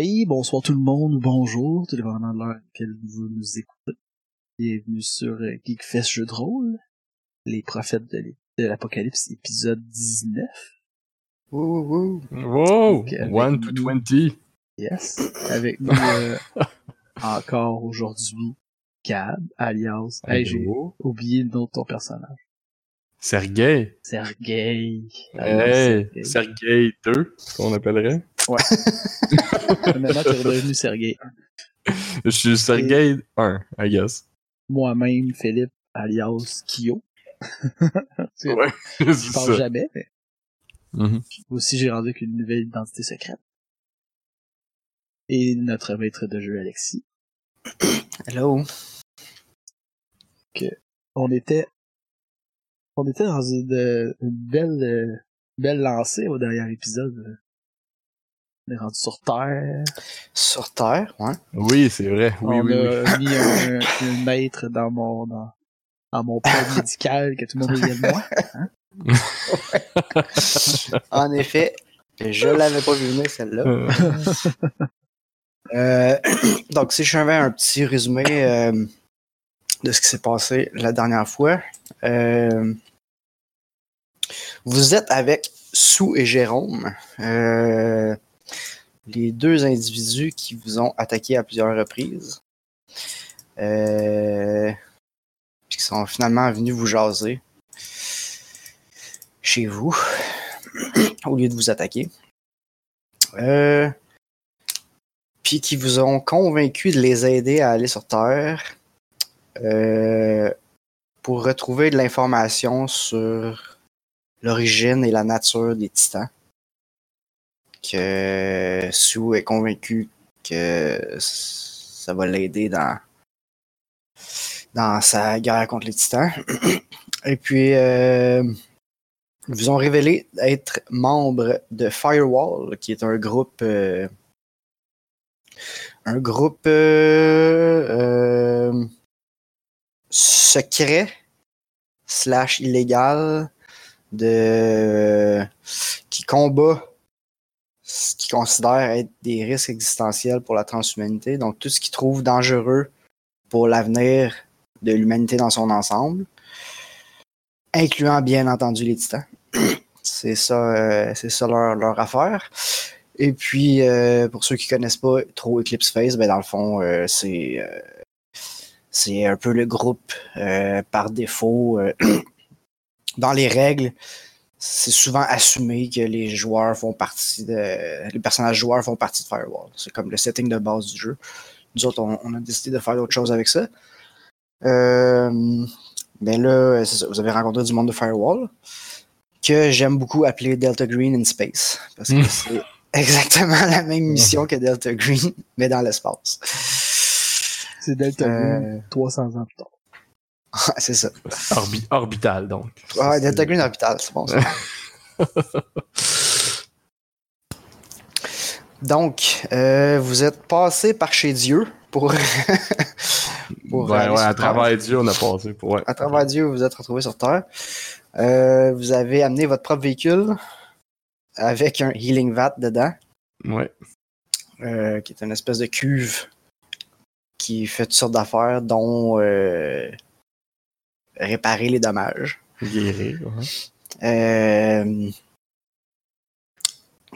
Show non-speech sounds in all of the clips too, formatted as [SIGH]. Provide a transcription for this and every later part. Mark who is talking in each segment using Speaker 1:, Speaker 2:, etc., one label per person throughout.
Speaker 1: Hey, bonsoir tout le monde, ou bonjour, tout dépendamment de l'heure à laquelle vous nous écoutez. Bienvenue sur euh, Geekfest Jeux de rôle, les prophètes de l'Apocalypse, épisode 19.
Speaker 2: Wouh, wouh.
Speaker 3: Wow!
Speaker 1: Donc, avec
Speaker 3: 1 to
Speaker 1: nous-
Speaker 3: 20.
Speaker 1: Yes. Avec nous euh, [LAUGHS] encore aujourd'hui, Cab, alias... Hey, j'ai oublié le nom de ton personnage.
Speaker 3: Sergei.
Speaker 1: Sergei.
Speaker 3: Hey,
Speaker 1: Sergei.
Speaker 3: Sergei 2, qu'on appellerait.
Speaker 1: Maintenant, [LAUGHS] t'es redevenu Sergei.
Speaker 3: Je suis Sergei 1, I guess.
Speaker 1: Moi-même, Philippe, alias Kyo. [LAUGHS] C'est-
Speaker 3: Ouais, [LAUGHS]
Speaker 1: Je parle
Speaker 3: ça.
Speaker 1: jamais, mais
Speaker 3: Mhm.
Speaker 1: aussi j'ai rendu avec une nouvelle identité secrète. Et notre maître de jeu, Alexis. [COUGHS]
Speaker 2: Hello.
Speaker 1: On était, on était dans une, euh, une belle, euh, belle lancée au dernier épisode. On est rendu sur Terre.
Speaker 2: Sur Terre, ouais.
Speaker 3: Oui, c'est vrai. Oui,
Speaker 1: on
Speaker 3: oui, oui.
Speaker 1: a mis un, un maître dans mon, dans, dans mon plan [LAUGHS] médical que tout le monde riait de moi.
Speaker 2: En effet, je l'avais pas vu venir celle-là.
Speaker 3: Euh,
Speaker 2: Euh, [CLEARS THROAT] donc, si je fais un petit résumé euh, de ce qui s'est passé la dernière fois, euh, vous êtes avec Sue et Jérôme, euh, les deux individus qui vous ont attaqué à plusieurs reprises, euh, qui sont finalement venus vous jaser chez vous au lieu de vous attaquer. Euh, puis qui vous ont convaincu de les aider à aller sur Terre euh, pour retrouver de l'information sur l'origine et la nature des titans. Que Sue est convaincu que ça va l'aider dans, dans sa guerre contre les titans. [CLEARS THROAT] Et puis, euh, ils vous ont révélé être membre de Firewall, qui est un groupe euh, un groupe euh, secret slash illégal de qui combat ce qu'ils considèrent être des risques existentiels pour la transhumanité. Donc tout ce qu'ils trouvent dangereux pour l'avenir de l'humanité dans son ensemble, incluant bien entendu les titans. [CLEARS THROAT] C'est ça, euh, c'est ça leur, leur affaire. Et puis, euh, pour ceux qui connaissent pas trop Eclipse Phase, ben dans le fond, euh, c'est c'est un peu le groupe par défaut. [CLEARS THROAT] dans les règles, c'est souvent assumé que les joueurs font partie de. Les personnages joueurs font partie de Firewall. C'est comme le setting de base du jeu. Nous autres, on, on a décidé de faire d'autres choses avec ça. Euh, ben là, c'est ça, vous avez rencontré du monde de Firewall que j'aime beaucoup appeler Delta Green in Space. Parce que
Speaker 3: Mm.
Speaker 2: c'est exactement la même mission que Delta Green, [LAUGHS] mais dans l'espace.
Speaker 1: C'est Delta
Speaker 2: Euh.
Speaker 1: Green, 300 ans plus tard.
Speaker 2: C'est ça.
Speaker 3: orbi- orbital, donc.
Speaker 2: Ouais, Delta Green orbital, c'est bon ça. [LAUGHS] Donc, euh, vous êtes passé par chez Dieu pour. [LAUGHS] pour
Speaker 3: ouais, ouais, à travers Dieu, on a passé pour. Ouais.
Speaker 2: À travers Dieu, vous vous êtes retrouvé sur Terre. Euh, vous avez amené votre propre véhicule avec un healing vat dedans,
Speaker 3: Ouais.
Speaker 2: euh, qui est une espèce de cuve qui fait toutes sortes d'affaires, dont euh, réparer les dommages.
Speaker 3: Guérir. ouais.
Speaker 2: Euh,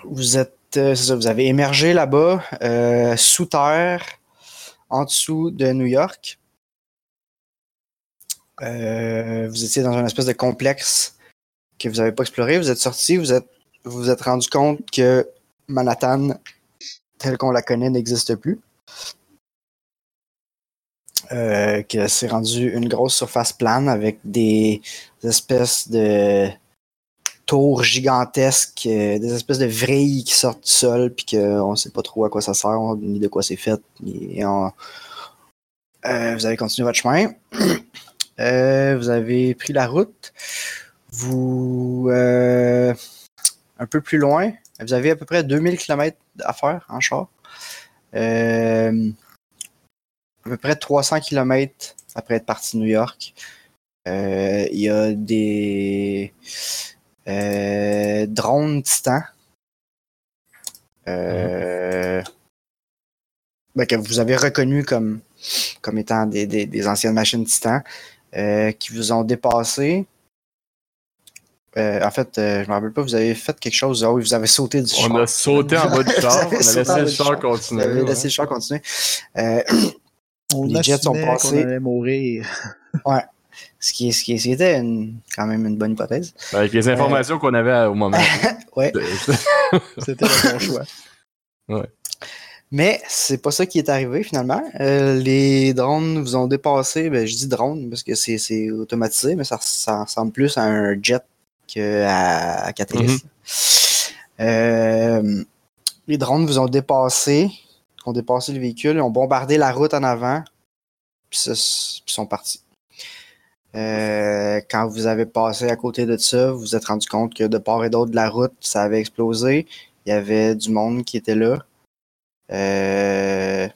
Speaker 2: vous êtes, euh, ça, vous avez émergé là-bas, euh, sous terre, en dessous de New York. Euh, vous étiez dans une espèce de complexe que vous n'avez pas exploré. Vous êtes sorti, vous êtes, vous vous êtes rendu compte que Manhattan, telle qu'on la connaît, n'existe plus. Euh, que c'est rendu une grosse surface plane avec des espèces de tours gigantesques, euh, des espèces de vrilles qui sortent du sol, puis qu'on sait pas trop à quoi ça sert, ni de quoi c'est fait. Euh, vous avez continué votre chemin. [CLEARS THROAT] Vous avez pris la route. Vous. un peu plus loin, vous avez à peu près 2000 km à faire en char. À peu près 300 km après être parti de New York. Euh, Il y a des euh, drones titans. Euh, ben, que vous avez reconnu comme, comme étant des, des, des anciennes machines Titan, euh, qui vous ont dépassé. Euh, en fait, euh, je me rappelle pas, vous avez fait quelque chose. Oui, vous avez sauté du [LAUGHS] char.
Speaker 3: On a sauté en bas du char, on a laissé le char continuer.
Speaker 2: avez
Speaker 3: ouais.
Speaker 2: laissé le char continuer. Euh,
Speaker 1: On
Speaker 2: Les jets sont passés.
Speaker 1: qu'on allait mourir. [LAUGHS]
Speaker 2: ce, qui, est- ce, qui, est- ce qui était une- quand même une bonne hypothèse.
Speaker 3: Avec les informations qu'on avait au moment. [LAUGHS]
Speaker 2: Ouais. [LAUGHS]
Speaker 1: C'était le bon choix.
Speaker 2: Mais c'est pas ça qui est arrivé finalement. Euh, les drones vous ont dépassé. Ben, je dis drone parce que c'est c'est automatisé, mais ça, ça ressemble plus à un jet qu'à à hélices. Euh, les drones vous ont dépassé, ont dépassé le véhicule, ont bombardé la route en avant, puis sont partis. Euh, quand vous avez passé à côté de ça, vous vous êtes rendu compte que de part et d'autre de la route, ça avait explosé. Il y avait du monde qui était là. Euh...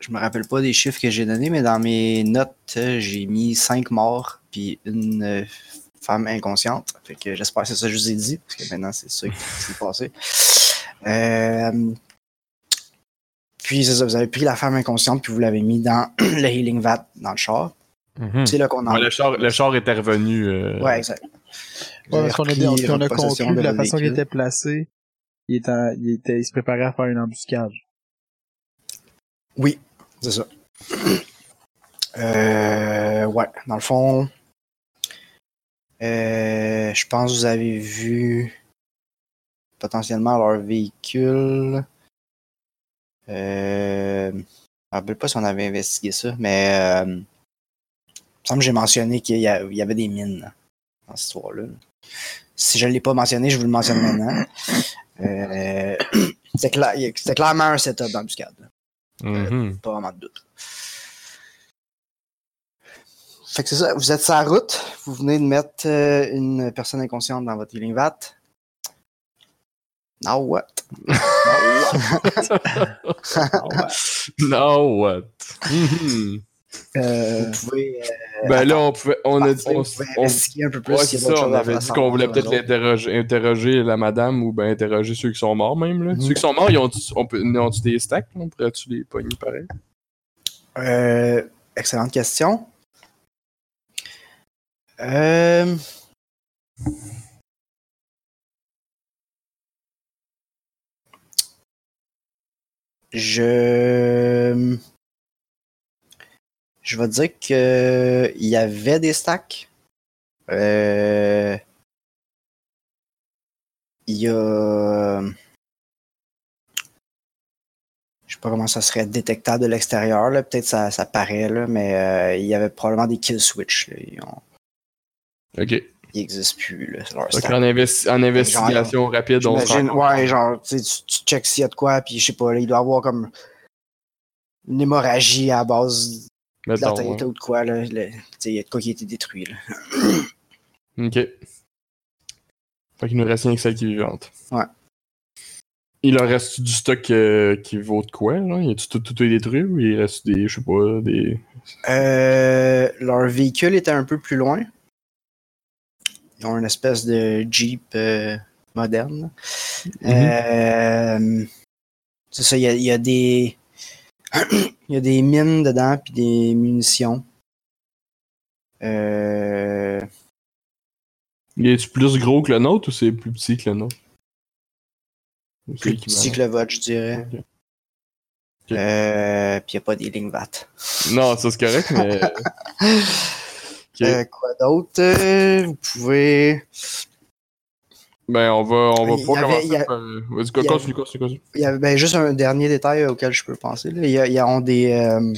Speaker 2: Je me rappelle pas des chiffres que j'ai donnés, mais dans mes notes, j'ai mis 5 morts puis une femme inconsciente. Fait que j'espère que c'est ça que je vous ai dit, parce que maintenant c'est ça qui s'est passé. Euh, Puis c'est ça, vous avez pris la femme inconsciente puis vous l'avez mis dans [CLEARS THROAT] le healing vat dans le char.
Speaker 3: Mhm.
Speaker 2: C'est là qu'on en
Speaker 3: Ouais, le, char, le char était revenu. euh,
Speaker 2: Ouais, exact.
Speaker 1: Ouais, parce qu'on a, on, on a conclu
Speaker 2: de
Speaker 1: que la façon qu'il était placé, il, était, il, était, il se préparait à faire une embuscade.
Speaker 2: Oui, c'est ça. [CLEARS THROAT] Euh, ouais, dans le fond, euh, je pense que vous avez vu potentiellement leur véhicule. Euh, je me rappelle pas si on avait investigué ça, mais euh, il me semble que j'ai mentionné qu'il y, avait des mines dans cette histoire-là. Si je ne l'ai pas mentionné, je vous le mentionne maintenant. [COUGHS] Euh, cla- c'était clairement un setup d'embuscade. là.
Speaker 3: mhm.
Speaker 2: Pas vraiment de doute. Fait que c'est ça, vous êtes sur la route, vous venez de mettre euh, une personne inconsciente dans votre healing vat. Now what?
Speaker 3: Now what? Mhm.
Speaker 2: Euh, vous pouvez, euh,
Speaker 3: Ben là, on pouvait. On a, on,
Speaker 2: vous pouvez
Speaker 3: on-
Speaker 2: un peu plus
Speaker 3: ouais, ça, on avait dit qu'on voulait peut-être
Speaker 2: d'autres.
Speaker 3: l'interroger- interroger la madame ou ben interroger ceux qui sont morts même. Là.
Speaker 2: Mhm.
Speaker 3: Ceux qui sont morts, ils ont, on peut, ils ont des stacks? On pourrait-tu les pogner pareil?
Speaker 2: Euh, excellente question. Euh, Je. Je vais dire que il y avait des stacks. Euh, Il y a. Je sais pas comment ça serait détectable de l'extérieur. là. Peut-être ça, ça paraît, là, mais euh, il y avait probablement des kill switch. là.
Speaker 3: Ok.
Speaker 2: Ils existent plus. Là, leur
Speaker 3: Donc en, investi- en investigation rapide, on
Speaker 2: ouais, genre, tu, tu checks s'il y a de quoi, puis je sais pas, là, il doit y avoir comme une hémorragie à la base de la tête
Speaker 3: ouais.
Speaker 2: ou de quoi, là. il y a de quoi qui a été détruit, là. [CLEARS THROAT]
Speaker 3: Ok. Fait qu'il nous reste rien que celle qui est vivante.
Speaker 2: Ouais.
Speaker 3: Il en reste du stock euh, qui vaut de quoi, là? Y a-tu tout, tout est détruit ou il reste des, je sais pas, des...
Speaker 2: Euh, leur véhicule était un peu plus loin. Ils ont une espèce de Jeep euh, moderne.
Speaker 3: Mhm.
Speaker 2: Euh, c'est ça, il y a, il y a des. [CLEARS THROAT] Il y a des mines dedans, puis des munitions. Euh,
Speaker 3: Il est-tu plus gros que le nôtre ou c'est plus petit que le nôtre?
Speaker 2: Plus petit que le vote, je dirais. Euh, puis il n'y a pas des lignes VAT.
Speaker 3: Non, ça c'est correct, mais... [LAUGHS]
Speaker 2: Euh, quoi d'autre? Euh, vous pouvez.
Speaker 3: Ben, on va, on va
Speaker 2: Il
Speaker 3: pas
Speaker 2: avait-
Speaker 3: commencer
Speaker 2: a-
Speaker 3: par... Vas-y,
Speaker 2: il y a-
Speaker 3: continue, continue, continue.
Speaker 2: Il y a ben, juste un dernier détail auquel je peux penser. Là. Il y a, il y a des. euh,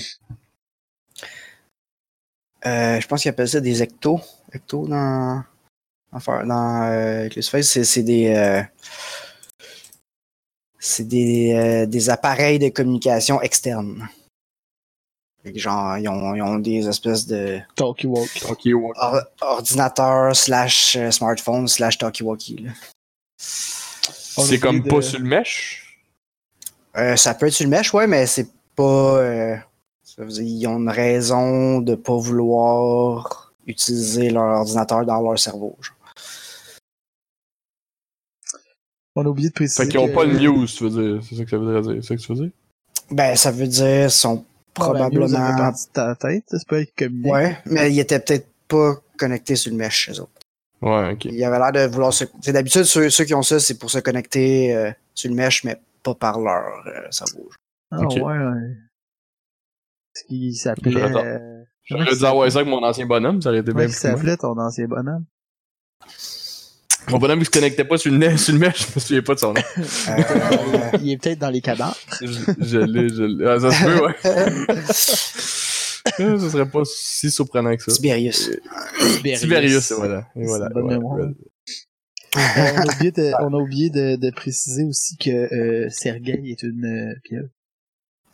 Speaker 2: euh, je pense qu'ils appellent ça des ectos. Ectos dans. Enfin, dans euh, Eclipse c'est c'est des. euh, c'est des, euh, des appareils de communication externes. Genre, ils ont, ils ont des espèces de
Speaker 1: Talkie walk.
Speaker 3: Ok, ouais.
Speaker 2: or- ordinateurs slash euh, smartphone slash talkie-walkie.
Speaker 3: C'est comme pas sur le mesh?
Speaker 2: Euh, ça peut être sur le mesh, ouais, mais c'est pas. euh, ça veut dire, ils ont une raison de pas vouloir utiliser leur ordinateur dans leur cerveau. genre.
Speaker 1: On a oublié de préciser.
Speaker 3: Fait qu'ils ont
Speaker 1: que-
Speaker 3: pas de muse, tu veux dire. C'est ça que ça voudrait dire. C'est ça que tu veux dire?
Speaker 2: Ben, ça veut dire, sont Probablement.
Speaker 1: de ta tête, c'est pas.
Speaker 2: Ouais, mais ils étaient peut-être pas connectés sur le mesh, eux autres.
Speaker 3: Ouais, ok.
Speaker 2: Ils avaient l'air de vouloir se. C'est d'habitude, ceux, ceux qui ont ça, c'est pour se connecter euh, sur le mesh, mais pas par leur euh, cerveau.
Speaker 1: Ah ouais, ouais. Ce qui s'appelait...
Speaker 3: J'aurais-
Speaker 1: euh,
Speaker 3: J'aurais dû avoir ça avec mon ancien bonhomme, ça aurait été
Speaker 1: Comment
Speaker 3: bien
Speaker 1: il
Speaker 3: plus cool.
Speaker 1: s'appelait ton ancien bonhomme?
Speaker 3: Mon bonhomme, il se connectait pas sur le, nez, [LAUGHS] sur le mèche, je me souviens pas de son nom.
Speaker 2: Euh,
Speaker 1: Il est peut-être dans les cadavres.
Speaker 3: je je l'ai, je l'ai. Ah, ça se peut, ouais. [LAUGHS] Ça serait pas si surprenant que ça.
Speaker 2: Tiberius.
Speaker 3: Tiberius, voilà. Et voilà.
Speaker 1: une bonne
Speaker 3: ouais,
Speaker 1: mémoire.
Speaker 3: ouais.
Speaker 1: On a oublié, de, on a oublié de, de préciser aussi que euh, Sergei est une euh, pieuvre.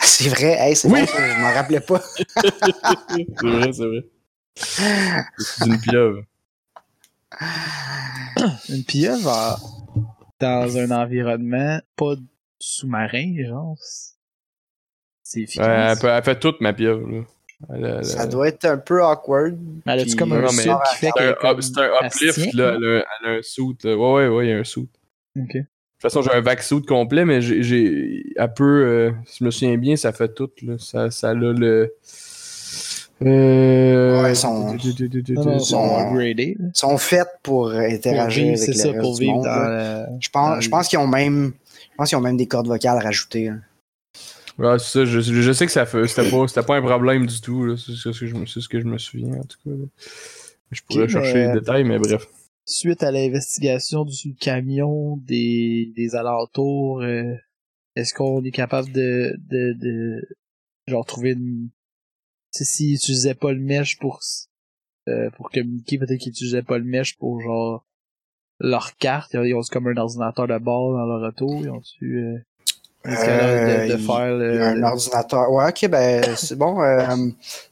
Speaker 2: C'est vrai, hey, c'est
Speaker 3: Oui.
Speaker 2: ça, je m'en rappelais pas. [LAUGHS]
Speaker 3: C'est vrai, c'est vrai. C'est une pieuvre. [COUGHS]
Speaker 1: Une pieuvre dans un environnement pas sous-marin, genre. c'est-
Speaker 3: Ouais,
Speaker 1: efficace.
Speaker 3: elle, peut- elle fait toute ma pieuvre, là. Elle, elle-
Speaker 2: Ça doit être un peu awkward.
Speaker 1: Mais elle a-tu comme un
Speaker 3: non,
Speaker 1: suit qui fait
Speaker 3: C'est un, un uplift, là. Elle a, un suit, là. Ouais, ouais, ouais, il y a un suit.
Speaker 1: Ok.
Speaker 3: De toute façon, j'ai un vac suit complet, mais j'ai, elle peut, euh, si je me souviens bien, ça fait tout, là. Ça, ça a le, euh...
Speaker 2: Ouais, ils sont-
Speaker 1: sont
Speaker 2: sont-
Speaker 1: upgradés. là.
Speaker 2: Ils sont faites pour
Speaker 1: Pour
Speaker 2: interagir
Speaker 1: vivre,
Speaker 2: avec
Speaker 1: c'est
Speaker 2: le
Speaker 1: ça,
Speaker 2: reste
Speaker 1: pour
Speaker 2: du
Speaker 1: vivre
Speaker 2: monde,
Speaker 1: dans
Speaker 2: là.
Speaker 1: le...
Speaker 2: Je pense, je pense qu'ils ont même, je pense qu'ils ont même des cordes vocales rajoutées. là.
Speaker 3: Ouais, c'est ça, je, je sais que ça fait, c'était pas, c'était pas un problème du tout. C'est, ce que je, c'est ce que je me souviens, en tout cas. là. Je pourrais chercher
Speaker 1: mais-
Speaker 3: les détails, mais bref.
Speaker 1: Suite à l'investigation du camion des, des alentours, euh, est-ce qu'on est capable de, de, de genre trouver une... Tu sais, s'ils utilisaient pas le mesh pour euh, pour communiquer, peut-être qu'ils utilisaient pas le mesh pour genre leur carte, ils ont comme un ordinateur de bord dans leur auto, ils euh, qu'il y a l'air de, de
Speaker 2: il-
Speaker 1: faire
Speaker 2: a un
Speaker 1: le,
Speaker 2: ordinateur. Ouais, ok, ben c'est bon. euh,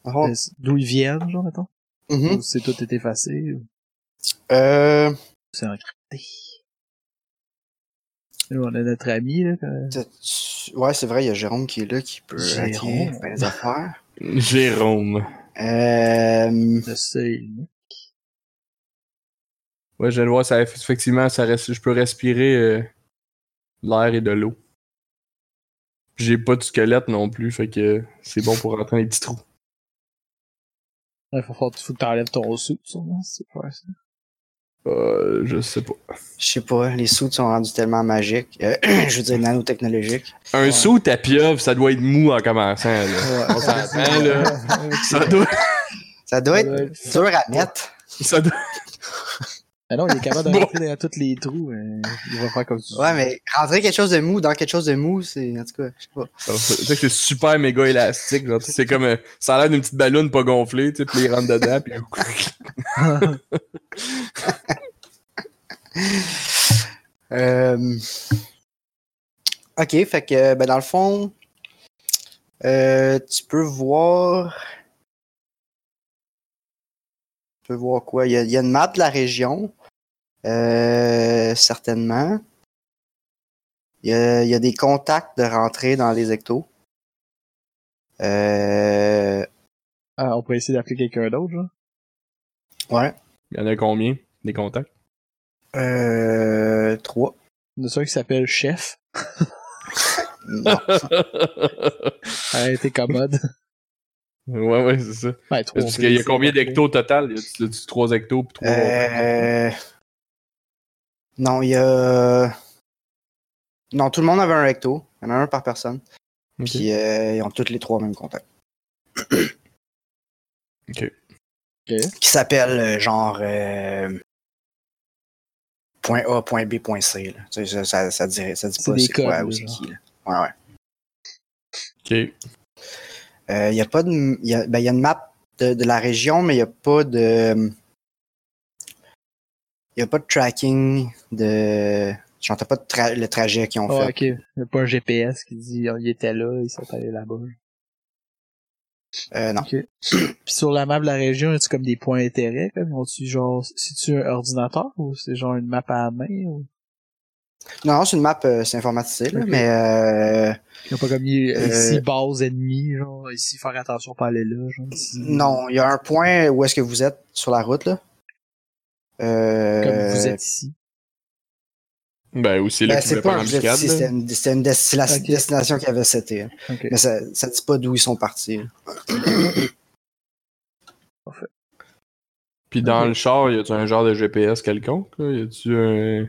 Speaker 2: bon,
Speaker 1: le- d'où ils viennent, genre mettons?
Speaker 2: mhm.
Speaker 1: Ou c'est tout est effacé, ou?
Speaker 2: Euh,
Speaker 1: c'est encrypté? On a notre ami, là,
Speaker 2: t'as- ouais, c'est vrai, il y a Jérôme qui est là qui peut
Speaker 1: Jérôme?
Speaker 2: hacker les affaires.
Speaker 3: Jérôme.
Speaker 2: Euh,
Speaker 1: le.
Speaker 3: Ouais, je viens de voir, ça, effectivement, ça reste, je peux respirer euh, l'air et de l'eau. J'ai pas de squelette non plus, fait que c'est bon pour rentrer dans les petits trous.
Speaker 1: Il faut, faut, faut que t'enlèves ton sou, sûrement, c'est pas ça.
Speaker 3: Euh, je sais pas.
Speaker 2: je sais pas, les sous sont rendus tellement magiques. Euh, [CLEARS THROAT] je veux dire nanotechnologiques.
Speaker 3: Un
Speaker 1: Ouais.
Speaker 3: saut à pieuvre, ça doit être mou en commençant, là. On s'entend, là. [LAUGHS] Ça doit,
Speaker 2: Ça doit être dur à mettre.
Speaker 3: ça doit...
Speaker 1: Ah non, il est capable de rentrer dans tous les trous. euh, il va faire comme ça.
Speaker 2: Ouais, mais rentrer quelque chose de mou dans quelque chose de mou, c'est. En tout cas, je sais pas.
Speaker 3: Tu sais que c'est super méga élastique, genre, c'est comme, euh, ça a l'air d'une petite ballonne pas gonflée, tu sais, puis il rentre dedans, puis [LAUGHS]
Speaker 2: Euh, Ok, fait que, ben, dans le fond, euh, tu peux voir. Tu peux voir quoi? Il y a, il y a une map de la région. euh, certainement. Il y, a, il y a des contacts de rentrée dans les ectos. Euh,
Speaker 1: Ah, on peut essayer d'appeler quelqu'un d'autre, genre.
Speaker 2: ouais.
Speaker 3: il y en a combien, des contacts?
Speaker 2: Euh, trois.
Speaker 1: Il y en a un qui s'appelle Chef. [LAUGHS]
Speaker 2: Non. [LAUGHS]
Speaker 1: Ah, t'es commode.
Speaker 3: Ouais, ouais, c'est ça.
Speaker 1: Ouais,
Speaker 3: Parce qu'il y a combien d'hectos au total? Y a-tu 3 hectos pis 3...
Speaker 2: Euh... Non, il y a. Non, tout le monde avait un recto. Il y en a un par personne. Puis euh, ils ont tous les trois le même contact.
Speaker 3: Ok.
Speaker 2: Qui s'appelle euh, genre. euh, Point A, point B, point C. Là. Tu sais, Ça, ça, ça, dirait, ça dit pas c'est quoi ou c'est qui. Là. Ouais, ouais.
Speaker 3: Ok.
Speaker 2: Euh, Il y a pas de. Il y a, ben, y a une map de, de la région, mais il n'y a pas de. Il n'y a pas de tracking de. J'entends pas de tra- le trajet qu'ils ont
Speaker 1: Ah,
Speaker 2: fait.
Speaker 1: ok. Il n'y a pas un GPS qui dit, oh, il était là, ils sont allés là-bas.
Speaker 2: Euh, non.
Speaker 1: Ok. [CLEARS THROAT] Puis sur la map de la région, y a-tu comme des points d'intérêt, comme? Ont-tu genre, c'est-tu un ordinateur ou c'est genre une map à la main ou?
Speaker 2: Non, c'est une map, euh, c'est informatisé, mais euh,
Speaker 1: Y a pas comme y-
Speaker 2: Euh,
Speaker 1: ici base ennemie, genre, ici faire attention pas aller là, genre, ici.
Speaker 2: non, il y a un point où est-ce que vous êtes sur la route, là. Euh,
Speaker 1: Comme vous êtes ici.
Speaker 3: Ben, ou c'est là
Speaker 2: Ben, pas ski,
Speaker 3: là.
Speaker 2: c'était une, destination qui avait hein. Mais ça, ça dit pas d'où ils sont partis. là. [COUGHS]
Speaker 3: Puis dans le char, y a-tu un genre de GPS quelconque? Là? Y a-tu un...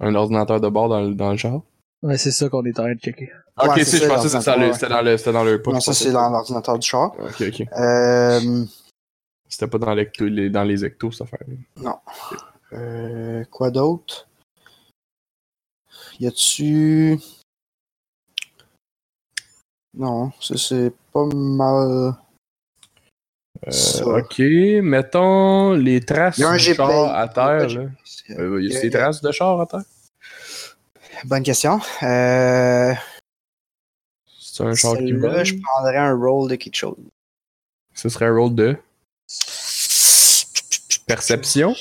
Speaker 3: un ordinateur de bord dans le, dans le char?
Speaker 1: Ouais, c'est ça qu'on est en train de checker.
Speaker 3: Ok,
Speaker 2: Ouais,
Speaker 3: si,
Speaker 2: c'est
Speaker 3: je
Speaker 2: ça,
Speaker 3: pensais que c'était dans le- c'était dans le, c'était dans le poste.
Speaker 2: Non, ça, c'est dans l'ordinateur du char.
Speaker 3: Ok, ok.
Speaker 2: Euh,
Speaker 3: C'était pas dans, les, dans les ectos, cette affaire.
Speaker 2: euh, quoi d'autre? Y a-tu? Non, ça c'est pas mal.
Speaker 3: Euh, ok, mettons les traces
Speaker 2: GPS.
Speaker 3: char à terre.
Speaker 2: Il y a
Speaker 3: Là.
Speaker 2: pas de
Speaker 3: Euh,
Speaker 2: il y
Speaker 3: a des traces de char à terre?
Speaker 2: Bonne question. Euh,
Speaker 3: C'est un char qui
Speaker 2: je prendrais un roll de quelque chose.
Speaker 3: Ce serait un roll de perception.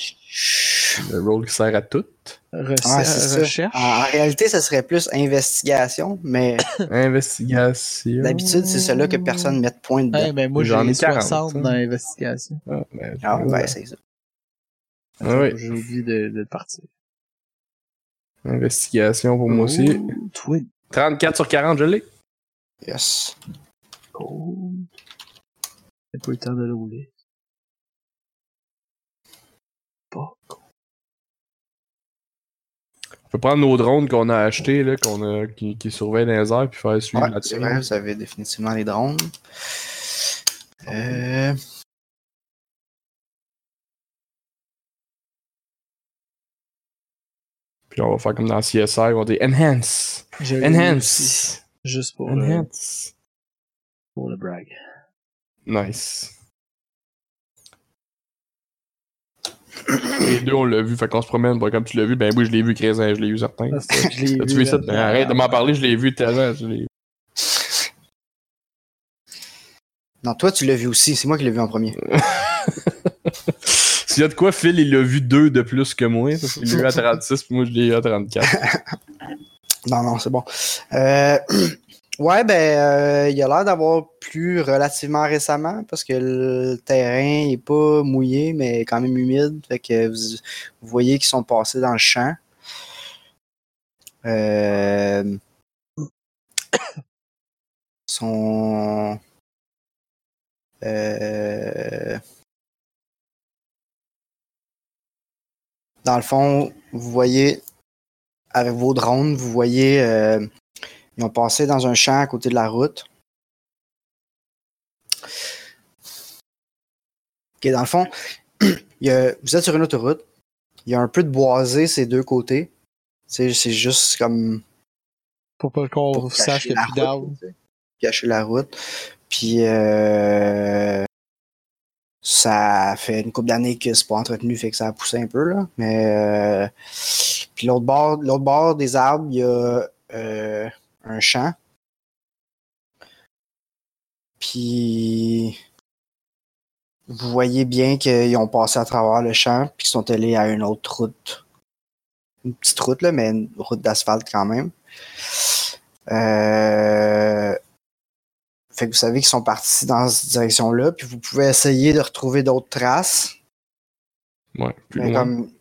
Speaker 3: Le roll qui sert à tout.
Speaker 2: Ça.
Speaker 1: recherche.
Speaker 2: En, en réalité, ça serait plus investigation, mais [LAUGHS]
Speaker 3: Investigation.
Speaker 2: d'habitude, c'est celui-là que personne ne met de point dedans.
Speaker 1: Ouais, ben moi
Speaker 3: J'en
Speaker 1: j'ai
Speaker 3: ai 40,
Speaker 1: 60
Speaker 3: hein.
Speaker 1: dans l'investigation.
Speaker 3: Ah, ben,
Speaker 2: Ah,
Speaker 3: ouais.
Speaker 2: ben, c'est ça.
Speaker 3: Ah oui.
Speaker 1: J'ai oublié de, de partir.
Speaker 3: Investigation pour moi aussi.
Speaker 1: Ouh, Twin.
Speaker 3: 34 sur 40, je l'ai.
Speaker 2: Yes.
Speaker 1: Cool. J'ai pas eu le temps de le rouler.
Speaker 3: On peut prendre nos drones qu'on a achetés, là, qu'on a, qui, qui surveillent les airs, puis faire suivre
Speaker 2: Ouais,
Speaker 3: la
Speaker 2: c'est vrai, vous avez définitivement les drones. Euh,
Speaker 3: Puis on va faire comme dans CSI, on va dire Enhance! Enhance!
Speaker 1: Juste pour,
Speaker 3: Enhance!
Speaker 1: pour le brag.
Speaker 3: Nice. Les deux, on l'a vu, fait qu'on se promène. Bon, comme tu l'as vu, ben oui, je l'ai vu, Crésin, je l'ai vu certain.
Speaker 1: Ah, je l'ai [LAUGHS] vu,
Speaker 3: vu ça? Ben, arrête de m'en parler, je l'ai vu tellement. Je l'ai... [LAUGHS]
Speaker 2: Non, toi, tu l'as vu aussi. C'est moi qui l'ai vu en premier. [LAUGHS]
Speaker 3: S'il y a de quoi, Phil, il l'a vu deux de plus que moi, parce qu'il l'a eu à 36, puis moi, je l'ai eu à 34.
Speaker 2: Non, non, c'est bon. Euh, [CLEARS THROAT] ouais, ben, euh, il a l'air d'avoir plu relativement récemment parce que le terrain est pas mouillé, mais quand même humide. Fait que vous, vous voyez qu'ils sont passés dans le champ. Euh, [COUGHS] sont. Euh, dans le fond, vous voyez avec vos drones, vous voyez, euh, ils ont passé dans un champ à côté de la route. Dans le fond, [CLEARS THROAT] il y a- vous êtes sur une autoroute. Il y a un peu de boisé ces deux côtés. C'est c'est juste comme
Speaker 1: Pour pas qu'on sache qu'il y a plus d'arbres.
Speaker 2: Cacher la route. Puis euh, ça fait une couple d'années que c'est pas entretenu, fait que ça a poussé un peu là. Mais euh, puis l'autre bord, l'autre bord des arbres, il y a euh, un champ. Puis vous voyez bien qu'ils ont passé à travers le champ, puis qu'ils sont allés à une autre route. Une petite route, là, mais une route d'asphalte quand même. Euh, Fait que vous savez qu'ils sont partis dans cette direction-là, puis vous pouvez essayer de retrouver d'autres traces.
Speaker 3: Ouais, plus
Speaker 2: Mais
Speaker 3: loin.
Speaker 2: comme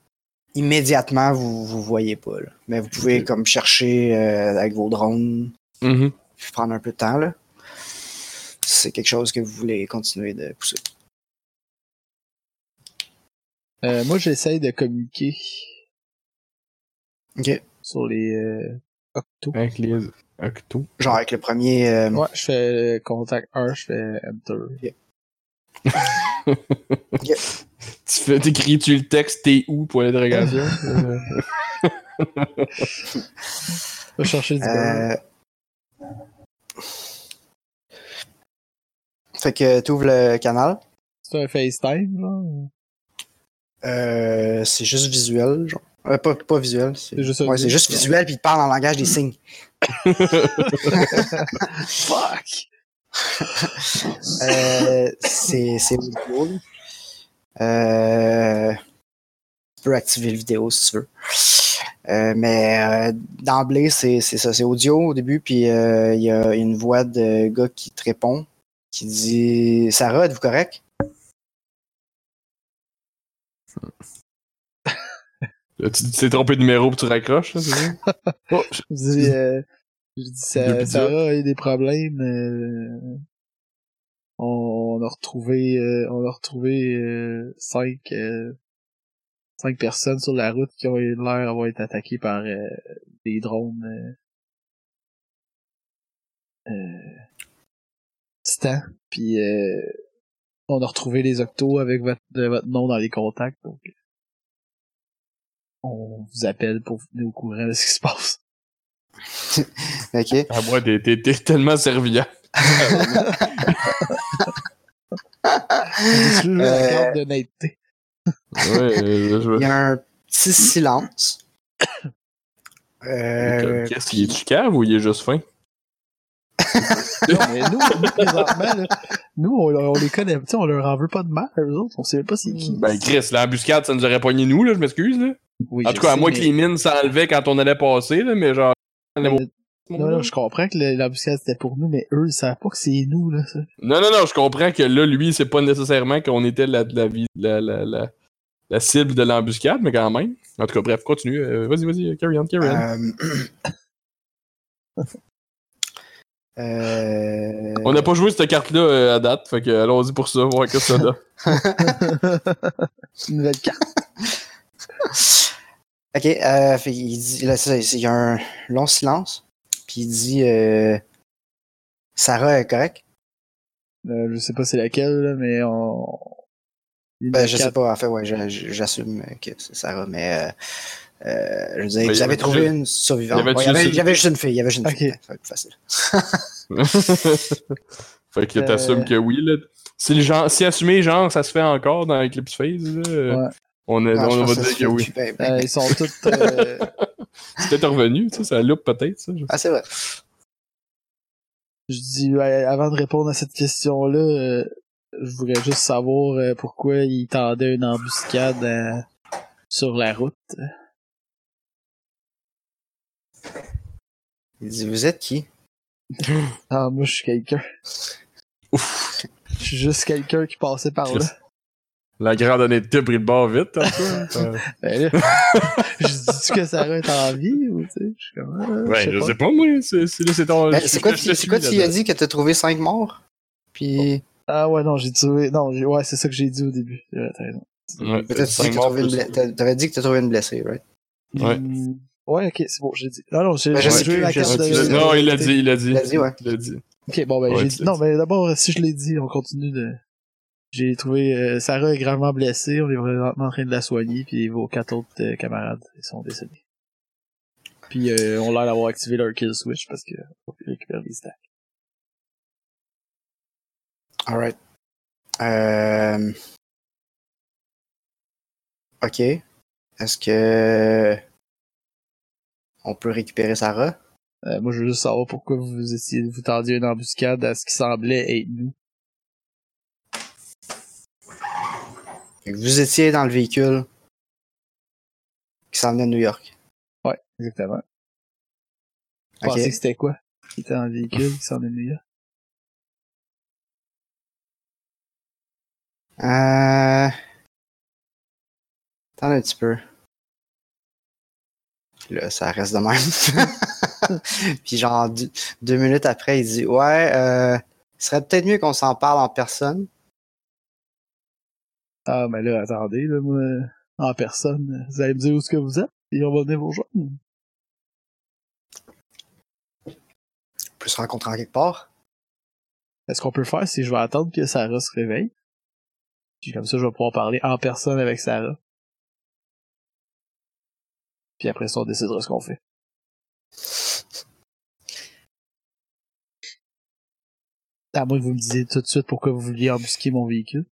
Speaker 2: immédiatement, vous vous voyez pas. Là. Mais vous pouvez comme chercher euh, avec vos drones, puis prendre un peu de temps. Là. C'est quelque chose que vous voulez continuer de pousser.
Speaker 1: Euh, moi, j'essaye de communiquer
Speaker 2: Ok.
Speaker 1: sur les euh, octos.
Speaker 3: Avec les octos.
Speaker 2: Genre avec le premier. euh,
Speaker 1: Ouais, je fais contact 1, je fais enter. [LAUGHS]
Speaker 3: Tu fais, t'écris-tu le texte t'es où pour l'interrogation? [LAUGHS]
Speaker 1: Va chercher du
Speaker 2: euh, Fait que tu ouvres le canal.
Speaker 1: C'est un FaceTime, là?
Speaker 2: Euh, c'est juste visuel, genre. Euh, pas, pas visuel. C'est
Speaker 1: juste
Speaker 2: ouais, c'est juste visuel, puis il parle en langage des signes. [LAUGHS] [LAUGHS]
Speaker 1: Fuck!
Speaker 2: Euh, c'est c'est audio. Euh, tu peux activer le vidéo si tu veux. Euh, mais euh, d'emblée, c'est c'est ça. C'est audio au début, puis euh, il y a une voix de gars qui te répond, qui dit Sarah, êtes-vous correct? [LAUGHS]
Speaker 3: Là, tu tu t'es trompé de numéro pis tu raccroches, là, c'est ça? Oh, [LAUGHS] je-
Speaker 1: Je dis, euh, je dis ça,
Speaker 3: Depuis
Speaker 1: Sarah a eu des problèmes. On, on a retrouvé, euh, on a retrouvé euh, cinq, euh, cinq personnes sur la route qui ont eu l'air d'avoir été attaquées par euh, des drones. Euh, euh, Titan. Puis euh, on a retrouvé les octos avec votre, votre nom dans les contacts. Donc, on vous appelle pour vous tenir au courant de ce qui se passe. [LAUGHS]
Speaker 2: Ok.
Speaker 3: Ah, moi, t'es, t'es, t'es tellement serviable. [LAUGHS]
Speaker 1: Juste la
Speaker 2: Euh,
Speaker 1: carte d'honnêteté.
Speaker 3: Ouais, euh, je [LAUGHS]
Speaker 2: Il y a un petit silence. Euh,
Speaker 3: Qu'est-ce qu'il est-tu cave ou il est juste fin? [LAUGHS]
Speaker 1: Non, mais nous, nous, présentement, là, nous, on, on les connaît, tu sais, on leur en veut pas de mal, eux autres, on sait pas c'est qui.
Speaker 3: Ben, Chris, l'embuscade, ça nous aurait poigné nous, là, je m'excuse, là.
Speaker 1: Oui,
Speaker 3: En tout cas, à moins
Speaker 1: mais-
Speaker 3: que les mines s'enlevaient quand on allait passer, là, mais genre.
Speaker 1: mais- Non, non, je comprends que le- l'embuscade c'était pour nous, mais eux, ils savent pas que c'est nous, là, ça.
Speaker 3: Non, non, non, je comprends que là, lui, c'est pas nécessairement qu'on était la, la, la, la, la, la cible de l'embuscade, mais quand même. En tout cas, bref, continue. euh, vas-y, vas-y, carry on, carry on.
Speaker 2: euh, [COUGHS] euh,
Speaker 3: On n'a pas joué cette carte-là euh, à date, fait que allons-y pour ça, voir que ça donne. [LAUGHS]
Speaker 1: C'est une nouvelle carte. [LAUGHS]
Speaker 2: Ok, euh, fait, il dit, là, c'est ça, il y a un long silence, puis il dit, euh, Sarah est correcte?
Speaker 1: Euh, je sais pas c'est laquelle, là, mais on...
Speaker 2: Ben, je sais pas, en fait, ouais, j'assume que c'est Sarah, mais, euh, euh, je veux dire,
Speaker 3: Ben,
Speaker 2: vous avez trouvé
Speaker 3: juste-
Speaker 2: une survivante.
Speaker 3: il y avait
Speaker 2: Ouais, Il y avait,
Speaker 3: juste-
Speaker 2: il y avait juste une fille, il y avait juste une fille, ça va être plus facile. [LAUGHS]
Speaker 3: fait que t'assumes
Speaker 1: Euh.
Speaker 3: que oui, là. Si, le genre, si assumer genre, ça se fait encore dans Eclipse Phase, là,
Speaker 1: Ouais.
Speaker 3: on, a,
Speaker 2: Non, je
Speaker 3: on va dire que oui.
Speaker 2: ben, ben,
Speaker 1: Euh, ils sont tous... [LAUGHS]
Speaker 3: C'est peut-être revenu, tu sais, ça loupe peut-être, ça.
Speaker 2: Ah, c'est vrai.
Speaker 1: Je dis, ouais, avant de répondre à cette question-là, euh, je voudrais juste savoir euh, pourquoi ils tendaient une embuscade euh, sur la route.
Speaker 2: Il dit, vous êtes qui? [LAUGHS]
Speaker 1: Ah, moi, je suis quelqu'un.
Speaker 3: Ouf.
Speaker 1: Je suis juste quelqu'un qui passait par là.
Speaker 3: La grande honnêteté a pris le bord vite, toi. [LAUGHS] Euh,
Speaker 1: Ben là, [LAUGHS] je dis que Sarah est en vie ou tu sais, je suis comme, ah,
Speaker 3: ouais, je sais pas, moi. C'est, c'est, là, c'est ton.
Speaker 2: Ben, c'est quoi, quoi tu as dit que t'as trouvé cinq morts? Puis,
Speaker 1: Ah ouais, non, j'ai trouvé, non, ouais, c'est ça que j'ai dit au début. Ouais, t'as raison.
Speaker 3: Ouais,
Speaker 2: t'avais dit que t'as trouvé une blessée, right?
Speaker 3: Ouais.
Speaker 1: Ouais, ok, c'est bon, j'ai dit. Non, non, j'ai
Speaker 2: Ben,
Speaker 1: joué la carte de...
Speaker 3: Non, il l'a dit, il l'a dit.
Speaker 2: Il l'a dit, ouais.
Speaker 3: Il l'a dit.
Speaker 1: Ok, bon, ben,
Speaker 3: Ouais,
Speaker 1: j'ai dit. Non, mais d'abord, si je l'ai dit, on continue de. J'ai trouvé euh, Sarah est gravement blessée, on est vraiment en train de la soigner, puis vos quatre autres euh, camarades sont décédés. Puis euh, on a l'air d'avoir activé leur kill switch parce que on peut récupérer les stacks.
Speaker 2: Alright. Euh... Ok. Est-ce que on peut récupérer Sarah?
Speaker 1: Euh, moi, je veux juste savoir pourquoi vous essayez vous tendiez une embuscade à ce qui semblait être nous.
Speaker 2: Fait que Vous étiez dans le véhicule qui s'en venait de New York.
Speaker 1: Ouais, exactement. Pensez que c'était quoi? Qui était dans le véhicule, qui s'en est New York?
Speaker 2: Euh... Attends un petit peu. Là, ça reste de même. [LAUGHS] Puis genre, deux, minutes après, il dit « Ouais, euh, il serait peut-être mieux qu'on s'en parle en personne.
Speaker 1: Ah, mais là, attendez, là, moi, en personne, vous allez me dire où est-ce que vous êtes, et on va venir vous rejoindre.
Speaker 2: On peut se rencontrer en quelque part?
Speaker 1: Est-ce qu'on peut le faire si je vais attendre que Sarah se réveille? Puis comme ça, je vais pouvoir parler en personne avec Sarah. Puis après ça, on décidera ce qu'on fait. À moins que vous me disiez tout de suite pourquoi vous vouliez embusquer mon véhicule.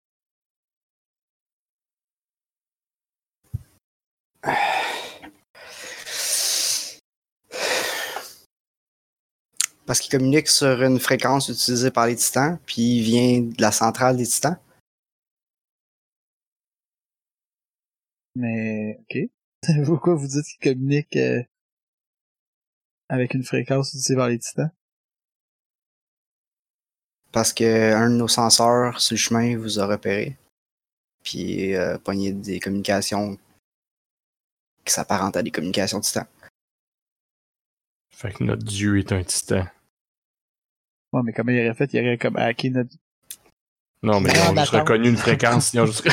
Speaker 2: Parce qu'il communique sur une fréquence utilisée par les titans, puis il vient de la centrale des titans.
Speaker 1: Mais, ok. [LAUGHS] pourquoi vous dites qu'il communique euh, avec une fréquence utilisée par les titans?
Speaker 2: Parce que un de nos senseurs sur le chemin vous a repéré. Puis euh, pogné des communications qui s'apparentent à des communications titans.
Speaker 3: Fait que notre dieu est un titan.
Speaker 1: Ouais, mais comment il aurait fait? Il aurait comme hacké notre...
Speaker 3: Non, mais ont juste reconnu une fréquence. Ils ont juste... [LAUGHS]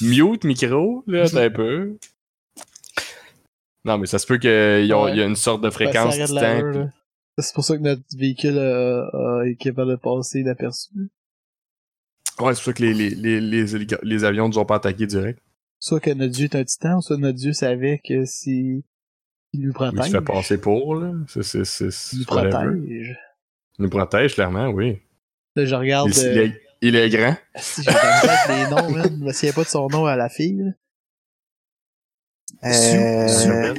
Speaker 3: Mute micro, là, t'as un peu. Non, mais ça se peut qu'il y,
Speaker 1: Ouais.
Speaker 3: il y a une sorte de
Speaker 1: Ben,
Speaker 3: fréquence
Speaker 1: là. C'est pour ça que notre véhicule est capable de passer inaperçu.
Speaker 3: Ouais, c'est pour ça que les, les, les, les, avions ne nous ont pas attaqués direct.
Speaker 1: Soit que notre dieu est un titan, ou soit notre dieu savait que si il nous
Speaker 3: Il
Speaker 1: protège,
Speaker 3: se fait passer pour, là. C'est, c'est,
Speaker 1: il nous
Speaker 3: whatever.
Speaker 1: protège.
Speaker 3: Il nous protège, clairement, oui.
Speaker 1: Là, je regarde...
Speaker 3: Il,
Speaker 1: euh,
Speaker 3: il est, il est grand. [LAUGHS]
Speaker 1: Si j'ai pas les noms, man. Je me souviens pas de son nom à la fille, là.
Speaker 2: Euh,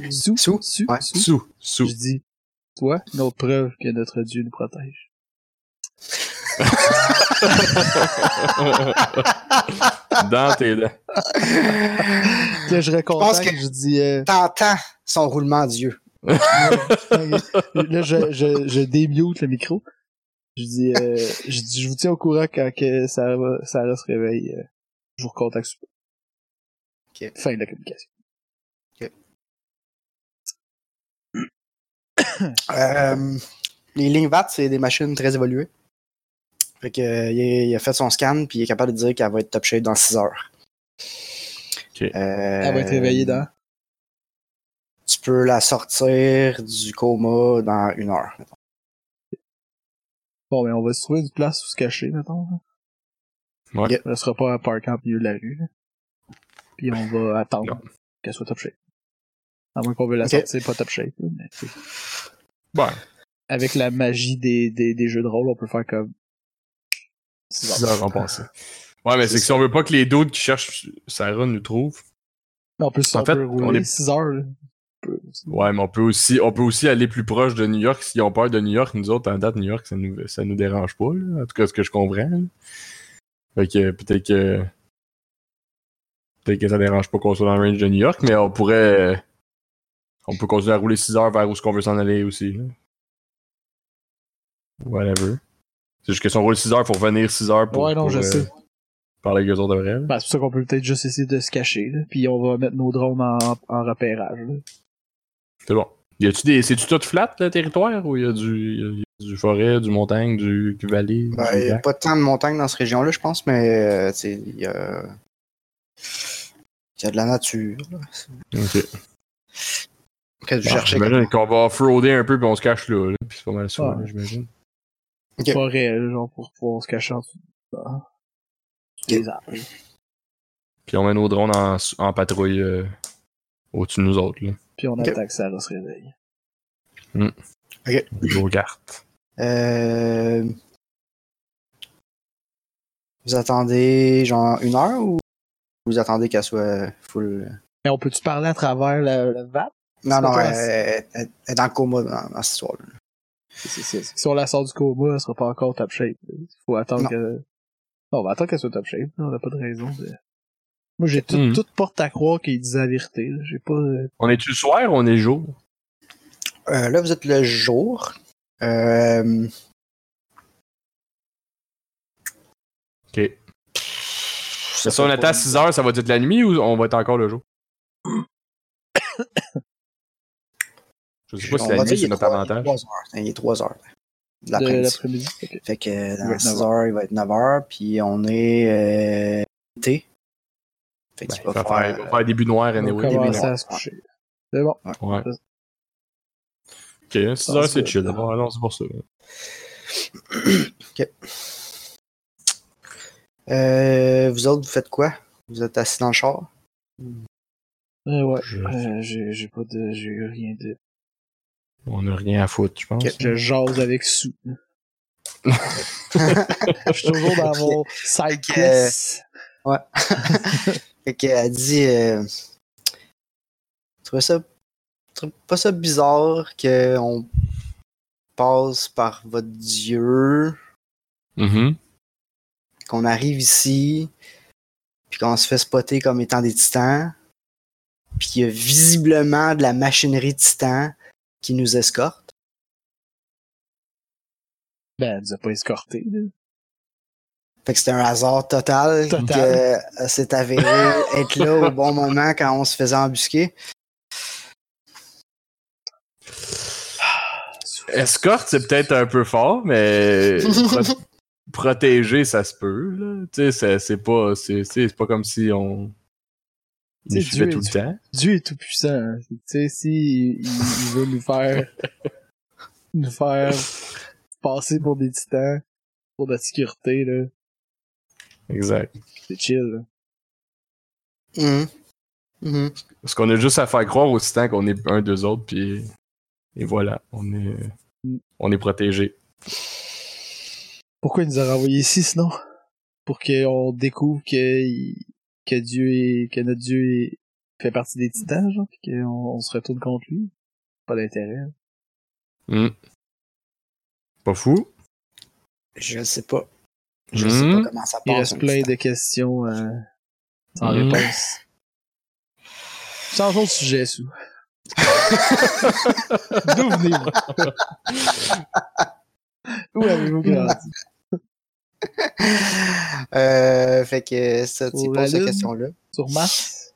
Speaker 1: Sou, Sou,
Speaker 2: Sou,
Speaker 1: Sou,
Speaker 2: ouais.
Speaker 1: Sou.
Speaker 3: Sous, sous.
Speaker 1: Je dis, toi, une autre preuve que notre Dieu nous protège. [LAUGHS] [LAUGHS]
Speaker 3: Dans tes dents. [LAUGHS]
Speaker 1: Là, je recontacte,
Speaker 2: que-
Speaker 1: je dis, euh,
Speaker 2: T'entends son roulement d'yeux.
Speaker 1: là, je, je, je démute le micro. Je dis, euh, je dis, je vous tiens au courant quand que Sarah, Sarah se réveille. euh, je vous recontacte. super.
Speaker 2: Ok.
Speaker 1: Fin de la communication. [COUGHS]
Speaker 2: Euh, les lignes VAT, c'est des machines très évoluées. Fait que, euh, il, a, il a fait son scan, puis il est capable de dire qu'elle va être top shape dans 6 heures.
Speaker 3: Ok.
Speaker 2: Euh,
Speaker 1: Elle va être réveillée dans?
Speaker 2: Tu peux la sortir du coma dans une heure. mettons.
Speaker 1: Bon, mais on va se trouver une place où se cacher, mettons. là.
Speaker 3: Ouais.
Speaker 2: Ok.
Speaker 1: Elle sera pas à park en milieu de la rue. là. Puis on va attendre qu'elle soit top shape. À moins qu'on veut la
Speaker 2: Ok.
Speaker 1: sortir pas top shape. là, mais
Speaker 3: Ouais.
Speaker 1: avec la magie des, des, des jeux de rôle, on peut faire comme.
Speaker 3: 6 heures en passé. Ouais, mais c'est que si on veut pas que les d'autres qui cherchent Sarah nous trouvent,
Speaker 1: Mais on peut,
Speaker 3: En
Speaker 1: on
Speaker 3: fait,
Speaker 1: peut
Speaker 3: on
Speaker 1: rouler
Speaker 3: est-
Speaker 1: 6 heures.
Speaker 3: ouais, mais on peut aussi, on peut aussi aller plus proche de New York. S'ils ont peur de New York, nous autres, en date, New York, ça nous, ça nous dérange pas, là. En tout cas, ce que je comprends. là. Fait que peut-être que. Peut-être que ça dérange pas qu'on soit dans le range de New York, mais on pourrait. euh, On peut continuer à rouler 6 heures vers où ce qu'on veut s'en aller aussi. là. Whatever. C'est juste que si on roule 6 heures, faut revenir 6 heures pour,
Speaker 1: Ouais, non,
Speaker 3: pour,
Speaker 1: je
Speaker 3: euh,
Speaker 1: sais.
Speaker 3: parler avec eux autres de vrai.
Speaker 1: Ben, c'est pour ça qu'on peut peut-être juste essayer de se cacher. Là. Puis on va mettre nos drones en, en repérage. là.
Speaker 3: C'est bon. Y a-tu des. C'est-tu tout flat, le territoire, ou y a du. y a- y a du forêt, du montagne, du, du vallée?
Speaker 2: Ben,
Speaker 3: du
Speaker 2: il n'y a pas tant de montagnes dans cette région-là, je pense, mais euh, tu sais, il y a... il y a de la nature. là.
Speaker 3: Ok.
Speaker 2: Que tu
Speaker 3: Bon,
Speaker 2: cherchais
Speaker 3: J'imagine qu'on va off-roader un peu puis on se cache là. là. Puis c'est pas mal ça, j'imagine.
Speaker 2: Ok.
Speaker 1: Forêt, là, genre pour pouvoir se cacher en dessous. Sous les arbres.
Speaker 3: Puis on met nos drones en, en patrouille euh, au-dessus de nous autres. Là.
Speaker 1: Puis on
Speaker 2: Ok.
Speaker 1: attend que Sarah se réveille.
Speaker 3: Gros carte.
Speaker 2: Euh... Vous attendez genre une heure ou vous attendez qu'elle soit full?
Speaker 1: Mais on peut-tu parler à travers le, le VAT?
Speaker 2: Non, non,
Speaker 1: pas
Speaker 2: elle,
Speaker 1: toi,
Speaker 2: elle- elle est dans le coma dans, dans cette histoire-là.
Speaker 1: Si on la sort du coma, elle sera pas encore top shape. Il faut attendre
Speaker 2: Non.
Speaker 1: que. Non, on va attendre qu'elle soit top shape. On n'a pas de raison de. Moi, j'ai tout, toute porte à croire qu'il disait la vérité. J'ai pas. euh,
Speaker 3: On est-tu le soir ou on est jour?
Speaker 2: Euh, là, vous êtes le jour. Euh...
Speaker 3: Ok. Si on attend à 6 heures, ça va être la nuit ou on va être encore le jour? Je sais pas si
Speaker 2: On
Speaker 3: la
Speaker 2: va
Speaker 3: nuit
Speaker 2: dire, il
Speaker 3: c'est
Speaker 2: est
Speaker 3: notre
Speaker 2: trois-
Speaker 3: avantage.
Speaker 2: Il est 3 heures. Il est 3 heures de l'après-midi.
Speaker 1: Ok.
Speaker 2: Fait que
Speaker 1: Il va
Speaker 2: dans
Speaker 1: être
Speaker 2: 6
Speaker 1: 9
Speaker 2: heures, il va être 9 heures, puis on est euh, été. Fait
Speaker 3: Ben,
Speaker 2: qu'il
Speaker 3: il
Speaker 2: va
Speaker 3: va faire, il
Speaker 2: faire.
Speaker 3: va faire début noir
Speaker 1: On
Speaker 3: anyway.
Speaker 1: va
Speaker 2: début
Speaker 1: commencer
Speaker 2: noir.
Speaker 1: à se coucher. C'est bon.
Speaker 3: Ouais. Ok, 6 heures c'est chill. Bon, alors c'est pour ça.
Speaker 2: Euh, vous autres, vous faites quoi? Vous êtes assis dans le char?
Speaker 1: Euh, ouais.
Speaker 3: Je-
Speaker 1: Euh, j'ai j'ai pas de. J'ai eu rien de.
Speaker 3: On a rien à foutre, je pense.
Speaker 1: Je jase avec Sou. [LAUGHS] Je suis toujours dans mon side.
Speaker 2: Ouais. [LAUGHS] fait qu'elle dit euh, Tu trouves ça. pas ça bizarre qu'on passe par votre dieu,
Speaker 3: Mhm.
Speaker 2: qu'on arrive ici, puis qu'on se fait spotter comme étant des titans, puis qu'il y a visiblement de la machinerie titan qui nous escorte.
Speaker 1: Ben, elle nous a pas escortés, là.
Speaker 2: Fait que c'était un hasard total,
Speaker 1: Total.
Speaker 2: que c'est avéré [LAUGHS] être là au bon moment quand on se faisait embusquer.
Speaker 3: Escorte, c'est peut-être un peu fort, mais [LAUGHS] pro- protéger, ça se peut. là. Tu sais, c'est- pas, pas comme si on Nous suivait
Speaker 1: Dieu
Speaker 3: tout
Speaker 1: est-
Speaker 3: le temps.
Speaker 1: Dieu est tout puissant. hein. Tu sais, si il, il veut nous faire [LAUGHS] nous faire passer pour des titans pour notre sécurité là,
Speaker 3: Exact.
Speaker 1: c'est chill. là.
Speaker 2: Mhm. Mhm.
Speaker 3: Parce qu'on a juste à faire croire aux titans qu'on est un d'eux autres, puis et voilà, on est, on est protégé.
Speaker 1: Pourquoi il nous a renvoyés ici sinon? Pour qu'on découvre que il- que Dieu est que notre Dieu est- fait partie des titans, genre, puis qu'on on se retourne contre lui. Pas d'intérêt.
Speaker 3: Hmm. Pas fou.
Speaker 2: Je sais pas. Je sais
Speaker 3: Mhm.
Speaker 2: pas comment ça
Speaker 1: Il
Speaker 2: passe.
Speaker 1: reste
Speaker 2: un
Speaker 1: plein de questions euh, sans
Speaker 3: Mhm.
Speaker 1: réponse. Changeons de sujet, Sou. [LAUGHS] D'où venez-vous? [LAUGHS] Où avez-vous grandi? [LAUGHS]
Speaker 2: Euh, fait que ça, tu poses cette question-là.
Speaker 1: Sur Mars?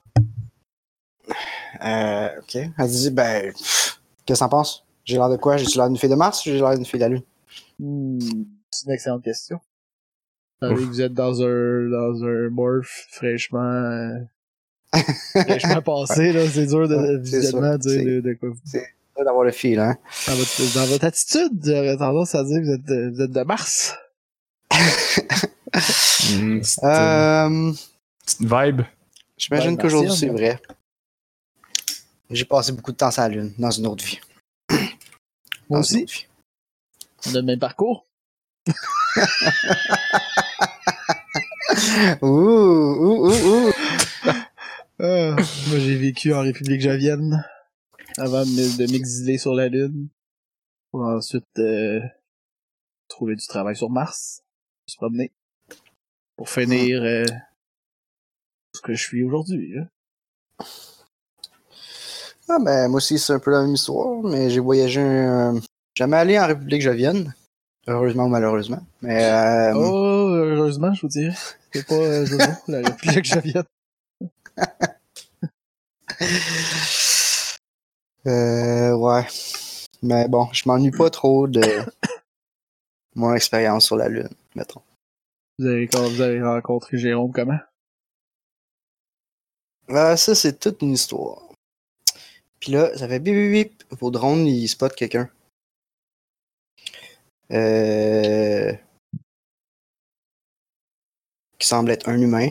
Speaker 2: Euh, ok. Elle dit, ben, qu'est-ce que t'en penses? J'ai l'air de quoi? J'ai-tu l'air d'une fille de Mars ou j'ai l'air d'une fille de la Lune?
Speaker 1: Hmm, c'est une excellente question. Vous que vous êtes dans un, dans un morph fraîchement, euh, [LAUGHS] fraîchement passé, là. C'est dur de,
Speaker 2: c'est
Speaker 1: visuellement dire
Speaker 2: C'est-
Speaker 1: de, de quoi vous
Speaker 2: Pas d'avoir le fil, hein?
Speaker 1: dans votre, dans votre attitude, j'aurais tendance à dire que vous êtes de, vous êtes de Mars.
Speaker 3: Petite, euh,
Speaker 2: Euh,
Speaker 3: petite vibe.
Speaker 2: J'imagine qu'aujourd'hui, c'est vrai. J'ai passé beaucoup de temps sur la Lune, dans une autre vie.
Speaker 1: Moi
Speaker 2: Dans une
Speaker 1: aussi.
Speaker 2: autre vie.
Speaker 1: On a le même parcours. [LAUGHS]
Speaker 2: Ouh, ouh, ouh, ouh.
Speaker 1: Ah, moi, j'ai vécu en République Javienne avant de m'exiler sur la Lune. Pour ensuite euh, trouver du travail sur Mars. Se promener. Pour finir euh, ce que je suis aujourd'hui.
Speaker 2: Ah, ben, moi aussi, c'est un peu la même histoire, mais j'ai voyagé. euh, Jamais allé en République Javienne. Heureusement ou malheureusement. Mais, euh,
Speaker 1: Oh, heureusement, je vous dirais. C'est pas euh, la République Javienne. [LAUGHS]
Speaker 2: euh, ouais. Mais bon, je m'ennuie pas trop de mon expérience sur la Lune, mettons.
Speaker 1: Vous avez, quand vous avez rencontré Jérôme comment?
Speaker 2: Ah, ça, c'est toute une histoire. Puis là, ça fait bip bip bip. Vos drones, ils spotent quelqu'un. Euh... Qui semble être un humain,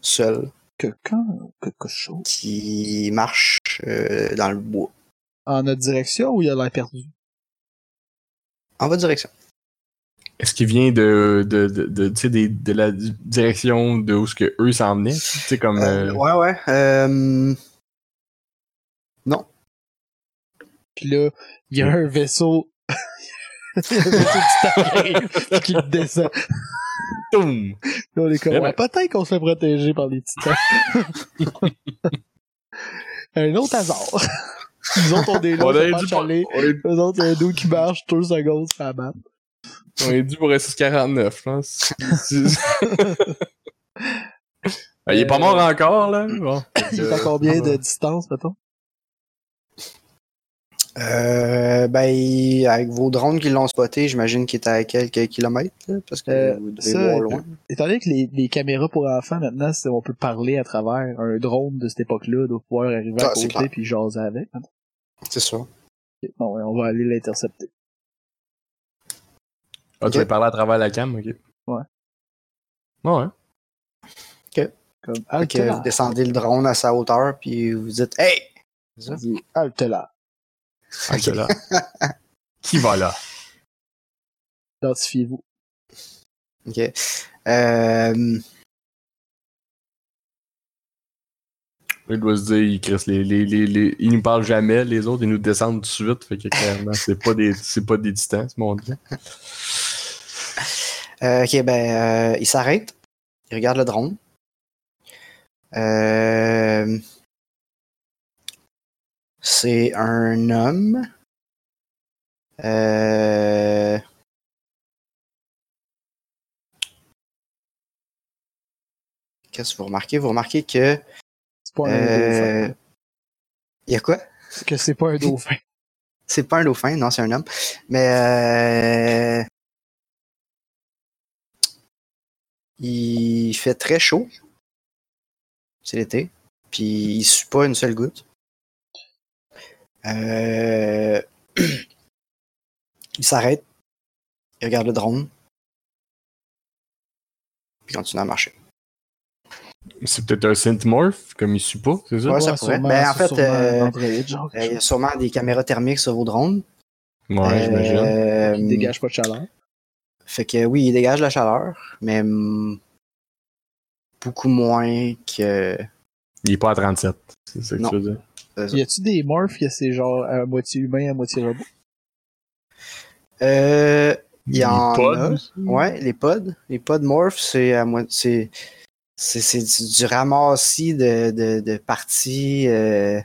Speaker 2: seul,
Speaker 1: Que quand? Quelque chose.
Speaker 2: qui marche euh, dans le bois.
Speaker 1: En notre direction ou il a l'air perdu?
Speaker 2: En votre direction.
Speaker 3: Est-ce qu'il vient de, de, de, de, tu sais, des- de la di- direction de où ce que eux s'en venaient? Tu sais, comme.
Speaker 2: Euh,
Speaker 3: euh,
Speaker 2: ouais, ouais. Euh...
Speaker 1: Puis là, il y a un vaisseau. il y a un vaisseau qui descend.
Speaker 3: toum!
Speaker 1: Là, on est comme,
Speaker 3: Eh
Speaker 1: ouais,
Speaker 3: ben.
Speaker 1: peut-être qu'on se fait protéger par les titans. [LAUGHS] un autre hasard. Nous autres, on est là,
Speaker 3: On
Speaker 1: on
Speaker 3: est
Speaker 1: aller.
Speaker 3: on est-
Speaker 1: Eux autres, il y a un dos qui marche, deux secondes, ça bat.
Speaker 3: On est dû pour S49, je pense. Ah, il est pas mort encore, là. Bon. [LAUGHS]
Speaker 1: Il est à combien de distance, mettons?
Speaker 2: Euh, ben, avec vos drones qui l'ont spoté, j'imagine qu'il est à quelques kilomètres, là, parce que
Speaker 1: Euh,
Speaker 2: vous devez
Speaker 1: ça,
Speaker 2: voir loin.
Speaker 1: Étant donné que les, les caméras pour enfants, maintenant, c'est- on peut parler à travers un drone de cette époque-là, doit pouvoir arriver à
Speaker 2: Ah,
Speaker 1: côté puis jaser avec. Ok,
Speaker 2: C'est ça.
Speaker 1: Bon, ouais, on va aller l'intercepter.
Speaker 3: Ah, tu
Speaker 2: Ok.
Speaker 3: vas parler à travers la cam, ok.
Speaker 1: Ouais.
Speaker 3: Ouais.
Speaker 1: Comme, halte
Speaker 2: que vous descendez le drone à sa hauteur, puis vous dites Hey!
Speaker 1: Dis, halte là.
Speaker 3: Ok, là. Qui va là?
Speaker 1: Identifiez-vous.
Speaker 2: Ok. Euh,
Speaker 3: Il doit se dire, il, crisse les, les, les, les- il nous parle jamais, les autres, ils nous descendent tout de suite, fait que clairement, c'est pas des, c'est pas des titans, ce monde-là.
Speaker 2: Euh, ok, ben, euh, il s'arrête. Il regarde le drone. Euh, c'est un homme. Euh, qu'est-ce que vous remarquez? Vous remarquez que.
Speaker 1: C'est pas un dauphin.
Speaker 2: Il y a quoi?
Speaker 1: Que c'est pas un dauphin.
Speaker 2: C'est pas un dauphin, non, c'est un homme. Mais. Euh, il fait très chaud. C'est l'été. Puis il sue pas une seule goutte. Euh, [CLEARS THROAT] il s'arrête. Il regarde le drone. Puis il continue à marcher.
Speaker 3: C'est peut-être un synthmorph, comme il suit pas, c'est ça?
Speaker 2: Ouais, ça pourrait.
Speaker 1: sûrement,
Speaker 2: Ben, en fait, euh, Euh, il y a sûrement des caméras thermiques sur vos drones.
Speaker 3: Ouais, j'imagine.
Speaker 2: Euh,
Speaker 1: qui dégage pas de chaleur.
Speaker 2: Fait que oui, il dégage la chaleur, mais beaucoup moins que.
Speaker 3: Il est pas à 37. C'est ça que
Speaker 2: Non.
Speaker 3: tu veux dire?
Speaker 2: euh,
Speaker 1: Y a-tu des morphs que c'est genre à moitié humain, à moitié robot?
Speaker 2: Euh, il y
Speaker 3: Les
Speaker 2: en
Speaker 3: pods
Speaker 2: a. Ouais, les pods. Les pods morph, c'est à moi, c'est c'est c'est du- du ramassis de, de, de parties euh,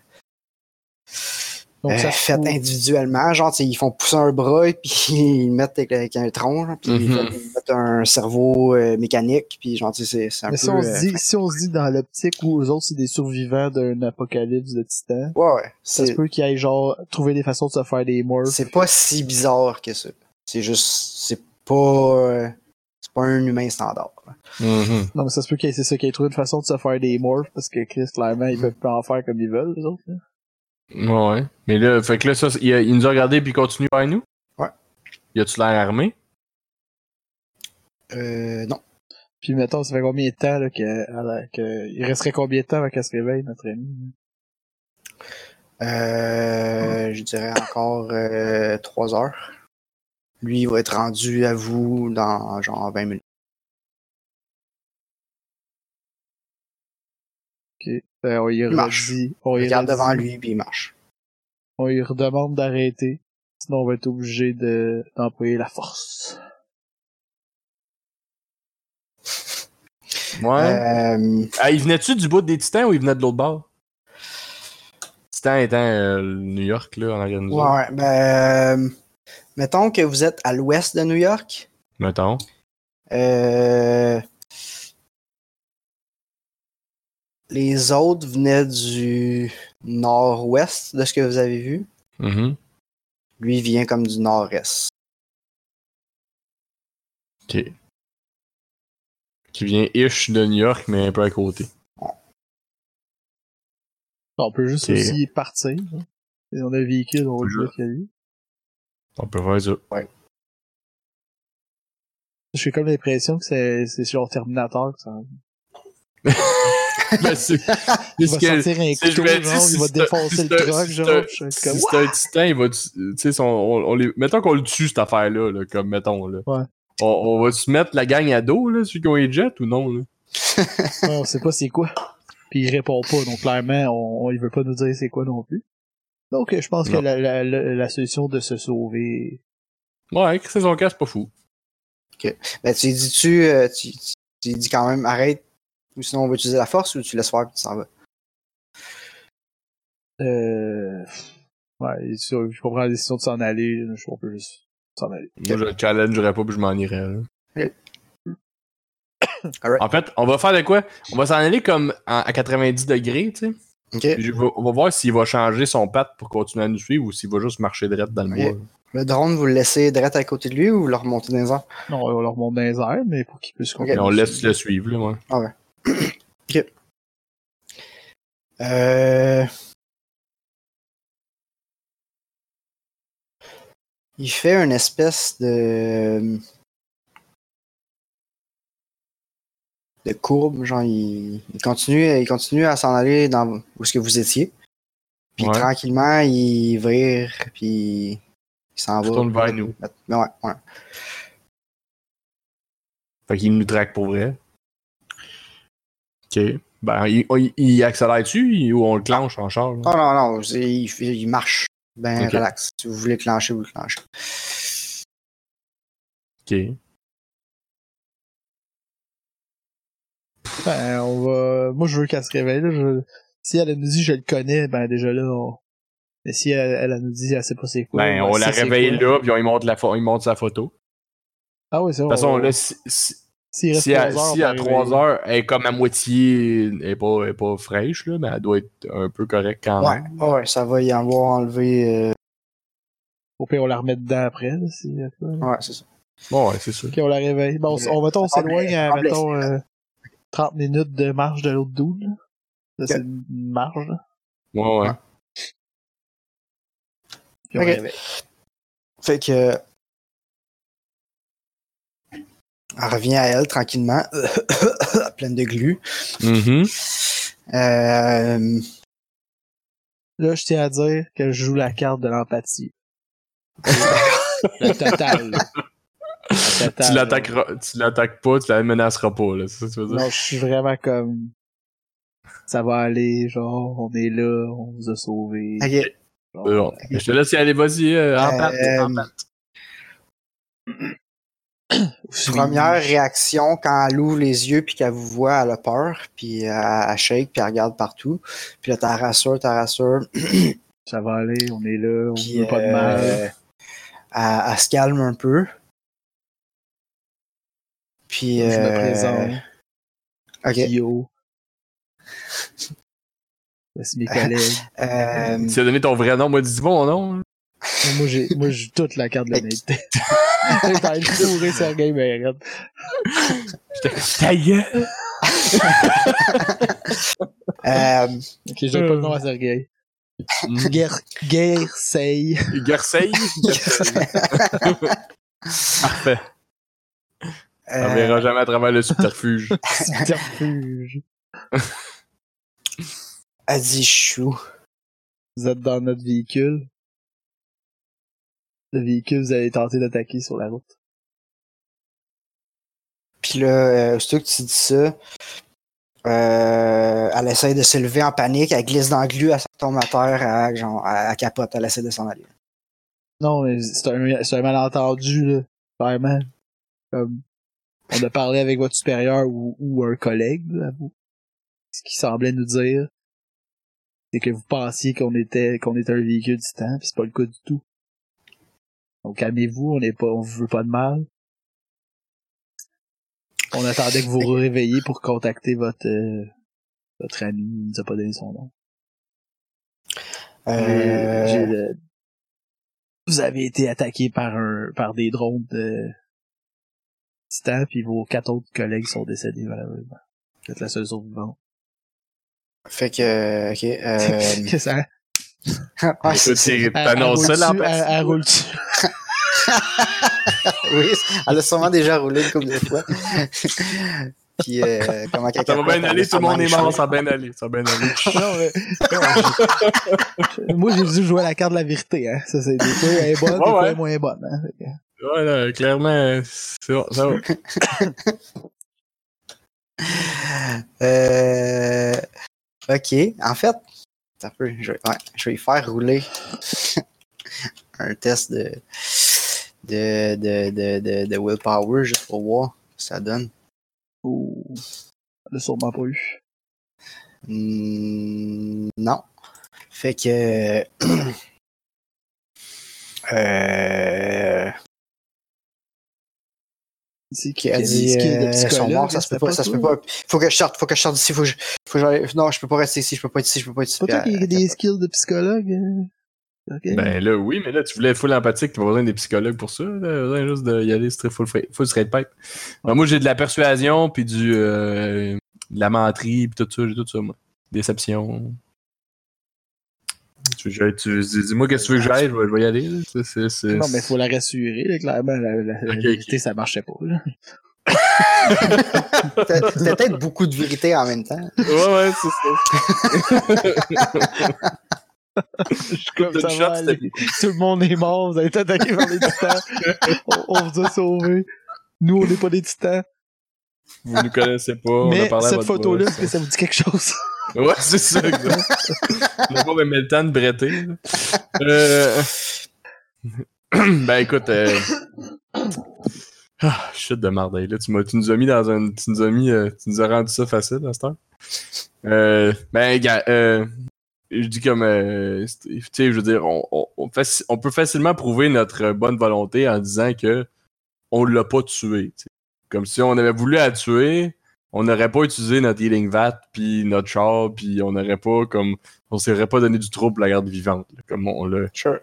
Speaker 1: Donc
Speaker 2: euh,
Speaker 1: ça
Speaker 2: faites
Speaker 1: fout-
Speaker 2: individuellement. Genre, tu sais, ils font pousser un bras et [LAUGHS] puis ils mettent avec, avec un tronc, genre, puis ils
Speaker 3: Mhm.
Speaker 2: ils mettent un cerveau euh, mécanique, puis genre, tu sais, c'est un
Speaker 1: Mais
Speaker 2: peu.
Speaker 1: si on, se
Speaker 2: euh,
Speaker 1: dit, si on se dit dans l'optique où eux autres c'est des survivants d'un apocalypse de titans,
Speaker 2: Ouais, ouais.
Speaker 1: ça se peut qu'ils aillent genre trouver des façons de se faire des morphs.
Speaker 2: c'est pas si bizarre que ça. C'est juste, c'est pas, euh, c'est pas un humain standard. là.
Speaker 3: Mhm.
Speaker 1: Non mais ça se peut qu'ils aient- c'est ça qu'ils aient trouvé une façon de se faire des morphs parce que Chris clairement ils peuvent pas en faire comme ils veulent les autres. là.
Speaker 3: Ouais. Mais là, fait que là, ça, il, il nous a regardé puis il continue vers nous?
Speaker 2: Ouais.
Speaker 3: Y a-tu l'air armé?
Speaker 2: Euh, non.
Speaker 1: Puis mettons ça fait combien de temps là que, à que il resterait combien de temps avant qu'elle se réveille notre ami?
Speaker 2: Euh, je dirais encore euh, 3 heures. Lui, il va être rendu à vous dans genre 20 minutes.
Speaker 1: Euh, on y
Speaker 2: marche.
Speaker 1: redit, on
Speaker 2: Il
Speaker 1: y
Speaker 2: regarde
Speaker 1: redit-
Speaker 2: devant lui, puis il marche.
Speaker 1: on lui redemande d'arrêter. Sinon on va être obligé de d'employer la force.
Speaker 3: Ouais.
Speaker 2: Euh,
Speaker 3: Ah, il venait-tu du bout des Titans ou il venait de l'autre bord? Titan étant euh, New York, là, en arrière de nous autres.
Speaker 2: ouais, ben, euh, mettons que vous êtes à l'ouest de New York.
Speaker 3: Mettons.
Speaker 2: Euh, les autres venaient du nord-ouest de ce que vous avez vu.
Speaker 3: Mhm.
Speaker 2: Lui vient comme du nord-est.
Speaker 3: Ok. Qui vient ish de New York, mais un peu à côté.
Speaker 1: On peut juste aussi partir. hein. Et on a le véhicule, on va le
Speaker 3: Je-
Speaker 1: dire qu'il y a lui.
Speaker 3: On peut faire ça.
Speaker 1: J'ai comme l'impression que c'est genre Terminator que ça. [LAUGHS] [LAUGHS]
Speaker 3: Ben, c'est-
Speaker 1: Il va
Speaker 3: que-
Speaker 1: sortir un couteau,
Speaker 3: dis,
Speaker 1: genre,
Speaker 3: si
Speaker 1: il va défoncer
Speaker 3: si
Speaker 1: le truck,
Speaker 3: si
Speaker 1: genre.
Speaker 3: Si c'est un titan, il va. Tu sais, on, on les, mettons qu'on le tue, cette affaire-là, là, comme mettons. Là.
Speaker 1: Ouais.
Speaker 3: On, on va se mettre la gang à dos, là, celui qui ont les jets ou non? Là? [LAUGHS]
Speaker 1: Ouais, on sait pas c'est quoi. Puis il répond pas, donc clairement, on, on- il veut pas nous dire c'est quoi non plus. Donc je pense que
Speaker 3: Non.
Speaker 1: la, la, la, la solution de se sauver.
Speaker 3: Ouais, c'est son cas, c'est pas fou.
Speaker 2: Ben, tu dis-tu, euh, tu, tu, tu lui dis quand même arrête, ou sinon on va utiliser la force, ou tu laisses faire puis tu s'en vas.
Speaker 1: Euh... Ouais, je comprends la décision de s'en aller, je peut juste s'en aller.
Speaker 3: Moi, je le challengerais pas puis je m'en irais. là. En fait, on va faire de quoi? On va s'en aller comme à 90 degrés, tu sais.
Speaker 2: Ok.
Speaker 3: Puis je vais- On va voir s'il va changer son patte pour continuer à nous suivre ou s'il va juste marcher droit dans le
Speaker 2: Ok.
Speaker 3: bois.
Speaker 2: Le drone, vous le laissez direct à côté de lui ou vous le remontez dans les airs?
Speaker 1: Non, on leur monte dans les airs, mais pour qu'ils puissent
Speaker 3: Mais on laisse le suivre, là, ouais.
Speaker 2: Euh... Il fait une espèce de de courbe, genre il, il continue, il continue à s'en aller dans où ce que vous étiez. Puis
Speaker 3: Ouais.
Speaker 2: tranquillement, il vire, puis il s'en va.
Speaker 3: retourne vers nous.
Speaker 2: Mais ouais, ouais.
Speaker 3: Fait qu'il nous traque pour vrai. Ok. Ben, il, il- il accélère-tu ou on le clenche en charge?
Speaker 2: Non, non, non, c'est- il, marche. Ben relax. Si vous voulez clencher, vous le clenchez.
Speaker 3: Ok.
Speaker 1: Ben, on va... Moi, je veux qu'elle se réveille, là. Je... Si elle nous dit je le connais, ben déjà là, on... Mais si elle, elle nous dit elle sait pas c'est quoi.
Speaker 3: Ben,
Speaker 1: on
Speaker 3: on la réveille
Speaker 1: quoi.
Speaker 3: là, puis on lui montre, la il montre sa photo.
Speaker 1: Ah oui, c'est
Speaker 3: De
Speaker 1: vrai.
Speaker 3: toute façon,
Speaker 1: on-
Speaker 3: là, si, si-
Speaker 1: S'il reste
Speaker 3: Si à,
Speaker 1: 3 heures,
Speaker 3: si à
Speaker 1: va
Speaker 3: 3
Speaker 1: arriver.
Speaker 3: heures, elle est comme à moitié, elle est pas, fraîche, là, mais elle doit être un peu correcte quand
Speaker 2: Ouais,
Speaker 3: même.
Speaker 2: ouais, ça va y avoir enlevé. euh,
Speaker 1: Au pire, on la remet dedans après, là, si, euh, quoi.
Speaker 2: Ouais, c'est ça.
Speaker 3: Bon, ouais, c'est ça.
Speaker 1: Ok, on la réveille. Bon, on, on, mettons, on s'éloigne à, mettons, euh, 30 minutes de marche de l'autre. Ça, c'est une marge, là.
Speaker 3: Ouais, ouais.
Speaker 1: Puis on réveille.
Speaker 2: Fait que. Elle revient à elle tranquillement, [COUGHS] pleine de glu.
Speaker 3: Mhm.
Speaker 2: Euh,
Speaker 1: Là, je tiens à dire que je joue la carte de l'empathie. Le total. Le total,
Speaker 3: Tu l'attaqueras, tu l'attaques pas, tu la menaceras pas, là. C'est ça que tu veux dire?
Speaker 1: Non, je suis vraiment comme. Ça va aller, genre, on est là, on vous a sauvés.
Speaker 2: ok.
Speaker 3: C'est bon. Je te laisse y aller, vas-y, euh, en
Speaker 2: Euh,
Speaker 3: patte, en patte.
Speaker 2: Première réaction quand elle ouvre les yeux puis qu'elle vous voit, elle a peur, puis elle, elle shake puis elle regarde partout. Puis là, t'as rassure, t'as rassure. [CLEARS THROAT]
Speaker 1: Ça va aller, on est là, on
Speaker 2: Puis
Speaker 1: veut pas de mal.
Speaker 2: euh, elle, elle se calme un peu. Puis
Speaker 1: je me
Speaker 2: euh,
Speaker 1: présente.
Speaker 2: Ok.
Speaker 1: C'est [LAUGHS] mes collègues.
Speaker 2: Euh,
Speaker 3: Tu as donné ton vrai nom, moi, dis mon nom. hein.
Speaker 1: moi, j'ai, moi, j'ai toute la carte de l'honnêteté. [LAUGHS] j'ai pas envie de fourrer Sergei Meret.
Speaker 3: Ta gueule!
Speaker 2: euh,
Speaker 1: Ok, je donne pas le nom à Sergei. Guerre, Guerseille.
Speaker 3: Garceille? Parfait. On
Speaker 2: euh,
Speaker 3: verra jamais à travers le subterfuge.
Speaker 1: Subterfuge.
Speaker 2: chou.
Speaker 1: Vous êtes dans notre véhicule. Le véhicule, vous avez tenté d'attaquer sur la route.
Speaker 2: Puis là, euh, que tu dis ça, euh, elle essaie de se lever en panique, elle glisse dans le glu, elle tombe à terre, elle, genre, elle, capote, elle essaie de s'en aller.
Speaker 1: Non, mais c'est un, c'est un malentendu, là. Vraiment. Comme, on a parlé avec votre supérieur ou, ou un collègue, là, à vous. Ce qui semblait nous dire, c'est que vous pensiez qu'on était, qu'on était un véhicule distant, pis c'est pas le cas du tout. Donc, calmez-vous, on n'est pas, on vous veut pas de mal. On attendait que vous vous [LAUGHS] réveilliez pour contacter votre, euh, votre ami, il nous a pas donné son nom.
Speaker 2: Euh,
Speaker 1: le- Vous avez été attaqué par un par des drones de Titan, puis vos quatre autres collègues sont décédés malheureusement. Vous êtes la seule survivante.
Speaker 2: Fait que, ok. [LAUGHS] Euh,
Speaker 1: Qu'est-ce que ça?
Speaker 2: Ouais, c'est- c'est-
Speaker 3: c'est-
Speaker 1: Elle- elle roule-tu? [LAUGHS]
Speaker 2: oui, elle a sûrement déjà roulé une couple de fois. [LAUGHS] Puis, euh, comment
Speaker 3: Ça va bien aller, tout le monde est mort, ça va bien aller. Ça va bien aller. [LAUGHS]
Speaker 1: non, mais... Moi, j'ai dû jouer à la carte de la vérité, hein. Ça, c'est des fois, elle est bonne, des
Speaker 3: Ouais,
Speaker 1: fois,
Speaker 3: ouais.
Speaker 1: elle est moins bonne, hein.
Speaker 3: Ouais, là, clairement, c'est bon, ça va.
Speaker 2: Euh, ok, en fait, peu, je, vais- ouais, je vais y faire rouler [LAUGHS] un test de, de, de, de, de, willpower juste pour voir ce que ça donne.
Speaker 1: Ouh. Elle a sûrement pas eu.
Speaker 2: Hmm, non. Fait que. [CLEARS THROAT] euh, qui a dit
Speaker 1: skills de
Speaker 2: euh, sont
Speaker 1: psychologue,
Speaker 2: morts, ça se peut pas, ça se peut pas. Faut que je sorte, faut que je sorte d'ici, faut que je, faut que j'aille- non, je peux pas rester ici, je peux pas être ici, je peux pas être ici.
Speaker 1: Pas toi qui
Speaker 2: euh,
Speaker 1: des skills de psychologue? Ok.
Speaker 3: Ben là, oui, mais là, tu voulais être full empathique, t'as pas besoin des psychologues pour ça. Besoin juste d'y aller full, full straight pipe. Ben, moi, j'ai de la persuasion, puis du euh, de la menterie, puis tout ça, j'ai tout ça, moi. Déception. Tu, veux- tu- Dis-moi qu'est-ce que tu veux que j'aille, je vais, je vais y aller. là. C'est- c'est- c'est-
Speaker 1: Non, mais faut la rassurer, là, clairement. La, la, vérité, ça marchait pas, là. [LAUGHS]
Speaker 2: T'as peut-être beaucoup de vérité en même temps.
Speaker 3: Ouais, ouais, c'est ça.
Speaker 1: Je suis comme ça
Speaker 3: shot,
Speaker 1: va
Speaker 3: c'était-
Speaker 1: aller. Tout le monde est mort, vous avez été attaqué par les titans. on, on vous a sauvés. Nous, on n'est pas des titans.
Speaker 3: Vous nous connaissez pas, on a
Speaker 1: Mais
Speaker 3: parlé à
Speaker 1: cette
Speaker 3: votre
Speaker 1: photo-là, est-ce que ça vous dit quelque chose?
Speaker 3: Ouais, [LAUGHS] c'est ça, exact. N'a pas même le temps de bretter. Euh... [CLEARS THROAT] ben écoute, euh... ah, de merde, hey, là, tu, tu nous as mis dans un. Tu nous as mis. euh, Tu nous as rendu ça facile à cette heure. Euh, ben, gars, euh, je dis comme. euh, tu sais, je veux dire, on, on, on peut facilement prouver notre bonne volonté en disant que on l'a pas tué. Comme si on avait voulu la tuer, on n'aurait pas utilisé notre healing vat puis notre char puis on n'aurait pas comme on s'aurait pas donné du trouble pour la garder vivante. là. Comme on l'a
Speaker 2: Sure.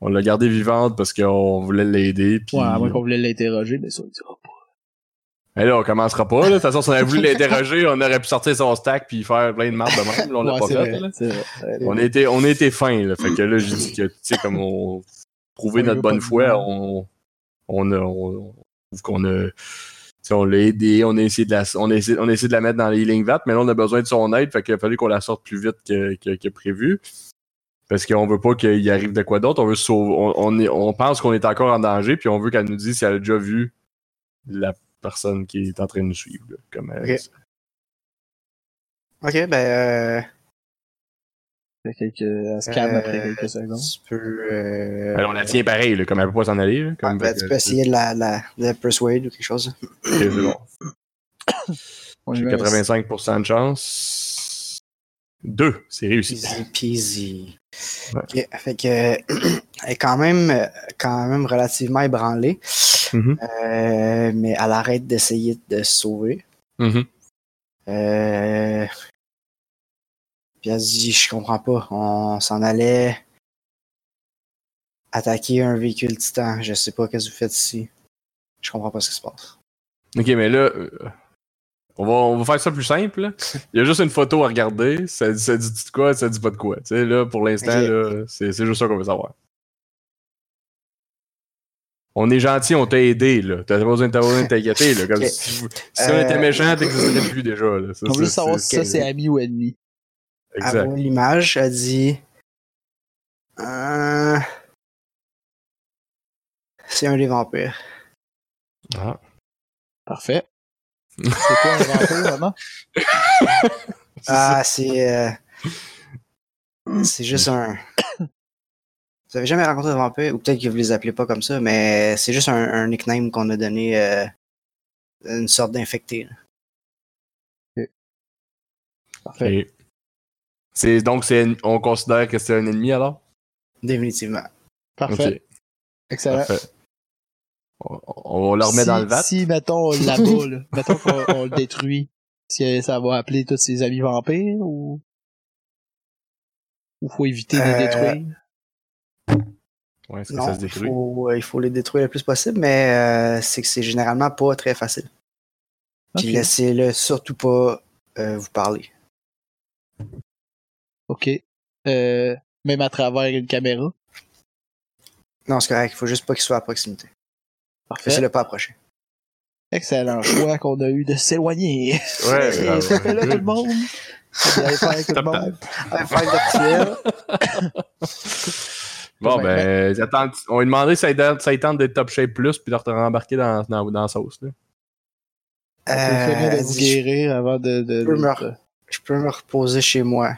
Speaker 3: on l'a gardée vivante parce qu'on voulait l'aider puis
Speaker 1: Ouais, à moins qu'on voulait l'interroger, mais ça, on le dira pas.
Speaker 3: Mais là on commencera pas là. De toute façon si on avait voulu l'interroger, on aurait pu sortir son stack puis faire plein de marde de même. Là, on l'a
Speaker 1: Ouais,
Speaker 3: pas fait.
Speaker 1: vrai,
Speaker 3: là.
Speaker 1: vrai.
Speaker 3: On été on été fin là. Fait que là j'ai dit que tu sais comme on prouver
Speaker 1: On
Speaker 3: notre bonne foi, on on a on, on trouve qu'on a on l'a on a essayé de la on on de la mettre dans les healing vat, mais là on a besoin de son aide, fait qu'il a fallu qu'on la sorte plus vite que, prévu. Parce qu'on veut pas qu'il arrive de quoi d'autre, on veut on, est- on pense qu'on est encore en danger, puis on veut qu'elle nous dise si elle a déjà vu la personne qui est en train de nous suivre. comme euh,
Speaker 2: Ok. Ben. Euh,
Speaker 1: quelques, elle se calme après
Speaker 2: euh,
Speaker 1: quelques secondes.
Speaker 2: Tu peux. Euh,
Speaker 3: on la tient pareil, là, comme elle peut pas s'en aller. là,
Speaker 2: ouais,
Speaker 3: comme,
Speaker 2: ben, tu peux essayer de la, la, de la persuade ou quelque chose.
Speaker 3: Bon. [COUGHS] J'ai
Speaker 1: y va.
Speaker 3: 85% de chance. Deux, c'est réussi.
Speaker 2: Easy peasy.
Speaker 3: Ouais.
Speaker 2: Ok, fait que. [COUGHS] elle est quand même, euh, quand même relativement ébranlée.
Speaker 3: Mhm.
Speaker 2: Euh, mais elle arrête d'essayer de se sauver.
Speaker 3: Mhm.
Speaker 2: Euh... Puis elle se dit, je comprends pas, on s'en allait attaquer un véhicule titan. Je sais pas qu'est-ce que vous faites ici. Je comprends pas ce qui se passe.
Speaker 3: Ok, mais là, euh, on, va, on va faire ça plus simple. Il y a juste une photo à regarder. Ça, ça dit de quoi, ça dit pas de quoi. Tu sais, là, pour l'instant, c'est c'est juste ça qu'on veut savoir. On est gentil, on t'a aidé, là. T'as pas besoin de t'inquiéter, là. Comme si, si on était
Speaker 2: Euh,
Speaker 3: méchant, t'existerais plus déjà, là. Ça,
Speaker 1: On veut savoir si ça c'est ami ou ennemi.
Speaker 2: Elle
Speaker 3: Exact.
Speaker 2: voit l'image, elle dit Euh, C'est un des vampires.
Speaker 3: Ah.
Speaker 1: Parfait. C'est quoi un vampire, vraiment? [LAUGHS]
Speaker 2: Ah, c'est. euh, C'est juste un. [COUGHS] Vous avez jamais rencontré de vampire, ou peut-être que vous les appelez pas comme ça, mais c'est juste un, un nickname qu'on a donné euh, une sorte d'infecté.
Speaker 1: Parfait.
Speaker 3: C'est, donc, c'est, on considère que c'est un ennemi, alors?
Speaker 2: Définitivement.
Speaker 1: Parfait. Excellent.
Speaker 3: parfait. On, on le remet
Speaker 1: si,
Speaker 3: dans le vat.
Speaker 1: Si, mettons, là-bas, là, [LAUGHS] mettons qu'on on le détruit, est-ce que ça va appeler tous ses amis vampires ou. Ou faut éviter de les
Speaker 2: Euh,
Speaker 1: détruire?
Speaker 3: Ouais, est-ce que
Speaker 2: Non,
Speaker 3: ça se
Speaker 2: il
Speaker 3: détruit?
Speaker 2: faut, euh, il faut les détruire le plus possible, mais euh, c'est que c'est généralement pas très facile. Puis laissez-le surtout pas euh, vous parler.
Speaker 1: Ok. Euh, même à travers une caméra.
Speaker 2: Non, c'est correct, il faut juste pas qu'il soit à proximité.
Speaker 1: Parfait.
Speaker 2: Laissez-le pas approcher.
Speaker 1: Excellent choix qu'on a eu de s'éloigner.
Speaker 3: Ouais, [LAUGHS]
Speaker 1: là, tout le monde. Tout le monde. [LAUGHS]
Speaker 3: Bon, ben, on lui demandé si ça tente- d'être top shape plus puis de te rembarquer dans, dans, dans la sauce. Là.
Speaker 1: On peut
Speaker 2: Euh,
Speaker 1: finir de
Speaker 2: elle
Speaker 1: vous guérir avant de. de,
Speaker 2: Je peux
Speaker 1: de-
Speaker 2: me re- je peux me reposer chez moi.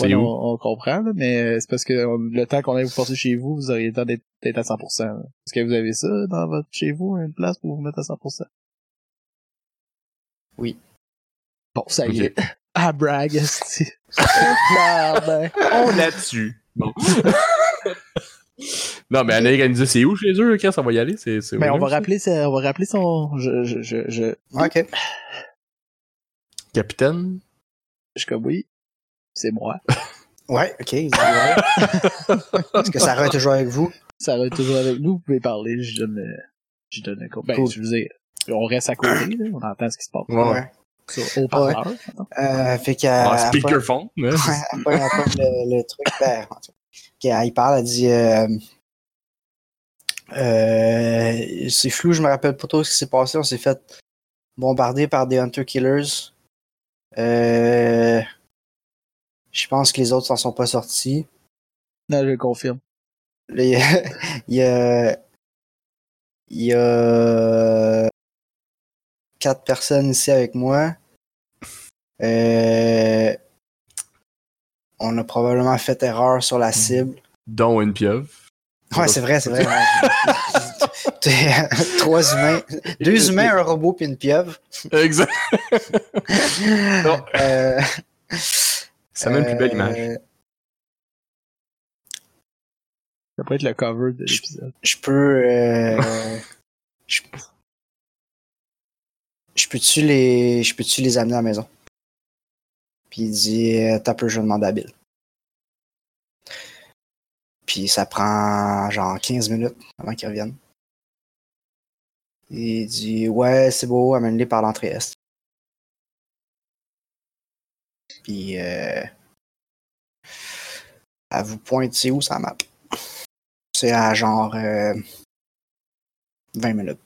Speaker 1: Ouais, on, on comprend, là, mais euh, c'est parce que le temps qu'on aille vous porter chez vous, vous auriez le temps d'être à 100%. là. Est-ce que vous avez ça dans votre chez vous, une place pour vous mettre à 100%?
Speaker 2: Oui.
Speaker 1: Bon, ça y est. [LAUGHS] Ah, brag, [LAUGHS] esti. Merde.
Speaker 3: On là-dessus. Bon. [LAUGHS] non, mais nous dit c'est où chez eux, quand ça va y aller? C'est, c'est
Speaker 1: Mais
Speaker 3: où,
Speaker 1: on va rappeler ça, on va rappeler son, je, je, je, je,
Speaker 2: Ok. [CLEARS THROAT]
Speaker 3: Capitaine?
Speaker 1: je suis comme oui. C'est moi.
Speaker 2: Ouais, ok. il. [LAUGHS] Est-ce que ça va toujours avec vous?
Speaker 1: Ça va être toujours avec nous, vous pouvez parler, je donne, euh, je donne un coup. Ben,
Speaker 2: Cool.
Speaker 1: je veux dire, on reste à côté, là, on entend ce qui se passe.
Speaker 3: Ouais, ouais.
Speaker 1: Sur haut-parleur. mettons.
Speaker 2: Euh, fait
Speaker 3: En
Speaker 2: elle pogne-
Speaker 3: speakerphone,
Speaker 2: ouais, elle pogne le, le truc. Ben, en tout cas. Ok, elle y parle, elle dit euh, euh, C'est flou, je me rappelle pas trop ce qui s'est passé. On s'est fait bombarder par des Hunter Killers. Euh, je pense que les autres s'en sont pas sortis.
Speaker 1: Non, je le confirme.
Speaker 2: Il y a. [LAUGHS] Il y a, il y a quatre personnes ici avec moi. Euh, on a probablement fait erreur sur la cible.
Speaker 3: Dont une pieuvre.
Speaker 2: Ouais, c'est vrai, c'est vrai. T'es- [LAUGHS] [LAUGHS] Trois humains. Deux humains, un robot puis une pieuvre.
Speaker 3: Exact.
Speaker 2: Euh,
Speaker 3: Ça met une plus belle
Speaker 2: euh,
Speaker 3: image.
Speaker 1: Ça peut être le cover de l'épisode.
Speaker 2: Je peux. euh, [LAUGHS] je, Je peux-tu les. Je peux-tu les amener à la maison? Puis il dit euh, T'as peu, je à Bill. Puis ça prend genre 15 minutes avant qu'ils reviennent. Il dit Ouais, c'est beau, amène-les par l'entrée Est. Puis euh, elle vous pointe c'est où ça map. C'est à genre euh, 20 minutes.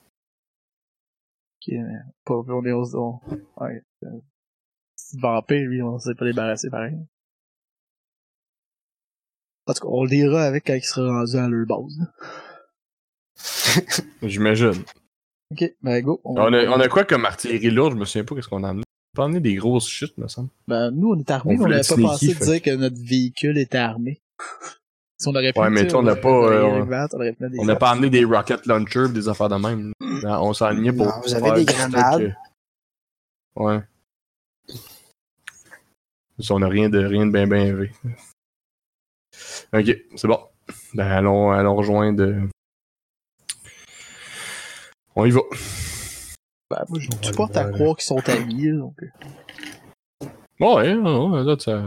Speaker 1: Ok, mais pas, on est au, on, ouais. euh, petit vampire, lui, on s'est pas débarrassé pareil. En tout cas, on le dira avec quand il sera rendu à leur base. [LAUGHS]
Speaker 3: J'imagine.
Speaker 1: Ok, ben go. On,
Speaker 3: On a, on a quoi comme artillerie lourde? Je me souviens pas qu'est-ce qu'on a amené. Pas amené des grosses chutes, me semble.
Speaker 1: Ben, nous, on est armés,
Speaker 3: On
Speaker 1: mais on
Speaker 3: voulait
Speaker 1: n'avait pas
Speaker 3: sneaky,
Speaker 1: pensé de dire que notre véhicule était armé. [LAUGHS] si on aurait pu.
Speaker 3: Ouais, mais
Speaker 1: dire,
Speaker 3: toi, on n'a
Speaker 1: aurait-
Speaker 3: pas, euh,
Speaker 1: on
Speaker 3: n'a pas amené des rocket launchers des affaires de même. Non, On s'est aligné pour.
Speaker 2: Non, vous avez
Speaker 3: faire
Speaker 2: des grenades.
Speaker 3: Ouais. On a rien de rien de bien bien élevé. Ok, c'est bon. Ben allons, allons rejoindre. euh, On y va.
Speaker 1: Ben, moi, je
Speaker 3: On va
Speaker 1: tu portes à croire qu'ils sont amis, donc. euh,
Speaker 3: Ouais, non, non, là, ça.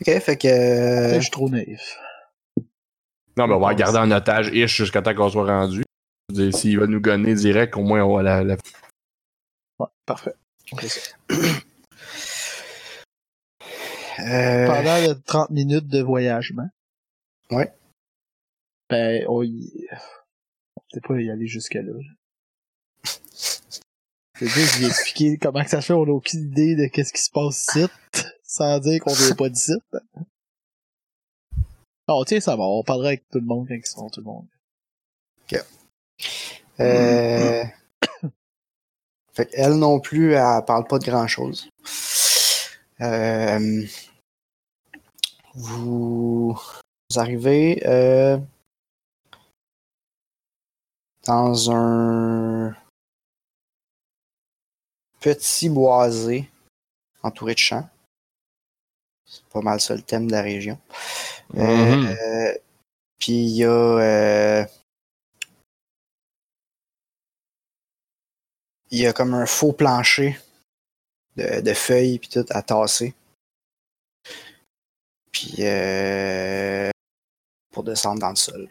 Speaker 2: Ok, fait que. euh,
Speaker 1: je suis trop naïf.
Speaker 3: Non, mais on va garder en otage ish jusqu'à temps qu'on soit rendu. S'il va nous gonner direct, au moins on va la. la...
Speaker 1: Ouais, parfait. [COUGHS]
Speaker 2: Euh,
Speaker 1: Pendant le 30 minutes de voyagement.
Speaker 2: Ouais.
Speaker 1: Ben, on y... On peut pas y aller jusque-là. là. C'est juste, je lui ai expliqué comment que ça se fait, on a aucune idée de qu'est-ce qui se passe ici, sans dire qu'on vient pas d'ici. Oh, tiens, ça va, on parlera avec tout le monde quand ils sont tout le monde.
Speaker 2: Euh... [COUGHS] fait non plus, elle parle pas de grand chose. Euh... Vous... vous arrivez euh... dans un petit boisé entouré de champs. C'est pas mal ça le thème de la région. Euh,
Speaker 3: Mhm.
Speaker 2: euh, Puis il y a euh, il y a comme un faux plancher de, de feuilles puis tout à tasser. Puis euh, pour descendre dans le sol.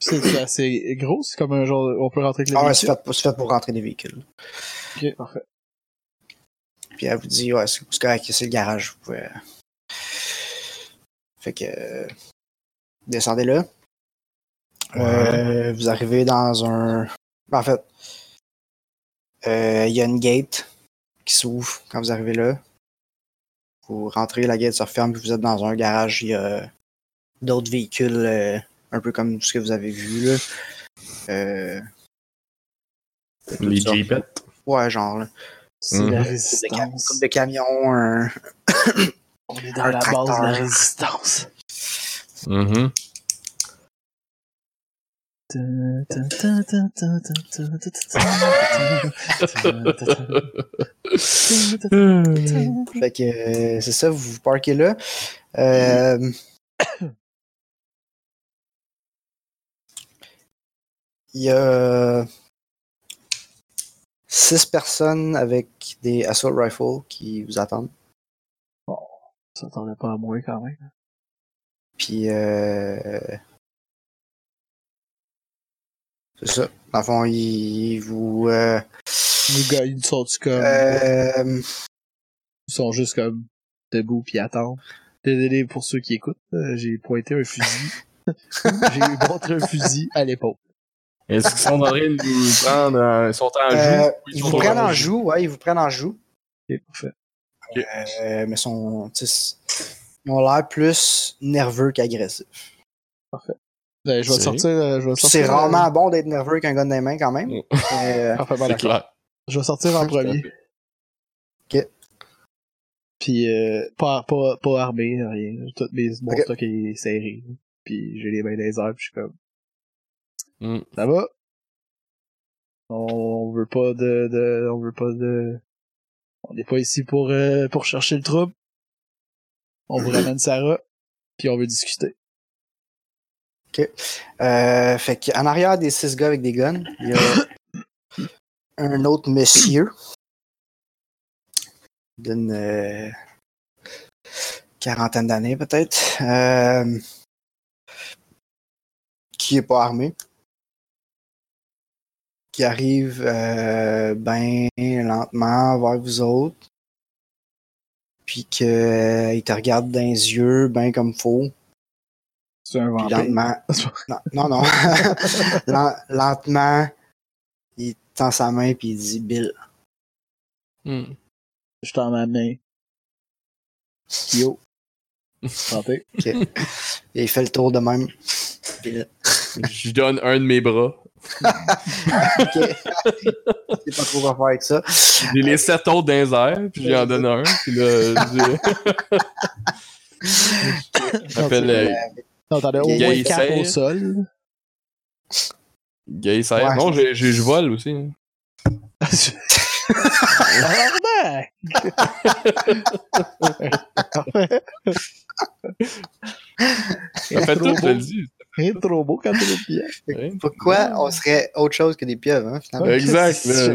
Speaker 1: C'est c'est assez gros, c'est comme un genre, on peut rentrer avec le
Speaker 2: Ah ouais, c'est
Speaker 1: véhicule.
Speaker 2: fait, c'est fait pour rentrer des véhicules.
Speaker 1: Ok, parfait.
Speaker 2: Puis elle vous dit ouais, c'est correct, c'est le garage, vous pouvez. Fait que euh, descendez là. Euh, vous arrivez dans un. En fait, euh, il y a une gate qui s'ouvre quand vous arrivez là. Vous rentrez, la gate se referme, puis vous êtes dans un garage. Il y a d'autres véhicules, euh, un peu comme ce que vous avez vu là. Euh,
Speaker 3: Les. Jeepettes.
Speaker 2: Ouais, genre là.
Speaker 1: C'est
Speaker 3: Mhm.
Speaker 1: la
Speaker 2: Comme de, cam-
Speaker 1: résistance.
Speaker 2: comme de camions, un. [LAUGHS]
Speaker 1: On est dans
Speaker 2: un
Speaker 1: la base de la résistance.
Speaker 3: Mhm. [LAUGHS]
Speaker 2: Fait que euh, c'est ça, vous vous parquez là. Euh, [COUGHS] Il y a six personnes avec des assault rifles qui vous attendent.
Speaker 1: Ça s'attendait pas à moi quand même.
Speaker 2: Puis euh, c'est ça. Dans le fond, ils vous euh,
Speaker 1: Les gars, ils sont comme.
Speaker 2: euh,
Speaker 1: Ils sont juste comme debout pis attendent. Désolé pour ceux qui écoutent, euh, j'ai pointé un fusil. [LAUGHS] j'ai montré un fusil à l'épaule.
Speaker 3: Est-ce qu'ils sont en train de nous prendre en... Ils sont en
Speaker 2: euh,
Speaker 3: joue?
Speaker 2: ils vous prennent en joue, ouais, ils vous prennent en joue.
Speaker 1: Ok, parfait.
Speaker 2: Euh, mais sont, tu sais, ils ont l'air plus nerveux qu'agressifs.
Speaker 1: Ben, je vais sortir, euh, je vais sortir.
Speaker 2: C'est
Speaker 1: euh,
Speaker 2: rarement bon d'être nerveux un gun dans les mains quand même. Mais, [LAUGHS] euh,
Speaker 3: C'est
Speaker 1: d'accord.
Speaker 3: clair.
Speaker 1: Je vais sortir en premier.
Speaker 2: Ok.
Speaker 1: Puis euh, pas, pas, pas armé, rien. Tout mes, mon
Speaker 2: Ok.
Speaker 1: stock est serré. Puis j'ai les mains dans les airs, puis je suis comme.
Speaker 3: Mm.
Speaker 1: Ça va? On veut pas de, de on veut pas de, on n'est pas ici pour euh, pour chercher le trouble. On vous [LAUGHS] ramène Sarah, puis on veut discuter.
Speaker 2: euh, fait qu'en arrière des six gars avec des guns, il y a [COUGHS] un autre monsieur d'une euh, quarantaine d'années peut-être, euh, qui est pas armé, qui arrive euh, ben lentement vers vous autres, puis qu'il te regarde dans les yeux, ben comme faut,
Speaker 1: C'est un
Speaker 2: puis
Speaker 1: vampire.
Speaker 2: lentement, [LAUGHS] non, non, non. [LAUGHS] Len- lentement, il tend sa main puis il dit Bill.
Speaker 3: Hmm.
Speaker 1: Je tends ma main. Yo. Santé.
Speaker 2: Et il fait le tour de même. Bill.
Speaker 3: Je donne un de mes bras.
Speaker 2: Ok. Je sais pas trop quoi faire avec ça.
Speaker 3: J'ai les sept autres dans les airs, puis j'en donne un. Puis là, j'ai- [LAUGHS] J'appelle euh,
Speaker 1: Non, t'en as au
Speaker 2: Gay
Speaker 1: moins quatre
Speaker 3: serre.
Speaker 1: au sol.
Speaker 3: Gay Serre.
Speaker 2: Ouais.
Speaker 3: Non, j'ai- j'ai- je vole aussi. [LAUGHS] fait tout, je te le dis.
Speaker 1: Rien de trop beau quand le pied. [LAUGHS]
Speaker 3: Ouais.
Speaker 2: Pourquoi on serait autre chose que des pieuvres, hein, finalement?
Speaker 3: Exact. Là,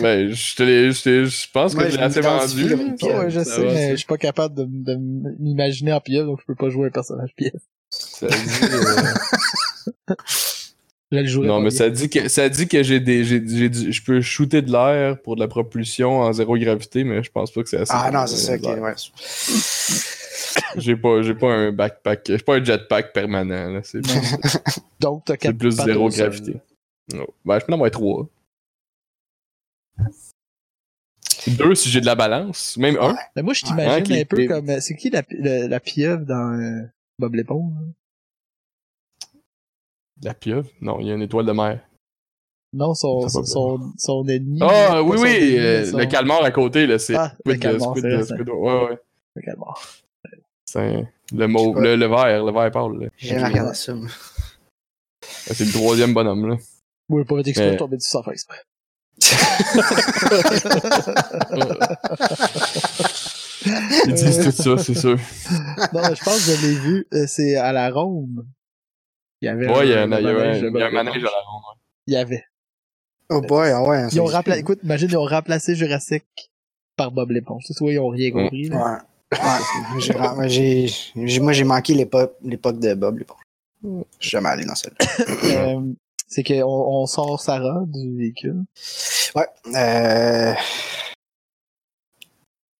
Speaker 3: Ben, je te l'ai- je je pense
Speaker 2: Moi,
Speaker 3: que
Speaker 2: je
Speaker 3: j'ai assez vendu.
Speaker 1: Ouais, je
Speaker 3: Ça
Speaker 1: sais,
Speaker 3: va,
Speaker 1: mais je suis pas capable de, de m'imaginer en pièce, donc je peux pas jouer un personnage pièce.
Speaker 3: Ça dit, euh, [LAUGHS]
Speaker 1: le
Speaker 3: Non, mais
Speaker 1: bien.
Speaker 3: ça dit que ça dit que j'ai des j'ai j'ai du- je peux shooter de l'air pour de la propulsion en zéro gravité, mais je pense pas que c'est assez.
Speaker 2: Ah non, c'est ça, ok, ouais.
Speaker 3: J'ai pas j'ai pas un backpack, j'ai pas un jetpack permanent là, c'est
Speaker 1: Non. [LAUGHS] Donc, t'as quatre
Speaker 3: plus zéro gravité. Non. Ben, je peux en avoir trois. Deux si j'ai de la balance, même un.
Speaker 1: Mais moi, je
Speaker 2: Ouais,
Speaker 1: t'imagine un peu comme. euh, C'est qui la, la, la pieuvre dans euh, Bob l'éponge? hein?
Speaker 3: La pieuvre? Non, il y a une étoile de mer.
Speaker 1: Non, son,
Speaker 3: C'est pas
Speaker 1: son, son, son ennemi.
Speaker 3: Ah oui oui,
Speaker 1: ennemi,
Speaker 3: euh,
Speaker 1: son-
Speaker 3: le calmar à côté là, c'est
Speaker 1: Ah, le calmar, c'est
Speaker 3: ouais ouais.
Speaker 1: le calmar.
Speaker 3: C'est le mauve, le, le vert, le vert pâle.
Speaker 2: J'ai jamais regardé ça, moi.
Speaker 3: C'est le troisième bonhomme là.
Speaker 1: Oui, pas exprès,
Speaker 3: Mais-
Speaker 1: tomber du sans faire exprès. [LAUGHS]
Speaker 3: Ils disent tout ça, c'est sûr.
Speaker 1: non, je pense que je l'ai vu. euh, C'est à la ronde. Il y avait
Speaker 3: Ouais, il y a un,
Speaker 1: un
Speaker 3: il y a un-
Speaker 1: manège de
Speaker 3: il y a un
Speaker 1: Bob
Speaker 3: manège à la ronde. ouais.
Speaker 1: Il y avait.
Speaker 2: Oh boy, ah ouais.
Speaker 1: Ils ont remplacé, écoute, imagine, ils ont remplacé Jurassic par Bob l'éponge. Tu vois, ils ont rien compris. là.
Speaker 2: Ouais. Ouais. J'ai ra- moi, j'ai, j'ai- moi, j'ai manqué l'époque, l'époque de Bob l'éponge. Je suis jamais allé dans celle-là. [COUGHS]
Speaker 1: Euh, c'est qu'on on sort Sarah du véhicule.
Speaker 2: Ouais. Euh,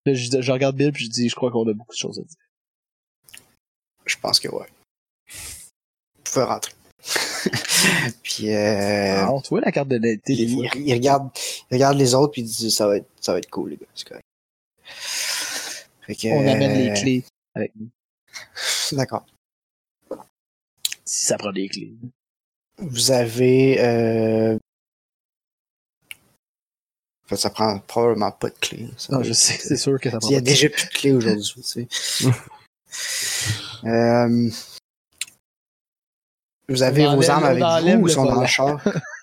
Speaker 1: Là, je, je regarde Bill puis je dis, je crois qu'on a beaucoup de choses à dire.
Speaker 2: je pense que ouais. Vous pouvez rentrer. [LAUGHS] puis euh,
Speaker 1: Alors, tu vois la carte
Speaker 2: il, il- il regarde, il regarde les autres puis il dit ça va être, ça va être cool les gars, c'est correct. Fait que,
Speaker 1: On amène les
Speaker 2: euh,
Speaker 1: clés avec nous.
Speaker 2: D'accord.
Speaker 1: Si ça prend des clés.
Speaker 2: Vous avez, euh... en fait, ça prend probablement pas de clé. ça.
Speaker 1: Non, je sais, c'est sûr que ça prend
Speaker 2: Il y a
Speaker 1: pas de
Speaker 2: déjà plus de clés aujourd'hui, tu sais. [LAUGHS] Euh, Vous avez
Speaker 1: On
Speaker 2: vos armes avec vous ou sont dans le char? [LAUGHS]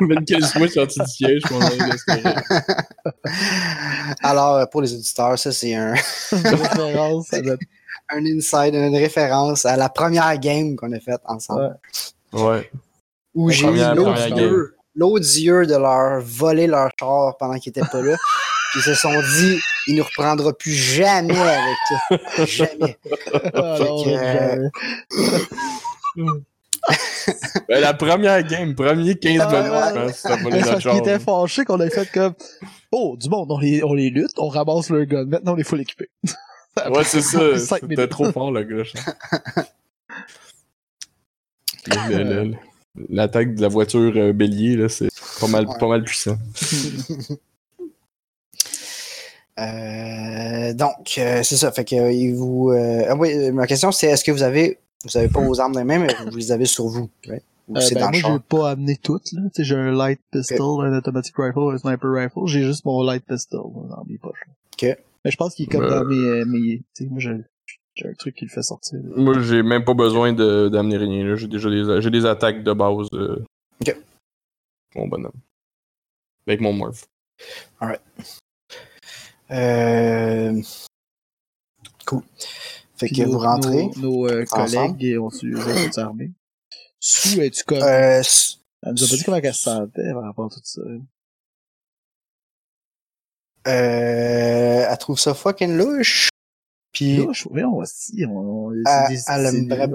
Speaker 3: Même quel soit sorti du siège.
Speaker 2: Alors, euh, pour les auditeurs, ça c'est un,
Speaker 1: référence. [LAUGHS]
Speaker 2: un inside, une référence à la première game qu'on a faite ensemble.
Speaker 3: Ouais.
Speaker 2: Où j'ai eu l'odieux, de leur voler leur char pendant qu'ils étaient pas là. [LAUGHS] Puis ils se sont dit, il nous reprendra plus jamais avec ça. [LAUGHS] Jamais.
Speaker 1: Ah, non,
Speaker 2: que,
Speaker 1: jamais. [LAUGHS]
Speaker 3: Ben, la première game, premier 15
Speaker 1: Ah,
Speaker 3: minutes,
Speaker 1: ouais. parce qu'ils
Speaker 3: char.
Speaker 1: étaient fâchés qu'on a fait comme Oh, du monde, on les, on les lutte, on ramasse leur gun, maintenant on les faut l'équiper. [LAUGHS]
Speaker 3: Ouais, c'est ça. C'était trop fort, le gars. [LAUGHS] Le- le- le- L'attaque de la voiture euh, bélier, là, c'est pas mal,
Speaker 2: Ouais.
Speaker 3: pas mal puissant.
Speaker 2: Euh, donc, euh, c'est ça. Fait que euh, il vous. euh, ah oui, ma question c'est est-ce que vous avez. Vous avez pas vos armes dans les mains, mais vous les avez sur vous. right? Ou
Speaker 1: Euh,
Speaker 2: c'est
Speaker 1: ben,
Speaker 2: dans
Speaker 1: moi,
Speaker 2: le char?
Speaker 1: j'ai pas amené toutes, là. Tu sais, j'ai un light pistol, un automatic rifle, un sniper rifle. J'ai juste mon light pistol là, dans mes poches.
Speaker 2: Ok.
Speaker 1: Mais je pense qu'il est comme dans mes, euh, mes, tu sais, moi, j'ai, j'ai un truc qui le fait sortir. là.
Speaker 3: Moi, j'ai même pas besoin de- d'amener rien. là. J'ai déjà des, j'ai des attaques de base. euh,
Speaker 2: Ok.
Speaker 3: Mon bonhomme. Avec mon morph.
Speaker 2: Euh... Cool. Fait que
Speaker 1: nos-
Speaker 2: vous rentrez.
Speaker 1: Nos, nos, euh, collègues ont su, sont armés. Sous, es-tu comme,
Speaker 2: Euh,
Speaker 1: Elle nous a pas dit comment elle se sentait par rapport à tout ça.
Speaker 2: Euh, elle trouve ça fucking louche. Puis
Speaker 1: Louche, oui, on va si, on,
Speaker 2: Elle- aimerait-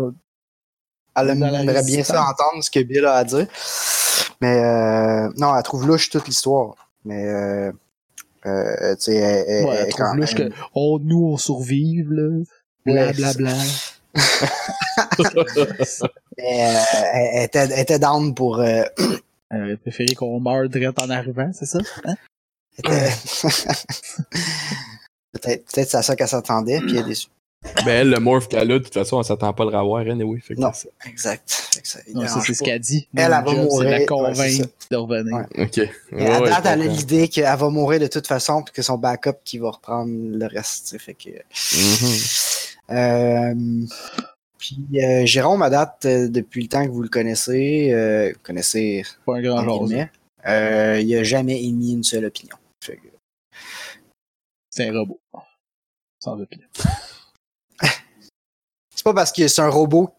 Speaker 2: elle aimerait bien ça entendre ce que Bill a à dire. Mais euh, non, elle trouve louche toute l'histoire. Mais euh, euh, tu sais, elle,
Speaker 1: Ouais, elle
Speaker 2: elle-
Speaker 1: trouve louche
Speaker 2: même-
Speaker 1: que, oh, nous, on survive, là. Bla,
Speaker 2: Ouais,
Speaker 1: bla,
Speaker 2: c'est-
Speaker 1: bla. [LAUGHS]
Speaker 2: Mais, euh, elle, elle était, elle était down pour. euh,
Speaker 1: Elle préféré qu'on meure direct en arrivant, c'est ça? Hein?
Speaker 2: était- [LAUGHS] peut-être peut-être c'est à ça qu'elle s'attendait, puis elle est déçue.
Speaker 3: Ben, elle, le morph qu'elle a, de toute façon, on s'attend pas à le revoir, anyway. Fait que
Speaker 2: Non.
Speaker 3: c'est-
Speaker 2: Exact. Ça
Speaker 1: Non, ça, c'est ce qu'elle dit.
Speaker 2: Elle, elle va
Speaker 1: job,
Speaker 2: mourir.
Speaker 1: la
Speaker 2: Ouais,
Speaker 1: convaincre de revenir.
Speaker 2: Ouais.
Speaker 3: Ok. Ouais,
Speaker 2: à date, elle a l'idée qu'elle va mourir de toute façon, puis que son backup qui va reprendre le reste. tu sais, Fait que.
Speaker 3: Mhm.
Speaker 2: Euh, puis euh, Jérôme, à date, euh, depuis le temps que vous le connaissez, euh, vous connaissez
Speaker 1: Pas un grand
Speaker 2: euh, il a jamais émis une seule opinion. Fait que-
Speaker 1: C'est un robot. Sans opinion. [LAUGHS]
Speaker 2: C'est pas parce que c'est un robot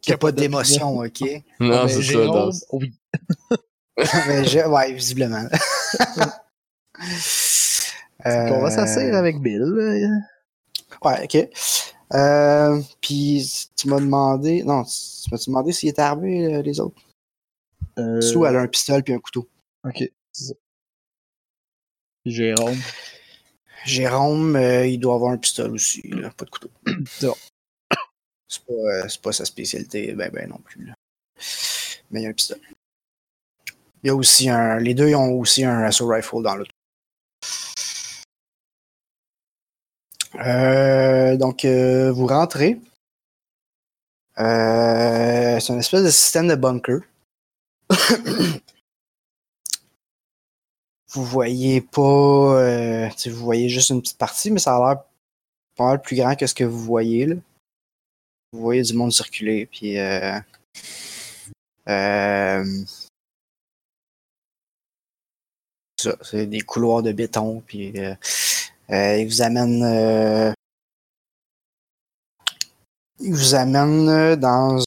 Speaker 2: qui
Speaker 1: Qui a
Speaker 2: pas
Speaker 1: pas
Speaker 2: d'émotion, ok?
Speaker 3: Non,
Speaker 1: Mais
Speaker 3: c'est ça. Dans-
Speaker 1: oui. [LAUGHS]
Speaker 2: Mais je- ouais, visiblement. [LAUGHS] Euh,
Speaker 1: On va s'asseoir avec Bill.
Speaker 2: Ouais, ok. Euh, puis tu m'as demandé. Non, tu m'as demandé s'il était armé, euh, les autres?
Speaker 1: Euh,
Speaker 2: Sous, elle a un pistolet puis un couteau.
Speaker 1: Ok, c'est ça. Jérôme?
Speaker 2: Jérôme, euh, il doit avoir un pistolet aussi, là, pas de couteau. [COUGHS]
Speaker 1: C'est bon. [COUGHS]
Speaker 2: C'est pas, euh, c'est pas sa spécialité, ben ben non plus. là. Mais il y a un pistolet. Il y a aussi un. Les deux ils ont aussi un assault rifle dans l'auto. Euh, donc, euh, vous rentrez. Euh, c'est un espèce de système de bunker. [COUGHS] vous voyez pas. euh, vous voyez juste une petite partie, mais ça a l'air pas mal plus grand que ce que vous voyez. Là. Vous voyez du monde circuler, puis. Euh, c'est des couloirs de béton, puis euh, ils vous amènent. euh, ils vous amènent euh, dans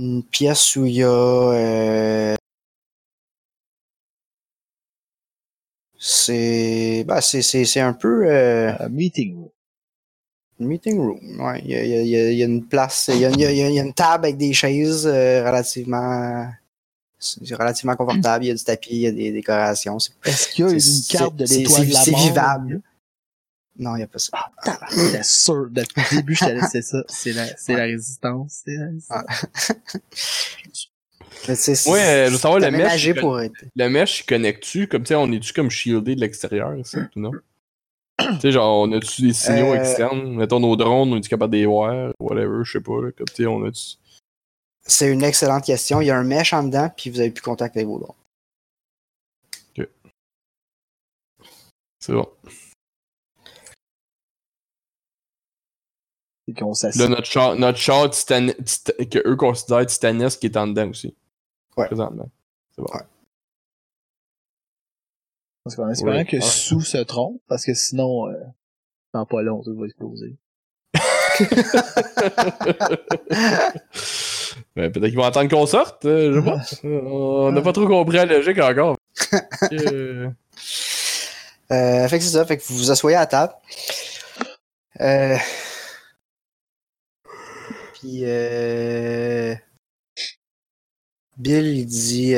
Speaker 2: une pièce où il y a. euh, c'est, bah, c'est, c'est, c'est un peu. euh,
Speaker 1: meeting room.
Speaker 2: Meeting room, ouais. Il y a, il y a- il y a- il y a une place, il y a, il il il y une table avec des chaises euh, relativement, c'est relativement confortable. Il y a du tapis, il y a des décorations. C'est-
Speaker 1: Est-ce qu'il y a une carte de l'étoile de la
Speaker 2: c'est vivable. Non, il n'y a pas ça.
Speaker 1: Ah, sûr. Depuis le début, je t'ai laissé ça. C'est la, c'est la résistance. C'est la [LAUGHS]
Speaker 2: c'est-
Speaker 3: Ouais, je veux savoir, le il-
Speaker 2: pour être.
Speaker 3: Le mesh, il connecte-tu? Comme, tu sais, on est-tu comme shieldé de l'extérieur, ça, ou non? tu sais, genre, on a-tu des signaux
Speaker 2: Euh,
Speaker 3: externes? Mettons nos drones, on est-tu capable de les voir? Whatever, je sais pas, là. Comme, tu sais, on a-tu...
Speaker 2: C'est une excellente question. Il y a un mesh en dedans, puis vous avez plus contact avec vos drones.
Speaker 3: C'est bon.
Speaker 1: C'est qu'on s'assied.
Speaker 3: Là, notre char, notre char titan- tit- que eux considèrent titanesque qui est en dedans aussi.
Speaker 2: Ouais.
Speaker 3: Présentement. C'est bon.
Speaker 2: Ouais.
Speaker 1: Parce qu'en espérant
Speaker 3: Oui.
Speaker 1: que
Speaker 3: Ouais.
Speaker 1: Sous se trompe, parce que sinon, euh, dans pas long, tout va exploser. [LAUGHS] [LAUGHS] [LAUGHS]
Speaker 3: Ben, peut-être qu'ils vont attendre qu'on sorte, euh, je. Euh, On n'a pas trop compris la logique encore. [LAUGHS] Euh,
Speaker 2: Euh, fait que c'est ça. Fait que vous vous asseyez à table. Puis euh... Bill, il dit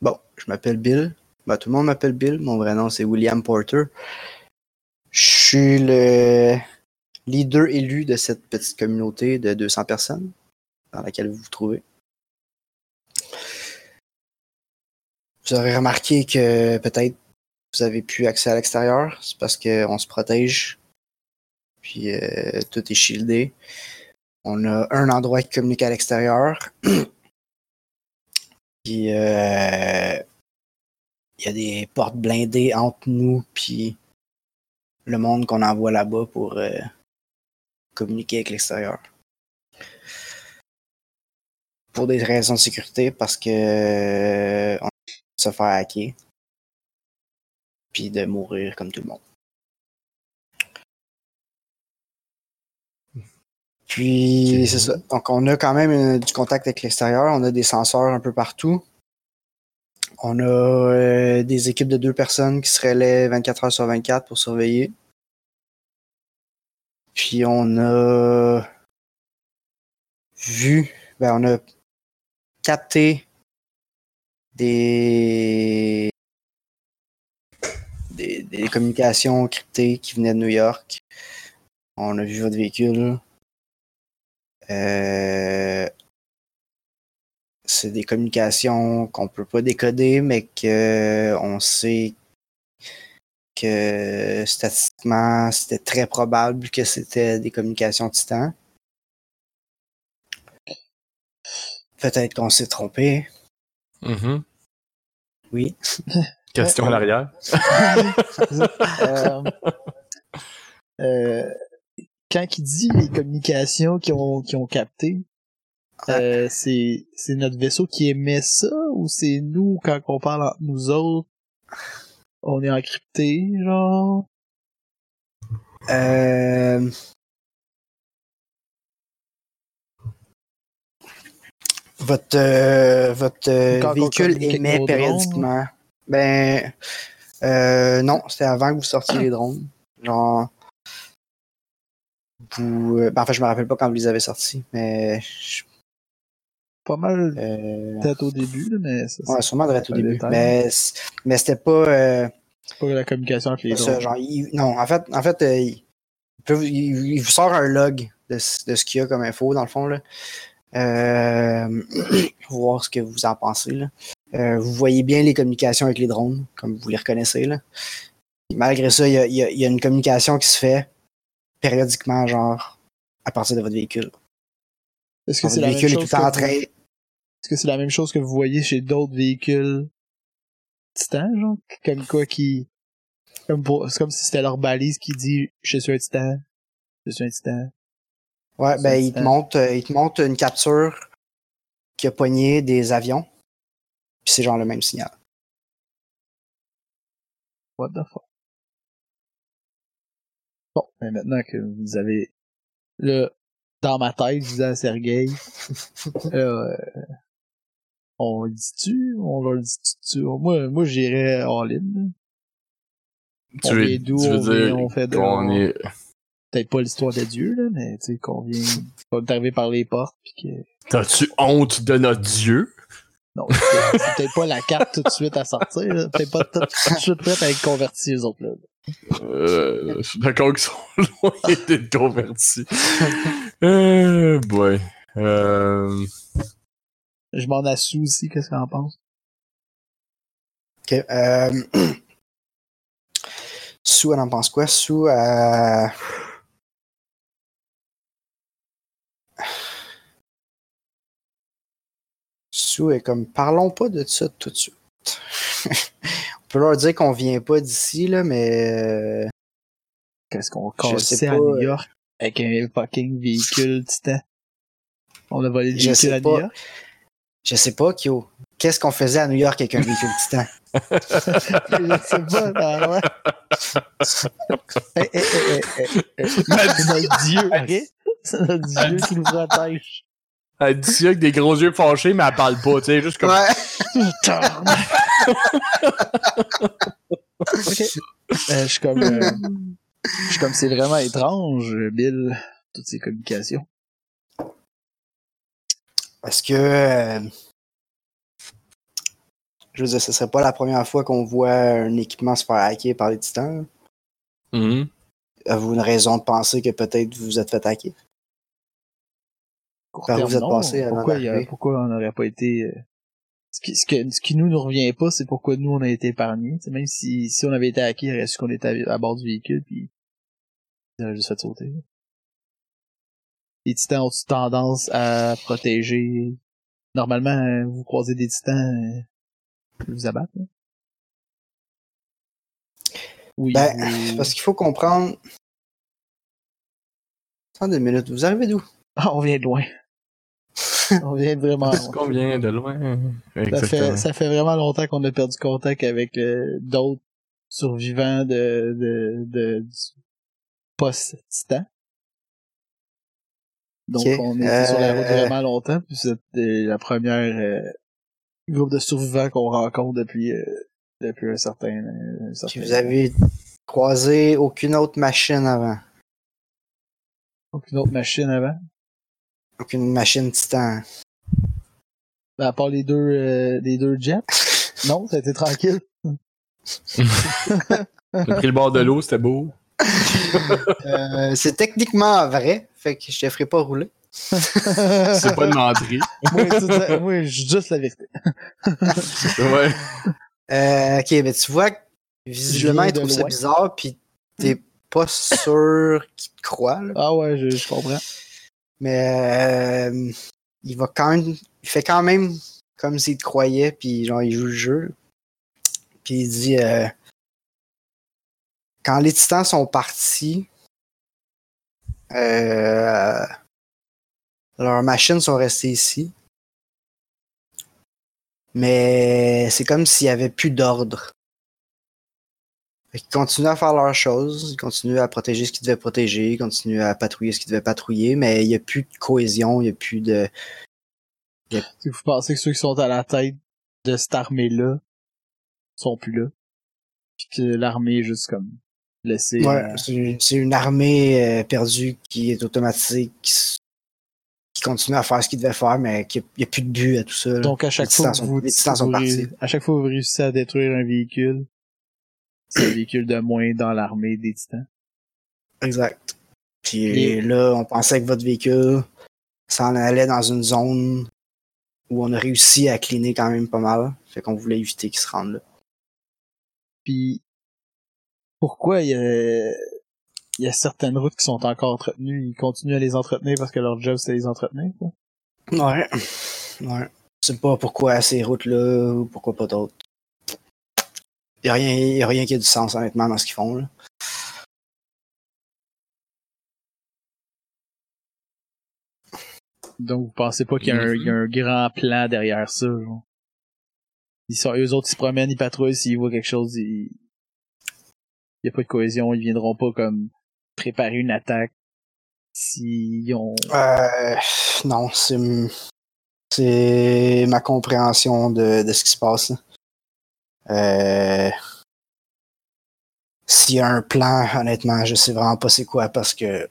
Speaker 2: Bon, je m'appelle Bill. Ben, tout le monde m'appelle Bill. Mon vrai nom, c'est William Porter. Je suis le leader élu de cette petite communauté de 200 personnes dans laquelle vous vous trouvez. Vous aurez remarqué que peut-être vous avez plus accès à l'extérieur. C'est parce qu'on se protège. Puis euh, tout est shieldé. On a un endroit qui communique à l'extérieur. [CLEARS THROAT] Puis euh, il y a des portes blindées entre nous puis le monde qu'on envoie là-bas pour euh, communiquer avec l'extérieur. Pour des raisons de sécurité, parce que euh, on se faire hacker. Puis de mourir comme tout le monde. Puis c'est ça. Donc on a quand même euh, du contact avec l'extérieur. On a des senseurs un peu partout. On a euh, des équipes de deux personnes qui seraient là 24 heures sur 24 pour surveiller. Puis on a vu, ben on a capté des, des, communications cryptées qui venaient de New York. On a vu votre véhicule. Euh, c'est des communications qu'on peut pas décoder, mais que on sait que statistiquement, c'était très probable que c'était des communications Titan. Peut-être qu'on s'est trompé.
Speaker 3: Mhm.
Speaker 2: Oui. [LAUGHS]
Speaker 3: Question à l'arrière. [LAUGHS]
Speaker 1: Euh, euh, quand il dit les communications qui ont, qui ont capté, euh, c'est, c'est notre vaisseau qui émet ça ou c'est nous quand on parle entre nous autres? On est encrypté, genre?
Speaker 2: Euh, Votre, euh, votre euh, véhicule émet périodiquement. Ben, euh, non, c'était avant que vous sortiez les drones. Genre, vous, euh, ben, en fait, je me rappelle pas quand vous les avez sortis, mais je-
Speaker 1: Pas mal peut-être au début, mais ça,
Speaker 2: ouais,
Speaker 1: c'est
Speaker 2: sûrement de au début. Mais, mais c'était pas, euh,
Speaker 1: pas la communication entre les drones.
Speaker 2: genre, il- non, en fait, en fait, euh, il, peut vous- il- il vous sort un log de, ce- de ce qu'il y a comme info dans le fond là. Euh, pour [CLEARS THROAT] voir ce que vous en pensez là. Euh, vous voyez bien les communications avec les drones, comme vous les reconnaissez là. Malgré ça, il y a, y a- il y a une communication qui se fait périodiquement, genre à partir de votre véhicule.
Speaker 1: Est-ce que c'est la même
Speaker 2: véhicule est tout en train.
Speaker 1: Est-ce que c'est la même chose que vous voyez chez d'autres véhicules Titan, genre? Comme quoi qui. Comme pour... C'est comme si c'était leur balise qui dit Je suis un titan. Je suis un titan.
Speaker 2: Ouais, ben il te montre, euh, il te montre une capture qui a pogné des avions. Puis c'est genre le même signal.
Speaker 1: What the fuck? Bon, mais maintenant que vous avez. Là, dans ma tête, je disais à Sergei. [LAUGHS] euh, on le dit-tu? On leur dit-tu? Moi, moi j'irais all-in.
Speaker 3: Tu
Speaker 1: On
Speaker 3: veux,
Speaker 1: vient d'où,
Speaker 3: tu veux
Speaker 1: on vient-
Speaker 3: dire
Speaker 1: on fait de-
Speaker 3: est...
Speaker 1: Peut-être pas l'histoire de Dieu, là, mais tu sais, qu'on vient. qu'on est arrivé par les portes, pis que.
Speaker 3: T'as-tu honte de notre Dieu?
Speaker 1: Non, c'est peut-être pas la carte tout de suite à sortir. Peut-être pas tout tout de suite prête à être converti, les autres, là.
Speaker 3: Euh, je suis d'accord qu'ils sont [LAUGHS] loin d'être convertis. euh, boy. Euh,
Speaker 1: Je m'en assoue aussi, qu'est-ce qu'on en pense?
Speaker 2: Ok. Euh... [CLEARS THROAT] Sue, elle en pense quoi? Sue, euh... Sue est comme, parlons pas de ça tout de suite. [LAUGHS] On peut leur dire qu'on vient pas d'ici, là, mais... euh,
Speaker 1: Qu'est-ce qu'on cassait à New
Speaker 2: euh,
Speaker 1: York avec un fucking véhicule titan? On a volé le véhicule à. New York?
Speaker 2: Je sais pas, Kyo. Qu'est-ce qu'on faisait à New York avec un véhicule titan?
Speaker 1: je sais pas, ben ouais. [LAUGHS] Eh, eh. C'est notre Dieu, ok? C'est notre Dieu qui nous protège.
Speaker 3: elle dit ça avec des gros yeux fâchés, mais elle parle pas, tu sais, juste comme... [LAUGHS]
Speaker 1: Tabarnak. ok. Euh, je suis comme, euh, je suis comme, c'est vraiment étrange, Bill, toutes ces communications.
Speaker 2: Parce que... euh, Je veux dire, ce serait pas la première fois qu'on voit un équipement se faire hacker par les titans.
Speaker 3: Mhm.
Speaker 2: Avez-vous une raison de penser que peut-être vous vous êtes fait hacker? Par
Speaker 1: terme,
Speaker 2: vous êtes
Speaker 1: non.
Speaker 2: passé
Speaker 1: pourquoi, a- pourquoi on n'aurait pas été... euh, Ce qui, ce, que- ce qui nous ne revient pas, c'est pourquoi nous, on a été épargnés. Tu sais, même si, si on avait été hacké, il reste qu'on était à, à bord du véhicule, puis ils auraient juste fait sauter. Les titans ont tendance à protéger... Normalement, euh, vous croisez des titans, euh, ils vous abattent. Oui.
Speaker 2: Ben,
Speaker 1: vous- [LAUGHS]
Speaker 2: Parce qu'il faut comprendre... Attendez une minute, vous arrivez d'où?
Speaker 1: Ah, on vient de loin. [LAUGHS] on vient de vraiment
Speaker 3: Est-ce
Speaker 1: loin.
Speaker 3: qu'on vient de loin?
Speaker 1: Ça fait, ça fait vraiment longtemps qu'on a perdu contact avec euh, d'autres survivants de, de, de du post-titan. Donc, on était sur la route
Speaker 2: Euh,
Speaker 1: vraiment longtemps, puis c'est la première euh, groupe de survivants qu'on rencontre depuis, euh, depuis un certain, un certain
Speaker 2: vous avez croisé aucune autre machine avant?
Speaker 1: Aucune autre machine avant.
Speaker 2: Aucune machine titan.
Speaker 1: Ben, à part les deux, euh, les deux jets. [LAUGHS] Non, ça a été tranquille. [LAUGHS]
Speaker 3: J'ai pris le bord de l'eau, c'était beau. [LAUGHS]
Speaker 2: Euh, c'est techniquement vrai, fait que je te ferai pas rouler. [LAUGHS]
Speaker 3: C'est pas de menterie.
Speaker 1: dis juste la vérité.
Speaker 3: Ouais.
Speaker 2: Euh, ok, mais tu vois, que visiblement, il trouve ça bizarre, puis t'es pas sûr qu'il te croit, là.
Speaker 1: Ah ouais, je, je comprends.
Speaker 2: Mais euh, il va quand même. Il fait quand même comme s'il te croyait, puis genre il joue le jeu. Puis il dit euh, Quand les titans sont partis, euh, leurs machines sont restées ici. Mais c'est comme s'il n'y avait plus d'ordre. Qu'ils continuent à faire leurs choses, ils continuent à protéger ce qu'ils devaient protéger, ils continuent à patrouiller ce qu'ils devaient patrouiller, mais il n'y a plus de cohésion, il n'y a plus de.
Speaker 1: Si vous pensez que ceux qui sont à la tête de cette armée-là sont plus là. Puis que l'armée est juste comme
Speaker 2: Ouais,
Speaker 1: euh,
Speaker 2: c'est une- armée euh, perdue qui est automatique, qui, qui continue à faire ce qu'il devait faire, mais qu'il n'y a, plus de but à tout ça.
Speaker 1: Donc à chaque
Speaker 2: Les
Speaker 1: fois
Speaker 2: sont-
Speaker 1: vous,
Speaker 2: les titans sont
Speaker 1: vous à chaque fois que vous réussissez à détruire un véhicule, c'est un véhicule de moins dans l'armée des titans.
Speaker 2: Exact. Puis
Speaker 1: Et-
Speaker 2: là, on pensait que votre véhicule s'en allait dans une zone où on a réussi à cleaner quand même pas mal. Fait qu'on voulait éviter qu'il se rende là.
Speaker 1: Puis pourquoi il y a, il y a certaines routes qui sont encore entretenues, ils continuent à les entretenir parce que leur job c'est les entretenir. quoi.
Speaker 2: Ouais. Ouais. Je sais pas pourquoi ces routes-là ou pourquoi pas d'autres. Y a rien, y a rien qui a du sens, honnêtement, dans ce qu'ils font, là.
Speaker 1: Donc vous pensez pas qu'il y a, un, il y a un grand plan derrière ça. Genre? Ils sont, eux autres ils se promènent, ils patrouillent, s'ils voient quelque chose, ils... il y a pas de cohésion, ils viendront pas comme préparer une attaque s'ils ont.
Speaker 2: Euh, non, c'est c'est ma compréhension de, de ce qui se passe. Euh, S'il y a un plan, honnêtement, je sais vraiment pas c'est quoi parce que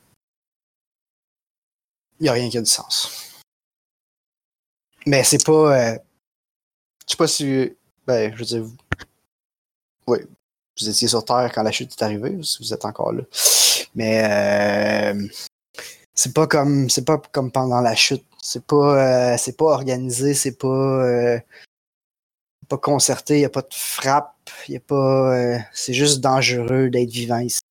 Speaker 2: il y a rien qui a du sens. Mais c'est pas. euh, Je sais pas si. Ben, je veux dire. Oui. Vous étiez sur Terre quand la chute est arrivée, ou si vous êtes encore là. Mais euh, c'est pas comme c'est pas comme pendant la chute. C'est pas euh, c'est pas organisé, c'est pas euh, pas concerté, y a pas de frappe, a pas c'est juste dangereux d'être vivant ici.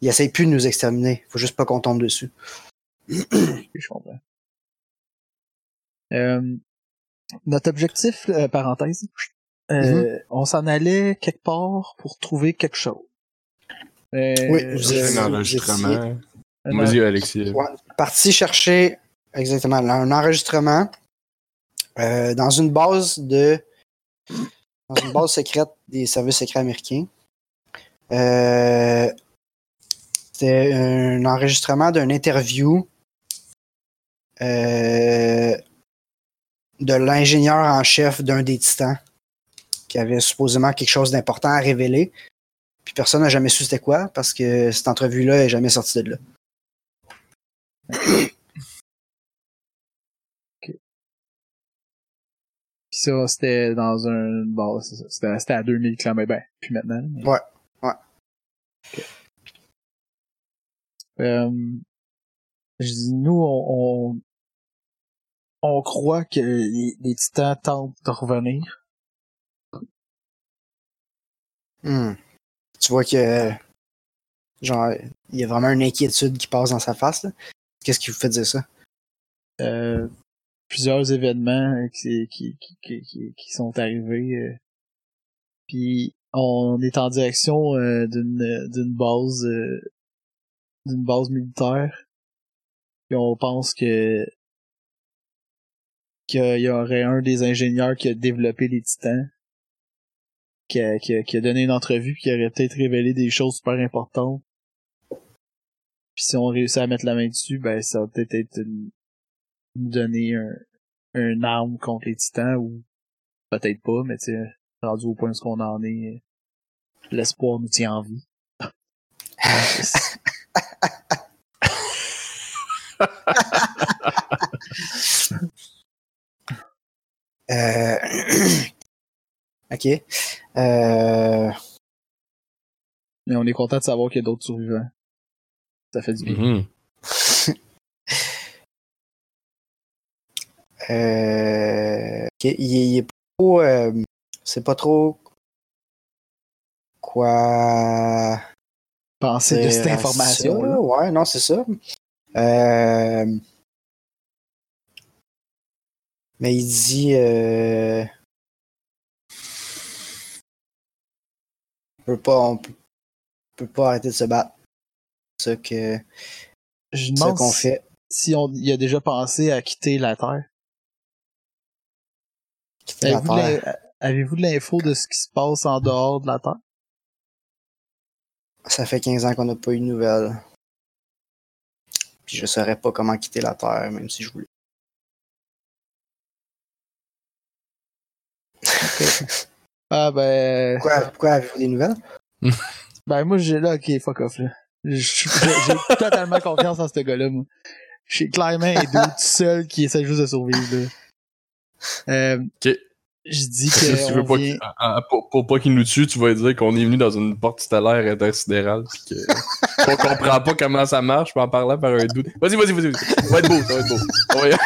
Speaker 2: Ils essayent plus de nous exterminer, faut juste pas qu'on tombe dessus.
Speaker 1: Je comprends. Notre objectif, euh, parenthèse, euh, on s'en allait quelque part pour trouver quelque chose. Euh,
Speaker 2: Oui, vous avez-
Speaker 3: un enregistrement. Vas-y, Alexis.
Speaker 2: Ouais, parti chercher exactement un enregistrement euh, dans une base de dans une base secrète des services secrets américains. Euh, C'était un enregistrement d'une interview euh, de l'ingénieur en chef d'un des titans qui avait supposément quelque chose d'important à révéler. Puis personne n'a jamais su c'était quoi parce que cette entrevue-là n'est jamais sortie de là.
Speaker 1: Puis ça, c'était dans un bon, c'était, à 2000 km, ben, puis maintenant. mais-
Speaker 2: Ouais, ouais.
Speaker 1: Ok. Euh, je dis, nous, on, on, on croit que les, les titans tentent de revenir.
Speaker 2: Hmm. Tu vois que genre il y a vraiment une inquiétude qui passe dans sa face. là. Qu'est-ce qui vous fait dire ça?
Speaker 1: Euh, plusieurs événements euh, qui, qui, qui, qui, sont arrivés. euh, puis on est en direction euh, d'une d'une base d'une base militaire. Puis on pense que qu'il y aurait un des ingénieurs qui a développé les titans qui a, qui a, qui a donné une entrevue puis qui aurait peut-être révélé des choses super importantes Puis si on réussit à mettre la main dessus, ben ça va peut-être être une- nous donner un, un arme contre les titans ou peut-être pas, mais tu sais, rendu au point où on en est, l'espoir nous tient en vie. [LAUGHS] [LAUGHS] [LAUGHS]
Speaker 2: Euh... [CLEARS THROAT] ok. Euh...
Speaker 1: mais on est content de savoir qu'il y a d'autres survivants. Ça fait du bien.
Speaker 3: Mhm. [LAUGHS]
Speaker 2: Euh... ok, Il, est- il est pas... euh, C'est pas trop... Quoi...
Speaker 1: Penser de cette information
Speaker 2: ça.
Speaker 1: là.
Speaker 2: Ouais, non, c'est ça. Euh... Mais il dit... Euh... On peut pas, on peut, on peut pas arrêter de se battre. C'est ça que,
Speaker 1: Je demande
Speaker 2: qu'on
Speaker 1: si,
Speaker 2: fait.
Speaker 1: si on y a déjà pensé à quitter la Terre.
Speaker 2: quitter la
Speaker 1: Avez-vous de
Speaker 2: Terre.
Speaker 1: avez-vous de l'info de ce qui se passe en dehors de la Terre?
Speaker 2: Ça fait 15 ans qu'on n'a pas eu de nouvelles. Puis je saurais pas comment quitter la Terre, même si je voulais.
Speaker 1: Ah ben...
Speaker 2: Pourquoi, pourquoi avez-vous des nouvelles? [LAUGHS]
Speaker 1: Ben moi j'ai là, ok, fuck off là. J'ai [LAUGHS] totalement confiance en ce gars-là, moi. Je suis clairement un dude tout seul qui essaie juste de survivre là. Euh,
Speaker 3: Ok.
Speaker 1: Je dis
Speaker 3: que tu veux pas
Speaker 1: vient...
Speaker 3: ah, ah, pour, pour pas qu'il nous tue, tu vas dire qu'on est venu dans une porte stellaire intersidérale pis que [LAUGHS] qu'on comprend pas comment ça marche pis en parlant par un doute. Vas-y, vas-y, vas-y, vas-y. Ça va être beau, ça va être beau.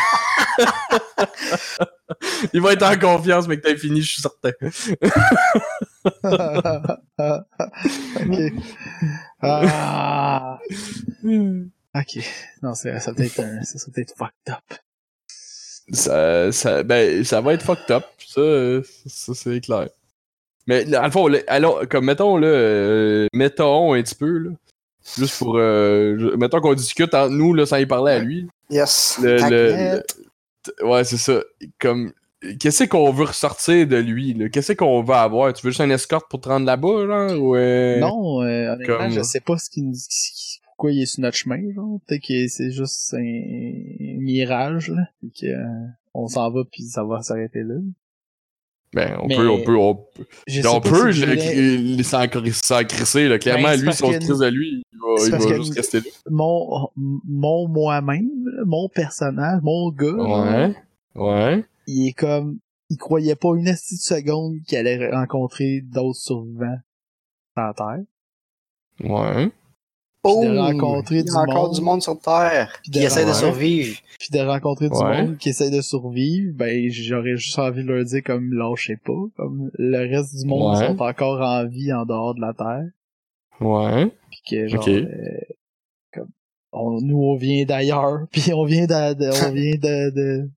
Speaker 3: [LAUGHS] Il va être en confiance, mais que t'as fini, je suis certain. [LAUGHS]
Speaker 1: ok. Ah. Ok. Non, c'est ça peut être un, ça, ça peut être fucked up.
Speaker 3: Ça, ça, ben, ça va être fucked up. Ça, ça c'est clair. Mais là, à fond, là, allons, comme mettons là, euh, mettons un petit peu là, juste pour, euh, mettons qu'on discute entre nous là sans y parler à lui.
Speaker 2: Yes.
Speaker 3: Le- le- Ouais, c'est ça. Comme, qu'est-ce qu'on veut ressortir de lui là? Qu'est-ce qu'on va avoir? Tu veux juste un escorte pour te rendre là-bas, genre ou euh,
Speaker 1: Non, euh, honnêtement,
Speaker 3: comme-
Speaker 1: je sais pas ce qui nous, pourquoi il est sur notre chemin, genre. Peut-être que c'est juste un mirage, là. Et que, euh, on s'en va puis ça va s'arrêter là.
Speaker 3: Ben, on
Speaker 1: Mais-
Speaker 3: peut, on peut, on peut.
Speaker 1: Sais
Speaker 3: on peut s'en cri- s'en crisser, là. Clairement,
Speaker 1: Ben,
Speaker 3: lui, si on se crisse de lui, il va, il juste rester là.
Speaker 1: mon, mon moi-même, mon personnage, mon gars,
Speaker 3: Ouais. Ouais.
Speaker 1: il est comme, il croyait pas une de seconde qu'il allait rencontrer d'autres survivants sur la Terre.
Speaker 3: Ouais.
Speaker 2: Oh,
Speaker 1: de rencontrer
Speaker 2: il y
Speaker 1: du
Speaker 2: a encore
Speaker 1: monde.
Speaker 2: du monde sur Terre qui
Speaker 1: de-
Speaker 2: essaie de survivre.
Speaker 1: Puis de rencontrer du
Speaker 3: Ouais.
Speaker 1: monde qui essaie de survivre, ben j'aurais juste envie de leur dire comme lâchez pas, comme le reste du monde
Speaker 3: Ouais.
Speaker 1: sont encore en vie en dehors de la Terre.
Speaker 3: Ouais.
Speaker 1: Puis que genre euh, comme on, nous on vient d'ailleurs, [LAUGHS] puis on vient de, de- on vient de, de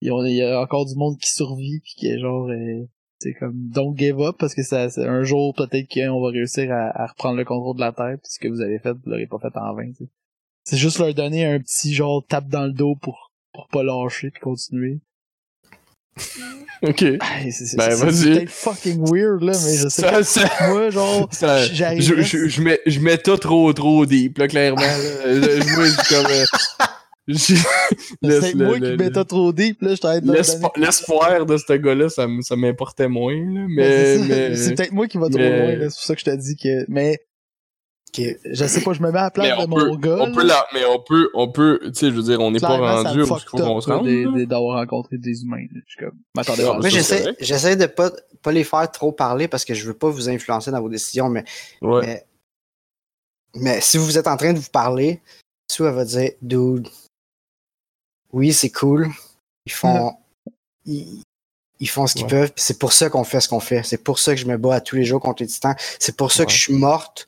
Speaker 1: il y a- il y a encore du monde qui survit puis qui est genre euh, c'est comme don't give up parce que ça c'est un jour peut-être qu'on va réussir à, à reprendre le contrôle de la terre puis ce que vous avez fait vous l'aurez pas fait en vain c'est juste leur donner un petit genre tape dans le dos pour pour pas lâcher puis continuer [LAUGHS]
Speaker 3: Ok.
Speaker 1: C'est
Speaker 3: Ben,
Speaker 1: c'est-
Speaker 3: vas-y.
Speaker 1: c'est peut-être fucking weird là mais je sais
Speaker 3: ça,
Speaker 1: pas
Speaker 3: ça,
Speaker 1: moi genre [LAUGHS]
Speaker 3: ça- je, je, je mets, je mets tout trop, trop deep, là, clairement. Là. [LAUGHS] Je- je comme. euh,
Speaker 1: c'est moi
Speaker 3: le-
Speaker 1: qui m'étais trop deep là
Speaker 3: L'espoir de ce gars-là, ça, m'importait moins, là.
Speaker 1: Ben,
Speaker 3: Mais.
Speaker 1: c'est ça.
Speaker 3: mais...
Speaker 1: C'est peut-être moi qui va trop
Speaker 3: mais-
Speaker 1: loin, c'est pour ça que je te dis que. Mais
Speaker 2: Ok.
Speaker 1: je sais pas, je me mets à la place de
Speaker 3: on
Speaker 1: mon
Speaker 3: peut,
Speaker 1: gars.
Speaker 3: on peut la, mais on peut, on peut, tu sais, je veux dire, on n'est pas rendu où il faut
Speaker 1: fucked
Speaker 3: qu'on se rende.
Speaker 1: d'avoir rencontré des humains. là. Je suis comme, m'attendais
Speaker 3: Ah,
Speaker 1: pas
Speaker 2: Moi, j'essaie, j'essaie de pas, pas les faire trop parler parce que je veux pas vous influencer dans vos décisions, mais,
Speaker 3: Ouais.
Speaker 2: mais, mais si vous êtes en train de vous parler, Sue, elle va dire, dude, oui, c'est cool. Ils font, ils, ils font ce qu'ils
Speaker 3: Ouais.
Speaker 2: peuvent, c'est pour ça qu'on fait ce qu'on fait. C'est pour ça que je me bats à tous les jours contre les titans. C'est pour ça que je suis morte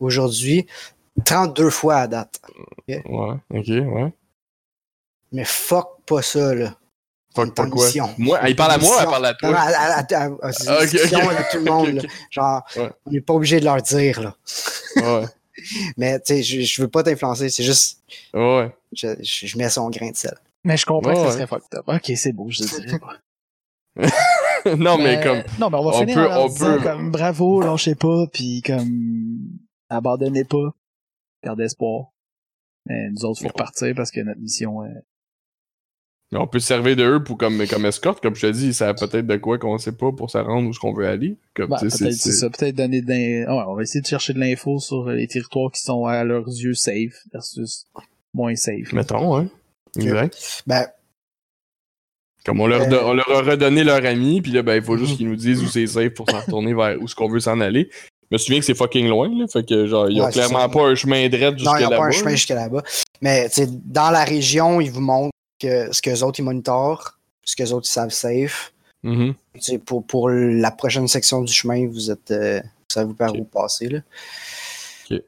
Speaker 2: aujourd'hui 32 fois à date.
Speaker 3: Ouais. Ok, ouais.
Speaker 2: Mais fuck pas ça, là.
Speaker 3: Fuck pas quoi?
Speaker 2: mission.
Speaker 3: Moi, il parle à moi, elle parle à toi.
Speaker 2: non, à- avec tout le [LAUGHS] monde. Là. Genre,
Speaker 3: Ouais.
Speaker 2: on n'est pas obligé de leur dire, là.
Speaker 3: Ouais. [LAUGHS]
Speaker 2: Mais, tu sais, je, je veux pas t'influencer, c'est juste,
Speaker 3: Ouais.
Speaker 2: je, je, je mets son grain de sel.
Speaker 1: Mais je comprends que ça
Speaker 3: ouais.
Speaker 1: serait fucked up. Ok, c'est beau, je te dirais pas. [LAUGHS]
Speaker 3: non, mais comme.
Speaker 1: Non, mais on va
Speaker 3: on
Speaker 1: finir
Speaker 3: peut-
Speaker 1: en leur
Speaker 3: on
Speaker 1: disant
Speaker 3: peut-
Speaker 1: comme bravo, lâchez pas, puis comme abandonnez pas. garder espoir. Mais nous autres, faut repartir parce que notre mission est...
Speaker 3: Mais on peut se servir de eux pour comme, comme escorte, comme je te dis, ça a peut-être de quoi qu'on sait pas pour se rendre où ce qu'on veut aller. Comme,
Speaker 1: Ben,
Speaker 3: tu sais,
Speaker 1: peut-être
Speaker 3: c'est-
Speaker 1: c'est ça, peut-être donner de l'in- ouais, on va essayer de chercher de l'info sur les territoires qui sont à leurs yeux safe versus moins safe.
Speaker 3: Mettons, hein. Exact.
Speaker 2: Ben,
Speaker 3: Comme on leur,
Speaker 2: Euh,
Speaker 3: on leur a redonné leur ami, puis là, ben, il faut juste
Speaker 2: Mhm.
Speaker 3: qu'ils nous disent où c'est safe pour s'en retourner vers où ce qu'on veut s'en aller. Je me souviens que c'est fucking loin, là. Fait que, genre, ils ont
Speaker 2: Ouais, c'est
Speaker 3: clairement
Speaker 2: ça.
Speaker 3: pas un chemin
Speaker 2: non, n'y a
Speaker 3: là-bas.
Speaker 2: pas un chemin jusqu'à là-bas. Mais tu sais, dans la région, ils vous montrent que ce que les autres ils monitorent, ce que les autres ils savent safe. Sais, pour, pour la prochaine section du chemin, vous êtes. euh, vous savez par
Speaker 3: Ok.
Speaker 2: où passer. Là.
Speaker 3: Ok.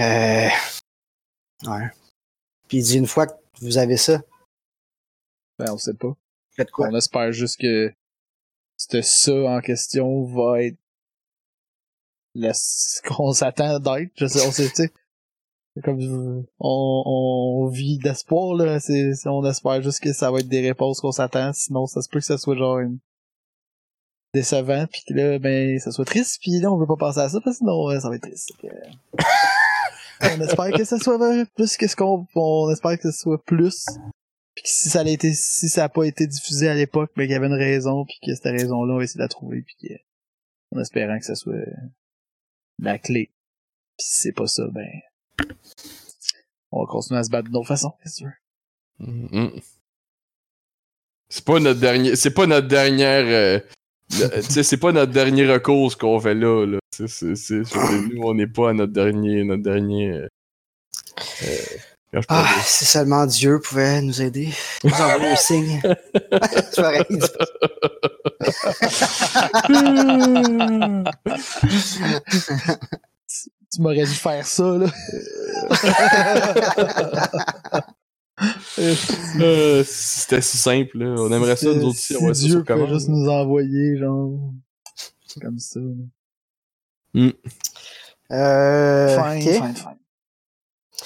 Speaker 2: Euh, ouais. Puis il dit une fois que vous avez ça,
Speaker 1: Ben, on sait pas.
Speaker 2: faites quoi?
Speaker 1: On espère juste que ce ça en question va être le- ce qu'on s'attend d'être. Je sais, on sait, tu sais. Comme on, on vit d'espoir, là. C'est, on espère juste que ça va être des réponses qu'on s'attend. Sinon, ça se peut que ça soit genre une... décevant, puis que là, ben, ça soit triste, puis là, on veut pas penser à ça, parce que sinon, ça va être triste. [LAUGHS] On espère que ça soit plus que ce qu'on, on espère que ce soit plus. Puis que si ça a été, si ça a pas été diffusé à l'époque, ben, qu'il y avait une raison, puis que cette raison-là, on va essayer de la trouver, puis en espérant que ça soit la clé. Puis si c'est pas ça, ben, on va continuer à se battre d'une autre façon, c'est sûr.
Speaker 3: Mhm. C'est pas notre dernier. C'est pas notre dernière. euh, c'est pas notre dernier recours ce qu'on fait là. là. Tu sais, c'est- c'est- c'est- [LAUGHS] nous, on n'est pas à notre dernier. Notre dernier. euh, euh,
Speaker 2: Ah, si seulement Dieu pouvait nous aider. Nous envoyer un signe. [LAUGHS] [LAUGHS] C'est pareil.
Speaker 1: Tu m'aurais dû faire ça, là. Euh,
Speaker 3: C'était si simple. Là. On aimerait ça, nous autres aussi.
Speaker 1: si
Speaker 3: On va ça
Speaker 1: Dieu peut juste nous envoyer, genre, comme ça.
Speaker 2: Euh,
Speaker 1: fine,
Speaker 2: ok.
Speaker 1: fine, fine.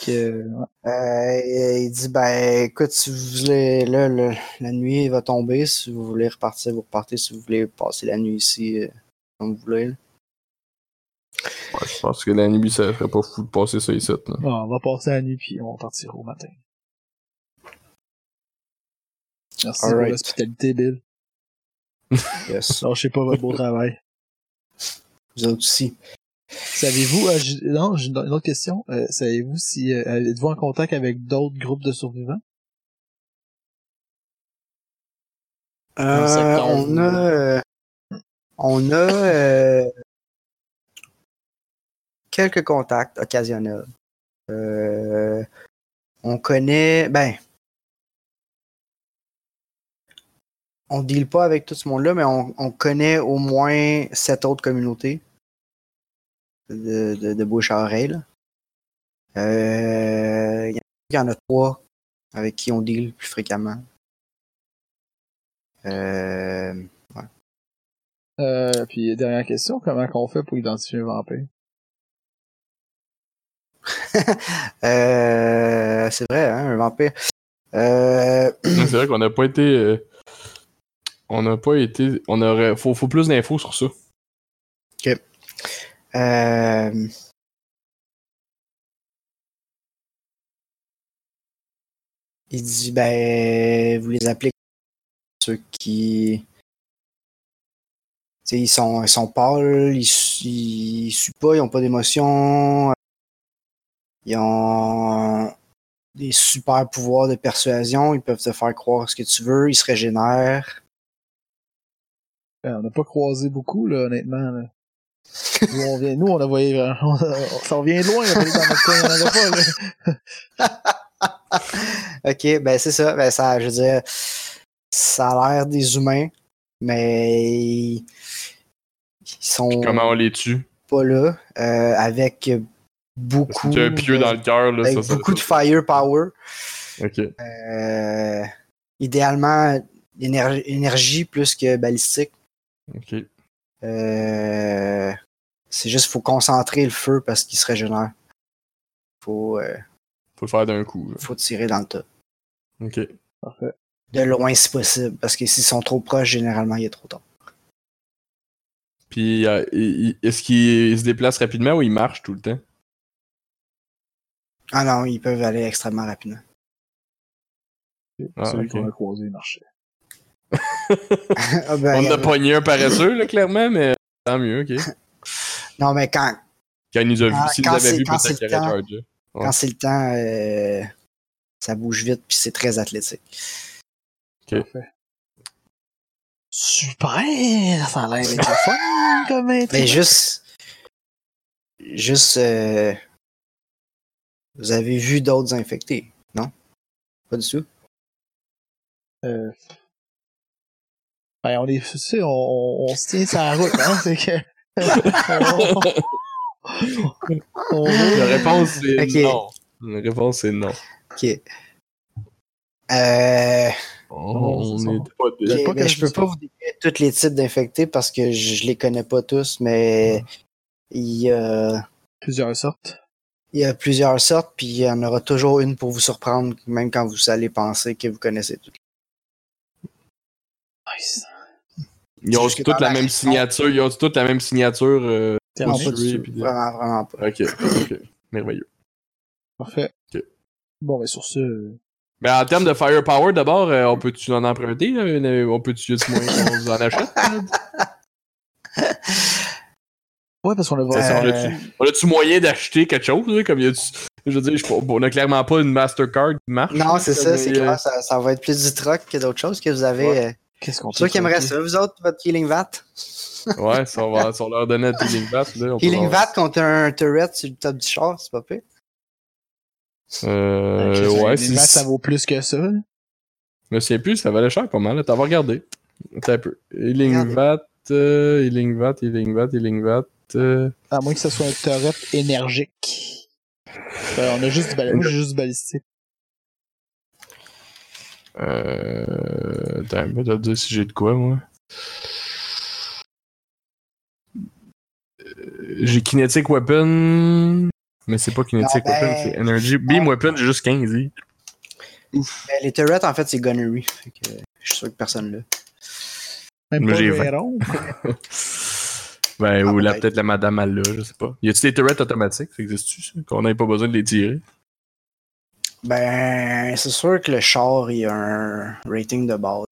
Speaker 1: Que, ouais.
Speaker 2: Euh, il dit ben écoute, si vous voulez là, le- la nuit va tomber, si vous voulez repartir, vous repartez, si vous voulez passer la nuit ici, euh, comme vous voulez. là.
Speaker 3: Ouais, je pense que la nuit, ça serait pas fou de passer ça ici. Là.
Speaker 1: Bon, on va passer la nuit, puis on partira au matin. Merci pour
Speaker 2: Alright.
Speaker 1: l'hospitalité, Bill.
Speaker 2: Yes. [LAUGHS]
Speaker 1: Lâchez pas votre beau travail.
Speaker 2: Vous autres aussi.
Speaker 1: Savez-vous, euh, non, j'ai une autre question. Euh, Savez-vous si, euh, êtes-vous en contact avec d'autres groupes de survivants?
Speaker 2: Euh, on a euh, on a euh, quelques contacts occasionnels. Euh, on connaît ben on deal pas avec tout ce monde-là, mais on, on connaît au moins sept autres communautés de, de, de bouche à oreille. là. Euh, Il y en- il y en a trois avec qui on deal plus fréquemment. Euh,
Speaker 1: Euh, puis dernière question, comment qu'on fait pour identifier un vampire? [LAUGHS]
Speaker 2: euh, c'est vrai, hein, un vampire. Euh,
Speaker 3: c'est vrai qu'on n'a pas été. Euh, on n'a pas été. On aurait. Faut, plus d'infos sur ça.
Speaker 2: euh, il dit, ben, vous les appelez ceux qui. Ils sont, ils sont pâles, ils, ils suent pas, ils ont pas d'émotion. Ils ont des super pouvoirs de persuasion, ils peuvent te faire croire ce que tu veux, ils se régénèrent.
Speaker 1: Ben, on n'a pas croisé beaucoup, là, honnêtement. Là. Nous, on vient, nous, on a voyé, euh, [LAUGHS] on, ça revient loin, là, dans notre coin, il y en a pas, là. [LAUGHS]
Speaker 2: Ok, ben c'est ça. Ben ça, je veux dire, ça a l'air des humains, mais ils sont
Speaker 3: Comment on les tue?
Speaker 2: pas là. euh, avec beaucoup,
Speaker 3: Parce qu'il y a un pieu
Speaker 2: de,
Speaker 3: dans le cœur. là,
Speaker 2: avec
Speaker 3: ça, ça-
Speaker 2: beaucoup de firepower.
Speaker 3: Ok.
Speaker 2: Euh, idéalement, énergie, énergie plus que balistique.
Speaker 3: Ok.
Speaker 2: Euh, c'est juste faut concentrer le feu parce qu'il se régénère. Faut, euh,
Speaker 3: Faut le faire d'un coup. là.
Speaker 2: faut tirer dans le tas.
Speaker 3: Ok.
Speaker 1: Parfait.
Speaker 2: De loin si possible, parce que s'ils sont trop proches, généralement, il est trop tard.
Speaker 3: Puis, euh, est-ce qu'il se déplace rapidement ou il marche tout le temps?
Speaker 2: Ah non, ils peuvent aller extrêmement rapidement.
Speaker 3: Ah,
Speaker 1: Celui qu'on a croisé marchait. [LAUGHS]
Speaker 2: Ah, ben,
Speaker 3: On a
Speaker 2: avait-
Speaker 3: pogné un paresseux, là, clairement, mais tant mieux, ok. [LAUGHS]
Speaker 2: Non, mais quand,
Speaker 3: Quand il nous a vu,
Speaker 2: Ah,
Speaker 3: s'il
Speaker 2: quand
Speaker 3: nous avait
Speaker 2: c'est-
Speaker 3: vu, peut-être qu'il aurait
Speaker 2: quand c'est le temps, euh, ça bouge vite puis c'est très athlétique.
Speaker 1: Super! Ça a l'air d'être fun comme [LAUGHS]
Speaker 2: Mais juste. Juste. euh, vous avez vu d'autres infectés, non? Pas du tout?
Speaker 1: Euh, Ben, on est, tu sais, on, on, on se tient sur la route, hein, c'est que... [LAUGHS] on, on
Speaker 3: La réponse, c'est
Speaker 2: Ok.
Speaker 3: non. La réponse, c'est non.
Speaker 2: Ok. Euh,
Speaker 3: On pas des...
Speaker 2: ok,
Speaker 1: pas
Speaker 2: ben, je peux pas vous décrire tous les types d'infectés parce que je, je les connais pas tous, mais il y a,
Speaker 1: Plusieurs sortes.
Speaker 2: il y a plusieurs sortes, puis il y en aura toujours une pour vous surprendre, même quand vous allez penser que vous connaissez toutes.
Speaker 1: Nice.
Speaker 3: Ils ont
Speaker 2: dans
Speaker 3: la
Speaker 2: la
Speaker 3: même signature. Ils ont toutes la même signature. Euh...
Speaker 2: Vraiment, vraiment pas.
Speaker 3: Ok, ok. Merveilleux.
Speaker 1: Parfait. Bon, ben, sur ce, euh,
Speaker 3: Mais en termes de firepower, d'abord, euh, on peut-tu en emprunter? On peut-tu, du moins, qu'on en achète? [LAUGHS]
Speaker 1: ouais, parce qu'on a vraiment...
Speaker 3: on a-tu- On a-tu moyen d'acheter quelque chose? Comme y a Je veux dire, je- on a clairement pas une Mastercard qui marche.
Speaker 2: Non, c'est ça, c'est
Speaker 3: euh,
Speaker 2: clair. Ça, ça va être plus du troc que d'autres choses que vous avez.
Speaker 3: Ouais.
Speaker 2: Euh,
Speaker 1: Qu'est-ce qu'on
Speaker 2: Ceux
Speaker 1: peut
Speaker 2: qui aimeraient ça, vous autres, votre Healing Vat? [LAUGHS]
Speaker 3: Ouais, si on, va, si on leur donnait un Healing Vat, là, on
Speaker 2: Healing Vat contre un turret sur le top du char, c'est pas pire.
Speaker 3: Euh,
Speaker 1: Chris,
Speaker 3: ouais, si,
Speaker 1: ça vaut plus que ça. là.
Speaker 3: Je me souviens plus, ça valait cher pas mal. là. T'as regardé. Attends un peu. Healing. Vat, euh, Healing Vat, Healing Vat, Healing Vat. euh,
Speaker 1: À moins que ce soit un turret énergique. Ben, on a juste du balistique. Moi, j'ai juste du balistique.
Speaker 3: Euh. Attends, t'as dit si j'ai de quoi, moi. Euh, J'ai Kinetic Weapon. Mais c'est pas Kinetic
Speaker 2: Non, ben-
Speaker 3: Weapon, c'est Energy. Beam Weapon, j'ai juste 15. hein.
Speaker 2: Ben, les turrets, en fait, c'est gunnery. Fait que, je suis sûr que personne l'a.
Speaker 1: Même
Speaker 3: Moi,
Speaker 1: pas
Speaker 3: j'ai. [LAUGHS] Ben,
Speaker 2: Ah,
Speaker 3: ou là,
Speaker 2: peut-être.
Speaker 3: peut-être la madame elle l'a, je sais pas. Y a-tu des turrets automatiques? Ça existe-tu, ça? Qu'on n'ait pas besoin de les tirer?
Speaker 2: Ben, c'est sûr que le char, il a un rating de base.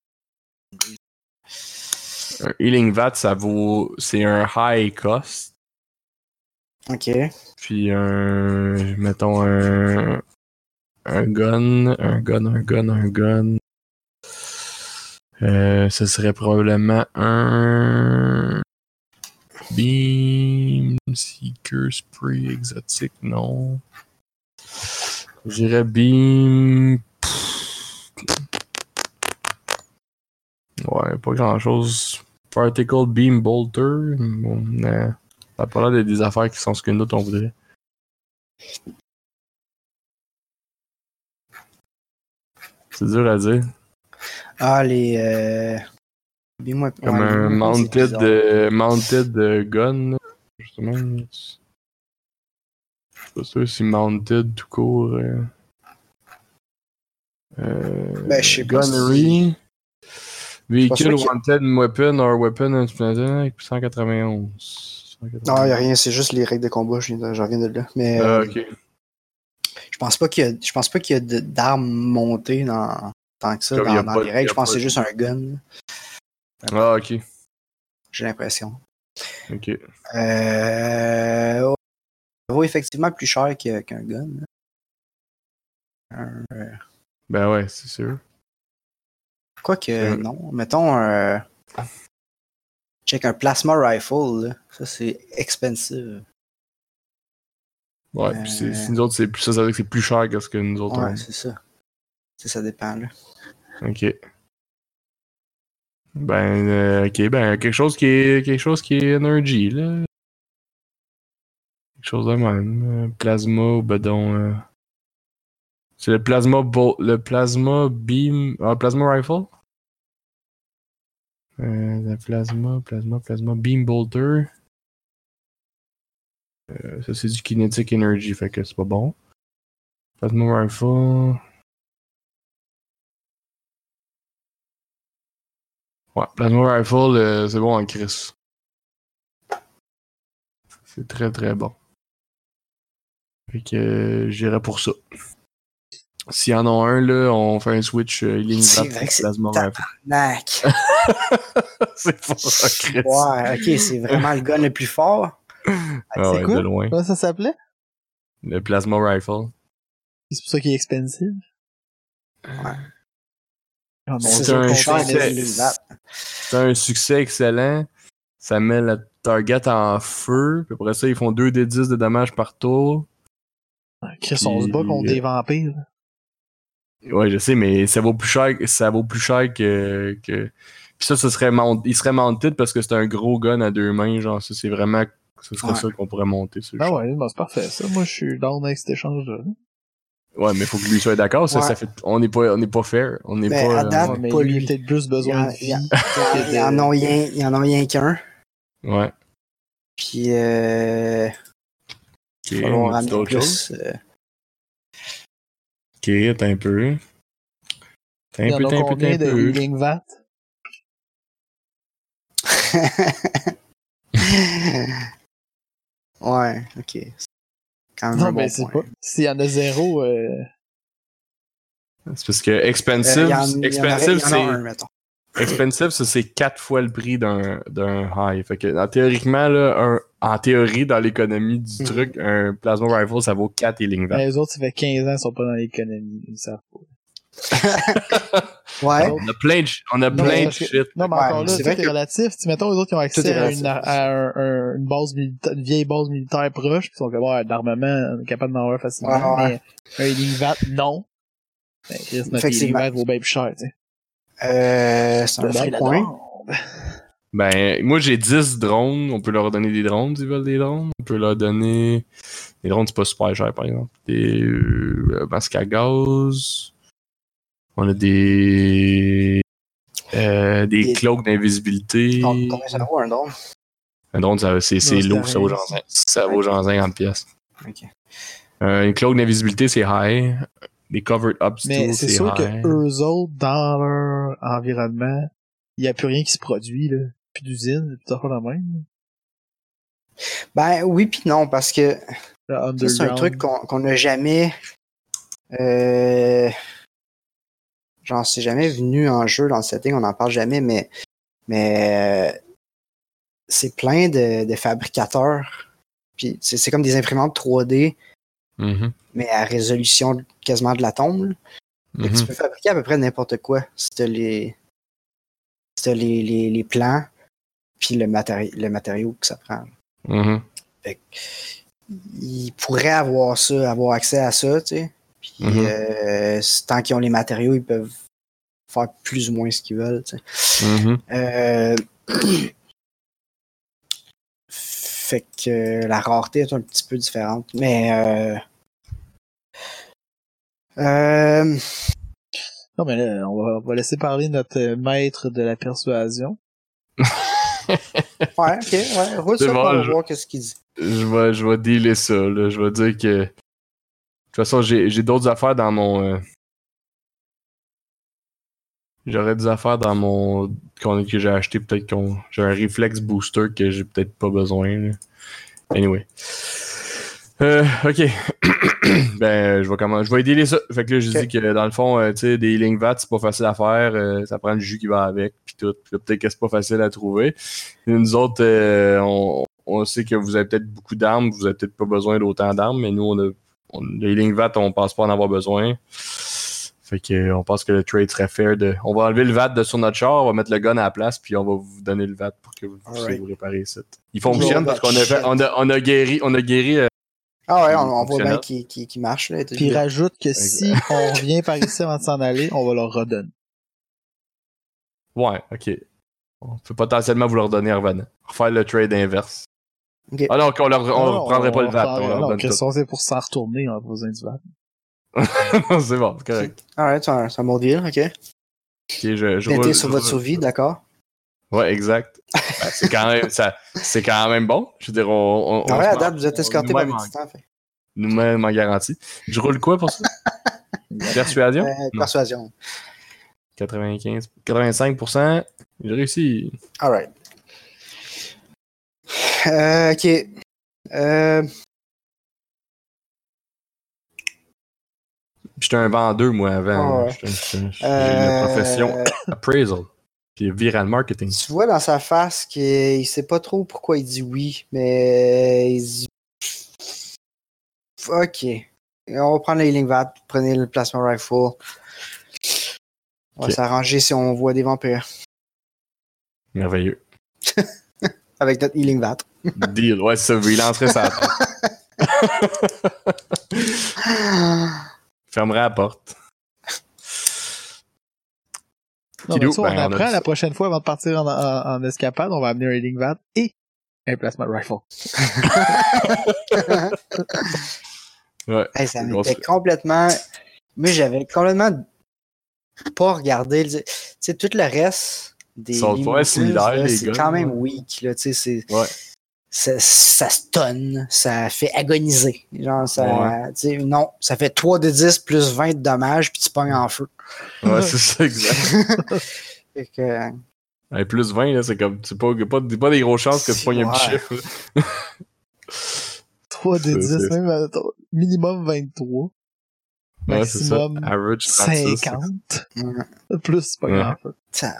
Speaker 3: Un Healing Vat, ça vaut. C'est un high cost.
Speaker 2: Ok.
Speaker 3: Puis un. Mettons un. Un gun. Un gun, un gun, un gun. Euh, ce serait probablement un. Beam. Seeker Spray exotique, non. Je dirais Beam. Ouais, pas grand chose. Particle Beam Bolter. Bon, nah. Ça d'être des affaires qui sont ce que nous on voudrait. C'est dur à dire.
Speaker 2: Ah, les. Euh...
Speaker 3: Comme
Speaker 2: ouais,
Speaker 3: un mounted, euh, mounted euh, gun. Justement. Je suis pas sûr si mounted tout court. Euh... Euh,
Speaker 2: Ben, je sais pas
Speaker 3: Gunnery. Vehicle
Speaker 2: y a-
Speaker 3: wanted weapon or weapon instrumental 191.
Speaker 2: Non, il a rien, c'est juste les règles de combat, je viens de- j'en là. Mais
Speaker 3: Ah,
Speaker 2: euh,
Speaker 3: ok.
Speaker 2: je pense pas qu'il y a, je pense pas qu'il y a d'armes montées dans, tant que ça
Speaker 3: Comme y
Speaker 2: dans, dans
Speaker 3: pas-
Speaker 2: les
Speaker 3: y
Speaker 2: règles. Je pense que c'est juste un gun,
Speaker 3: Ah, ok.
Speaker 2: j'ai l'impression.
Speaker 3: Ok.
Speaker 2: Euh, vaut effectivement plus cher qu'un gun. Un, euh,
Speaker 3: Ben ouais, c'est sûr.
Speaker 2: Quoique,
Speaker 3: Euh.
Speaker 2: non. Mettons un. Check un plasma rifle, là. Ça, c'est expensive.
Speaker 3: Ouais,
Speaker 2: Euh.
Speaker 3: puis c'est- si nous autres, c'est plus ça, ça veut dire que c'est plus cher que ce que nous autres
Speaker 2: Ouais, c'est ça. Sais, ça dépend, là.
Speaker 3: Ok. Ben, euh, ok, ben, quelque chose qui est, quelque chose qui est energy, là. Chose de même. euh, Plasma ou bedon. euh. C'est le plasma, bo- le plasma beam, ah, plasma rifle? Euh, plasma, plasma, plasma beam bolter. Euh, ça, c'est du kinetic energy, fait que c'est pas bon. Plasma rifle. Ouais, Plasma Rifle, c'est bon en Chris. C'est très très bon. Fait que euh, j'irai pour ça. S'il y en a un, là, on fait un switch euh,
Speaker 2: vrai que c'est
Speaker 3: Plasma Rifle.
Speaker 2: Nac. [LAUGHS] [LAUGHS]
Speaker 3: C'est pas ça, Chris.
Speaker 2: Ouais, ok, c'est vraiment le gun le plus fort.
Speaker 3: Ah
Speaker 1: c'est
Speaker 3: ouais,
Speaker 1: quoi?
Speaker 3: de loin.
Speaker 1: Comment ça s'appelait?
Speaker 3: Le Plasma Rifle.
Speaker 1: C'est pour ça qu'il est expensive.
Speaker 2: Ouais.
Speaker 1: Oh,
Speaker 2: C'est
Speaker 3: un un succès excellent. Ça met la target en feu. Puis après ça, ils font 2 des 10 de dommages par tour.
Speaker 1: Chris, on se bat contre
Speaker 3: Puis,
Speaker 1: des vampires.
Speaker 3: Ouais, je sais, mais ça vaut plus cher, ça vaut plus cher que, que... Puis ça, ce serait mount... il serait mounted parce que c'est un gros gun à deux mains, genre ça, c'est vraiment, ce serait
Speaker 2: Ouais.
Speaker 3: ça qu'on pourrait monter le
Speaker 1: Ah ouais, bah, c'est parfait ça. Moi, je suis down avec cet échange-là.
Speaker 3: Ouais, mais faut que lui soit d'accord, ça,
Speaker 2: Ouais.
Speaker 3: ça fait, on n'est pas, on n'est pas fair, on n'est
Speaker 2: Mais
Speaker 3: pas,
Speaker 2: à date,
Speaker 1: Ouais, mais
Speaker 2: pas
Speaker 1: lui, il
Speaker 2: lui.
Speaker 1: a peut-être plus
Speaker 2: Il y
Speaker 1: besoin de
Speaker 2: il y
Speaker 1: vie.
Speaker 2: il en- a rien- il y en a rien qu'un.
Speaker 3: euh, ouais.
Speaker 2: Puis, euh,
Speaker 3: Ok,
Speaker 2: il va falloir
Speaker 3: on
Speaker 2: ramener plus. euh,
Speaker 3: Ok, attends un peu.
Speaker 1: Y
Speaker 3: un peu, attends un peu,
Speaker 1: de
Speaker 3: un peu.
Speaker 1: Healing Vat? [LAUGHS]
Speaker 2: ouais, ok. Quand même
Speaker 1: Non,
Speaker 2: un
Speaker 1: mais
Speaker 2: bon
Speaker 1: c'est
Speaker 2: point.
Speaker 1: pas. S'il y en a zéro, euh...
Speaker 3: C'est parce que
Speaker 2: Euh,
Speaker 3: expensive,
Speaker 2: aurait-
Speaker 3: expensive, c'est. Expensive, ça c'est quatre fois le prix d'un d'un high. Fait que en- théoriquement, là, un, en théorie, dans l'économie du
Speaker 2: Mhm.
Speaker 3: truc, un plasma rifle, ça vaut 4 healing Vat.
Speaker 1: les autres, ça fait 15 ans qu'ils sont pas dans l'économie. Ils savent pas. [LAUGHS]
Speaker 2: Ouais.
Speaker 3: On a plein de, on a
Speaker 1: Non,
Speaker 3: plein de shit.
Speaker 1: Non, mais
Speaker 2: Ouais,
Speaker 1: encore là,
Speaker 2: c'est que-
Speaker 1: relatif. Si, mettons, les autres, ils ont accès à, une, à un- un- une base militaire, une vieille base militaire proche, puis ils sont capables d'armement, capable d'en avoir facilement.
Speaker 2: Ouais, ouais.
Speaker 1: Mais un Healing Vat, non. Ben, Chris, notre Healing. Vat vaut bien plus cher, tu sais.
Speaker 2: Euh, c'est un bon point.
Speaker 3: Ben, moi j'ai 10 drones. On peut leur donner des drones s'ils veulent des drones. On peut leur donner. Les drones, c'est pas super cher, par exemple. Des euh, masques à gaz. On a des. Euh, des
Speaker 2: Des-
Speaker 3: cloaks d'invisibilité.
Speaker 2: Com- Combien ça vaut un drone?
Speaker 3: Un drone, ça- c'est c'est
Speaker 1: c'est
Speaker 3: lourd, ça vaut genre, ça vaut genre 50 pièces.
Speaker 2: Ok.
Speaker 3: Euh, une cloak d'invisibilité, c'est high. Les covered ups,
Speaker 1: Mais
Speaker 3: tout,
Speaker 1: c'est
Speaker 3: c'est
Speaker 1: sûr que eux autres, dans leur environnement, il n'y a plus rien qui se produit, là. Plus d'usine, plus d'affaires de même.
Speaker 2: Ben oui puis non, parce que c'est un truc qu'on qu'on n'a jamais... Euh, genre, c'est jamais venu en jeu dans le setting, on n'en parle jamais, mais, mais euh, c'est plein de, de fabricateurs. Puis c'est c'est comme des imprimantes 3D,
Speaker 3: Mhm,
Speaker 2: mais à résolution quasiment de l'atome. que
Speaker 3: mhm.
Speaker 2: Tu peux fabriquer à peu près n'importe quoi si t'as les, si t'as les, les, les plans puis le, matéri- le matériau que ça prend.
Speaker 3: Mhm.
Speaker 2: Ils pourraient avoir ça, avoir accès à ça, tu sais. Puis
Speaker 3: Mhm.
Speaker 2: euh, tant qu'ils ont les matériaux, ils peuvent faire plus ou moins ce qu'ils veulent, tu sais.
Speaker 3: Mhm.
Speaker 2: Euh, Fait que la rareté est un petit peu différente. Mais euh... Euh...
Speaker 1: Non, mais là, on va, on va laisser parler notre maître de la persuasion. [LAUGHS]
Speaker 2: Ouais, ok, ouais, roule
Speaker 3: C'est
Speaker 2: ça
Speaker 3: bon,
Speaker 2: pour
Speaker 3: je-
Speaker 2: voir qu'est-ce qu'il dit.
Speaker 3: je vais, je vais dealer ça. Là. Je vais dire que. De toute façon, j'ai j'ai d'autres affaires dans mon. euh, J'aurais des affaires dans mon. qu'on- que j'ai acheté. Peut-être qu'on. J'ai un réflexe booster que j'ai peut-être pas besoin. là. Anyway. Euh, ok. [CLEARS THROAT] ben, je vais comment. Je vais dealer ça. Fait que là, je dis que dans le fond, euh, tu sais, des healing vats, c'est pas facile à faire. euh, ça prend le jus qui va avec. Puis tout. Puis peut-être que c'est pas facile à trouver. Et nous autres, euh, on, on sait que vous avez peut-être beaucoup d'armes, vous avez peut-être pas besoin d'autant d'armes, mais nous, on a, on, les lignes VAT, on pense pas en avoir besoin. Fait que, on pense que le trade serait fair de. On va enlever le VAT de sur notre char, on va mettre le gun à la place, puis on va vous donner le VAT pour que vous puissiez vous réparer ça. Il fonctionne parce qu'on a, fait, on a, on a guéri, on a guéri.
Speaker 2: Ah ouais, on, on voit bien qu'il qu'il- qu'il marche, là.
Speaker 1: Puis il rajoute que si on revient par ici avant de s'en aller, on va leur redonner.
Speaker 3: Ouais, ok. On peut potentiellement vous leur donner en revenant. Refaire le trade inverse. Ah non, qu'on leur, on
Speaker 1: Non,
Speaker 3: prendrait pas le VAT, on leur
Speaker 1: Non,
Speaker 3: donne
Speaker 1: que
Speaker 3: tout.
Speaker 1: si on c'est pour s'en retourner, on a pas besoin du VAT. [LAUGHS]
Speaker 3: C'est bon, c'est correct.
Speaker 2: Alright, c'est un, c'est un bon deal, ok.
Speaker 3: Ok, je, je
Speaker 2: sur
Speaker 3: je
Speaker 2: votre
Speaker 3: roule-
Speaker 2: survie, d'accord.
Speaker 3: Ouais, exact. [LAUGHS] Ben, c'est quand même, ça, c'est quand même bon. Je veux dire, on, on,
Speaker 2: Ah ouais, à date, vous êtes escorté par
Speaker 3: en-
Speaker 2: fait.
Speaker 3: Nous-mêmes en garantie. Je roule quoi pour ça? [LAUGHS] Persuasion?
Speaker 2: Euh, persuasion.
Speaker 3: 95, 85%. J'ai réussi.
Speaker 2: Alright. Euh, ok. Euh,
Speaker 3: J'étais un vendeur, moi, avant.
Speaker 2: Ah ouais.
Speaker 3: J'ai
Speaker 2: Euh,
Speaker 3: une profession [COUGHS] appraisal. Puis viral marketing.
Speaker 2: Tu vois dans sa face qu'il sait pas trop pourquoi il dit oui, mais il dit. Ok. On va prendre la healing vat, prenez le plasma rifle. On va s'arranger si on voit des vampires.
Speaker 3: Merveilleux. [LAUGHS]
Speaker 2: Avec notre healing vat.
Speaker 3: Deal. Ouais, c'est ça. Il lancerait sa. [LAUGHS] [LAUGHS] Fermerait la porte.
Speaker 1: Non,
Speaker 3: Kidou,
Speaker 1: ça, on
Speaker 3: ben, on a
Speaker 1: apprend la prochaine fois avant de partir en, en- en escapade, on va amener un healing vat et un plasma rifle. [LAUGHS]
Speaker 3: Ouais.
Speaker 2: Hey, ça
Speaker 3: Grosse-
Speaker 2: m'était complètement. Moi, j'avais complètement pas regardé. Tu sais, tout le reste des.
Speaker 3: Sont
Speaker 2: Lee
Speaker 3: pas similaires,
Speaker 2: C'est quand même
Speaker 3: ouais.
Speaker 2: weak, là. Tu sais, c'est.
Speaker 3: Ouais.
Speaker 2: Ça, ça stun, ça fait agoniser. Genre, ça.
Speaker 3: Ouais.
Speaker 2: Tu sais, non, ça fait 3 de 10 plus 20 de dommages, puis tu pognes en feu.
Speaker 3: Ouais, c'est ça, exact. [LAUGHS]
Speaker 2: Fait que.
Speaker 3: Ouais, plus 20, là, c'est comme. C'est pas, pas, pas des grosses chances que tu pognes un petit chiffre. là.
Speaker 1: 3 de [LAUGHS]
Speaker 3: C'est-
Speaker 1: 10,
Speaker 3: c'est-
Speaker 1: même euh, minimum 23.
Speaker 3: Ouais, c'est ça.
Speaker 1: Maximum
Speaker 3: Average 36.
Speaker 1: 50.
Speaker 2: Ouais,
Speaker 1: Plus, c'est pas
Speaker 3: Ouais.
Speaker 1: grave.
Speaker 2: ça.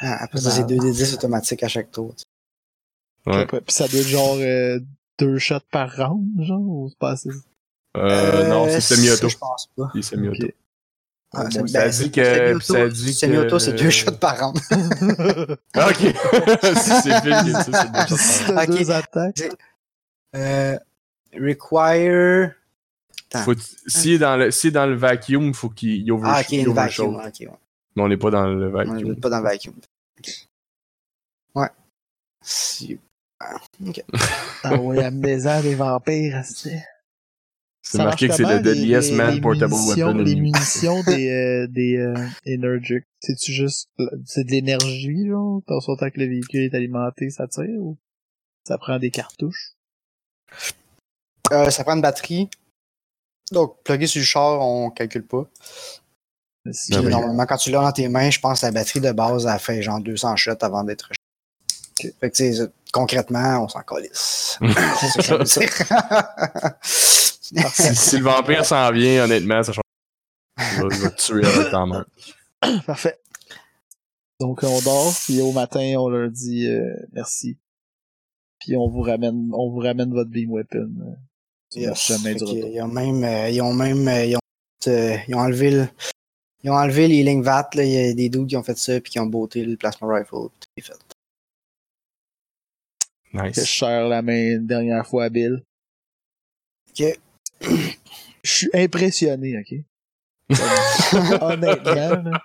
Speaker 2: Ah, Après ça, c'est 2 de 10 automatique à chaque tour. tu sais.
Speaker 3: Ouais.
Speaker 1: Puis ça doit être genre euh, deux shots par round, genre, ou c'est pas assez?
Speaker 3: Euh, non, c'est
Speaker 2: ça,
Speaker 3: semi-auto.
Speaker 2: Je pense pas.
Speaker 3: C'est semi-auto.
Speaker 1: Ok.
Speaker 2: Ah,
Speaker 3: bon,
Speaker 2: c'est-
Speaker 3: ça
Speaker 2: ben,
Speaker 3: dit
Speaker 2: c'est-
Speaker 3: que-
Speaker 2: semi-auto,
Speaker 3: ça dit
Speaker 2: semi-auto,
Speaker 3: que-
Speaker 2: c'est deux shots par round. [LAUGHS]
Speaker 3: Ah, ok. [LAUGHS] si c'est ça, c'est bon.
Speaker 1: Puis si t'as
Speaker 2: Ok.
Speaker 1: deux attaques,
Speaker 2: Euh, require.
Speaker 3: Faut, s'il est dans le, est dans le vacuum, faut qu'il il over,
Speaker 2: Ah, ok,
Speaker 3: il
Speaker 2: une
Speaker 3: overshoot.
Speaker 2: vacuum. Ok, ouais.
Speaker 3: Mais on n'est pas dans le
Speaker 2: On est
Speaker 3: vacuum.
Speaker 2: pas dans le vacuum. Ok. Ouais. Si- [LAUGHS]
Speaker 1: ah ouais, amnésia des vampires, c'est...
Speaker 3: Marqué que
Speaker 1: marche
Speaker 3: c'est le deadliest
Speaker 1: les-
Speaker 3: man
Speaker 1: les
Speaker 3: portable
Speaker 1: munitions-
Speaker 3: weapon.
Speaker 1: Les munitions des, [LAUGHS] euh, des euh, Energic, c'est-tu juste... C'est de l'énergie, genre? Tant soit tant que le véhicule est alimenté, ça tire, ou ça prend des cartouches?
Speaker 2: Euh, ça prend une batterie. Donc, plugger sur le char, on calcule pas.
Speaker 3: Ben
Speaker 2: Puis normalement, quand tu l'as dans tes mains, je pense que la batterie de base, elle fait genre 200 shots avant d'être. Fait que, tu sais, concrètement, on s'en calisse. [LAUGHS] C'est ça que je veux dire.
Speaker 3: si, si le vampire s'en vient, honnêtement, ça change. Il va, il va tuer avec ta main. [COUGHS]
Speaker 1: Parfait. Donc on dort, puis au matin on leur dit euh, merci. Puis on vous ramène, on vous ramène votre beam weapon. euh,
Speaker 2: Yes. Ils ont même, euh, ils ont même, euh, ils ont, euh, ils ont enlevé le, ils ont enlevé les lignes VAT, là. Il y a des dudes qui ont fait ça, puis qui ont bauté le plasma rifle, puis tout est fait.
Speaker 1: Que je
Speaker 3: Nice.
Speaker 1: serre la main une dernière fois à Bill.
Speaker 2: Ok.
Speaker 1: Je suis impressionné, ok? [LAUGHS] Honnêtement, là.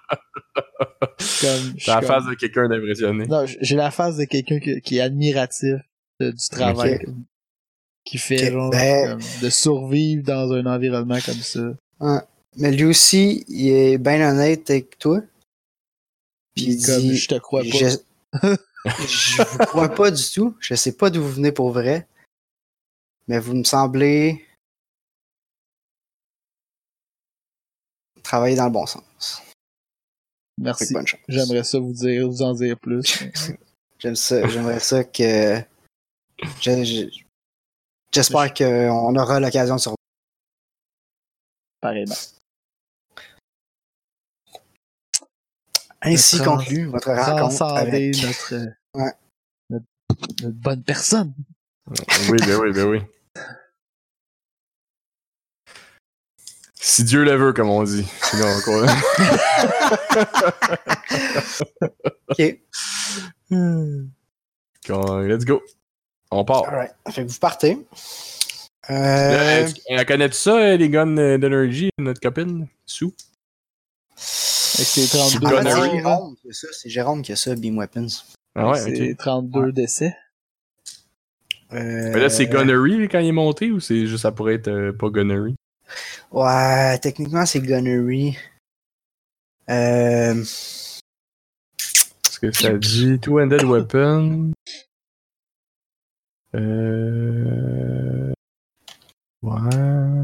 Speaker 1: Comme,
Speaker 3: T'as la
Speaker 1: comme-
Speaker 3: face de quelqu'un d'impressionné.
Speaker 1: Non, j'ai la face de quelqu'un qui, qui est admiratif de- du travail qu'il fait,
Speaker 2: Ok,
Speaker 1: genre,
Speaker 2: ben-
Speaker 1: comme de survivre dans un environnement comme ça.
Speaker 2: Mais lui aussi, il est bien honnête avec toi. Puis il
Speaker 1: comme,
Speaker 2: dit,
Speaker 1: je te crois pas.
Speaker 2: je, [LAUGHS] je vous crois pas du tout. Je sais pas d'où vous venez pour vrai. Mais vous me semblez travailler dans le bon sens.
Speaker 1: Merci. J'aimerais ça vous dire, vous en dire plus.
Speaker 2: J'aime ça. J'aimerais ça que. je- je- J'espère qu'on aura l'occasion de se.
Speaker 1: Pareillement.
Speaker 2: Ainsi
Speaker 1: Trans-
Speaker 2: conclut votre rencontre avec.
Speaker 1: notre, euh,
Speaker 2: Ouais.
Speaker 1: notre, notre bonne personne.
Speaker 3: Oui, ben oui, ben oui. Si Dieu le veut, comme on dit. Sinon, encore. [LAUGHS]
Speaker 2: Ok.
Speaker 3: Quand- Let's go. On part.
Speaker 2: Alright. Fait que vous partez.
Speaker 3: Euh,
Speaker 2: Euh,
Speaker 3: Elle connaît ça, euh, les guns euh, d'Energy, notre copine? Sous?
Speaker 1: C'est 32
Speaker 2: en fait,
Speaker 3: Gunnery,
Speaker 2: c'est
Speaker 1: morts, là.
Speaker 2: Jérôme qui a ça. C'est Jérôme qui a ça, Beam Weapons.
Speaker 3: Ah ouais,
Speaker 1: C'est
Speaker 3: ok.
Speaker 1: 32 décès.
Speaker 2: Euh,
Speaker 3: Mais là, c'est Gunnery quand il est monté ou c'est juste ça pourrait être euh, pas Gunnery?
Speaker 2: Ouais, techniquement, c'est Gunnery. Euh,
Speaker 3: Parce que ça dit Two-Handed Weapon. Euh. Ouais.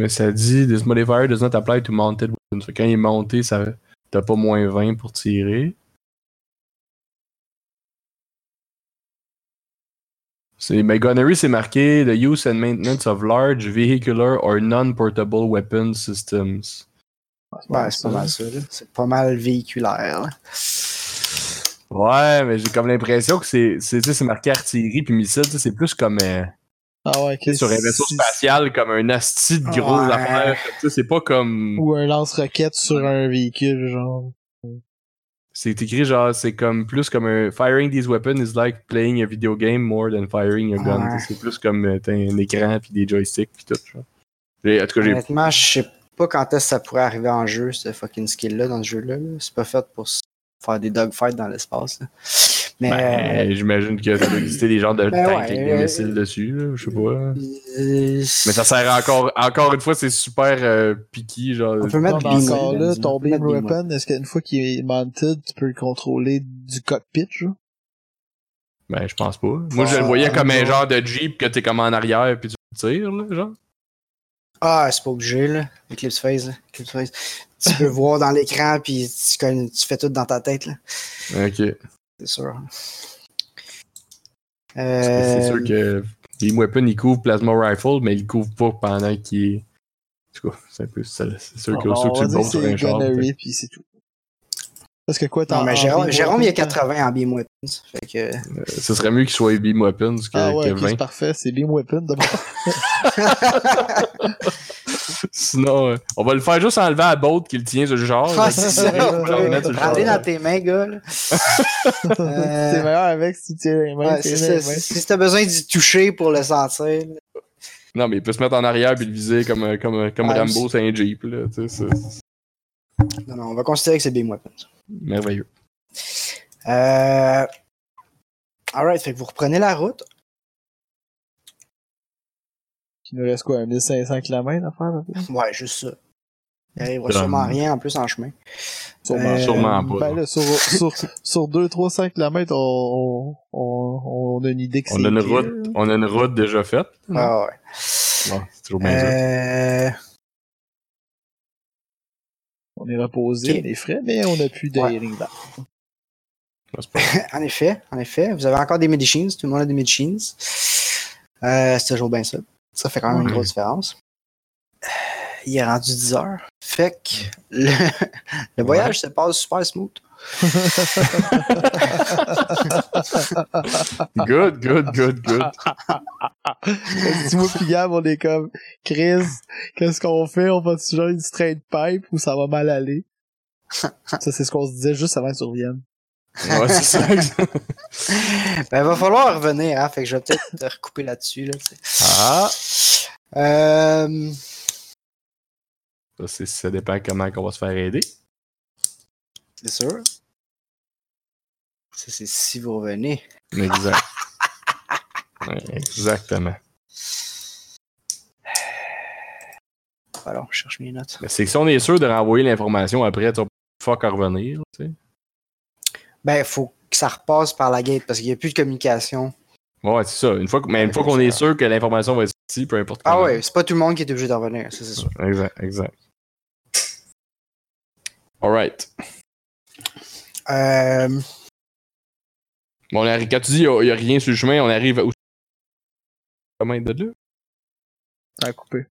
Speaker 3: Mais ça dit This modifier does not apply to mounted weapons. Fait quand il est monté, ça t'as pas moins 20 pour tirer. Mais gunnery, c'est marqué The use and maintenance of large vehicular or non-portable weapon systems.
Speaker 2: Ouais, c'est pas mal ça. C'est pas mal véhiculaire. là.
Speaker 3: Ouais, mais j'ai comme l'impression que c'est, marqué artillerie puis missile, c'est plus comme euh,
Speaker 1: Ah ouais,
Speaker 3: sur un vaisseau spatial, comme un asti de gros
Speaker 2: Ouais.
Speaker 3: affaire. Tu sais, c'est pas comme.
Speaker 1: Ou un lance-roquette sur un véhicule, genre.
Speaker 3: C'est écrit genre, c'est comme plus comme un. Firing these weapons is like playing a video game more than firing a gun.
Speaker 2: Ouais.
Speaker 3: C'est plus comme euh, t'as un écran puis des joysticks puis tout. genre. En tout cas, j'ai.
Speaker 2: Honnêtement, je sais pas quand est-ce que ça pourrait arriver en jeu, ce fucking skill-là, dans ce jeu-là. là. C'est pas fait pour faire des dogfights dans l'espace. Mais.
Speaker 3: Ben, j'imagine que ça doit exister des genres de
Speaker 2: Ben
Speaker 3: tanks
Speaker 2: ouais,
Speaker 3: avec des
Speaker 2: euh,
Speaker 3: missiles dessus, là, je sais pas.
Speaker 2: euh,
Speaker 3: Mais ça sert encore, encore une fois, c'est super euh, picky, genre.
Speaker 2: On peut mettre
Speaker 1: encore là, ton Beam weapon, est-ce qu'une fois qu'il est mounted, tu peux le contrôler du cockpit, genre?
Speaker 3: Ben, je pense pas. Moi, je le
Speaker 2: Ah,
Speaker 3: voyais comme un genre de Jeep que t'es comme en arrière puis tu tires, là, genre.
Speaker 2: Ah, c'est pas obligé, là. Eclipse Phase, là. Eclipse Phase. Tu peux [LAUGHS] voir dans l'écran, puis tu, tu fais tout dans ta tête, là.
Speaker 3: Ok.
Speaker 2: C'est sûr.
Speaker 3: Que C'est
Speaker 2: Euh,
Speaker 3: sûr que Beam Weapon, il couvre Plasma Rifle, mais il couvre pas pendant qu'il est. En tout cas, c'est un peu. C'est c'est sûr que
Speaker 1: Bon,
Speaker 3: sûr
Speaker 1: on
Speaker 3: que
Speaker 1: va
Speaker 3: tu
Speaker 1: que
Speaker 3: sur un char.
Speaker 1: gunnery, puis c'est tout. Parce que quoi, t'as
Speaker 2: Non, mais Jérôme, Jérôme il a
Speaker 1: weapon,
Speaker 2: 80 en Beam Weapons. Fait que.
Speaker 3: Euh, Ce serait mieux qu'il soit Beam Weapons que,
Speaker 1: Ah ouais,
Speaker 3: que
Speaker 1: ok,
Speaker 3: 20.
Speaker 1: c'est parfait, c'est beam weapon d'abord. [LAUGHS]
Speaker 3: Sinon, euh, on va le faire juste enlever à Bolt qui le tient sur le genre.
Speaker 2: Ah, c'est ça.
Speaker 1: Ouais,
Speaker 3: On va le mettre sur le
Speaker 2: Prends-les
Speaker 3: char.
Speaker 2: dans tes mains, gars. Euh, [LAUGHS]
Speaker 1: C'est meilleur avec si tu tiens les mains.
Speaker 2: Ouais, c'est
Speaker 1: tiens
Speaker 2: ça.
Speaker 1: les mains.
Speaker 2: Si si t'as besoin d'y toucher pour le sentir, là.
Speaker 3: Non, mais il peut se mettre en arrière puis le viser comme, euh, comme, euh, comme Rambo, c'est un Jeep. Là,
Speaker 2: Non, non, on va considérer que c'est Beam Weapons.
Speaker 3: merveilleux.
Speaker 2: Euh... Alright, fait que vous reprenez la route.
Speaker 1: Il nous reste quoi, 1500 km à faire, un peu?
Speaker 2: Ouais, juste ça. Il arrivera sûrement rien en plus en chemin.
Speaker 1: Sûrement.
Speaker 2: Euh,
Speaker 3: Sûrement pas.
Speaker 1: Ben là, sur, sur, sur 2, 3, 5 km, on, on, on a une idée que c'est.
Speaker 3: On a, une
Speaker 1: pire,
Speaker 3: route,
Speaker 1: là.
Speaker 3: on a une route déjà faite.
Speaker 2: Ah ouais.
Speaker 3: Bon, c'est toujours bien ça.
Speaker 2: Euh...
Speaker 1: On est reposé, on est frais, mais on a plus de
Speaker 2: Ouais.
Speaker 1: healing back.
Speaker 3: Non, c'est pas- [LAUGHS]
Speaker 2: En effet, en effet. Vous avez encore des medicines, tout le monde a des medicines. Euh, c'est toujours bien ça. Ça fait quand même une grosse différence. Il est rendu 10 heures. Fait que le, [LAUGHS] le voyage se passe super smooth. [LAUGHS]
Speaker 3: Good, good, good, good.
Speaker 1: si moi pis Gab, on est comme, Chris, qu'est-ce qu'on fait? On va toujours une straight pipe ou ça va mal aller? Ça, c'est ce qu'on se disait juste avant qu'ils reviennent.
Speaker 3: Ouais, c'est ça. [LAUGHS]
Speaker 2: Ben, va falloir revenir, hein. Fait que je vais peut-être te recouper là-dessus, là.
Speaker 3: Ah!
Speaker 2: Euh,
Speaker 3: Ça, dépend comment on va se faire aider.
Speaker 2: c'est sûr. Ça, c'est si vous revenez.
Speaker 3: Exact. Ouais, exactement.
Speaker 2: Alors, je cherche mes notes.
Speaker 3: C'est que si on est sûr de renvoyer l'information après, tu vas fuck à revenir, tu sais.
Speaker 2: Ben, faut que ça repasse par la gate parce qu'il n'y a plus de communication.
Speaker 3: Ouais, c'est ça. Une fois, que- mais une fois qu'on est sûr que l'information va être sortie, peu importe
Speaker 2: Ah ouais, c'est pas tout le monde qui est obligé de revenir, ça c'est sûr.
Speaker 3: Exact, exact. Alright.
Speaker 2: Euh,
Speaker 3: Bon, on arrive- quand tu dis il n'y a, rien sur le chemin, on arrive où? Comment de là?
Speaker 1: A coupé.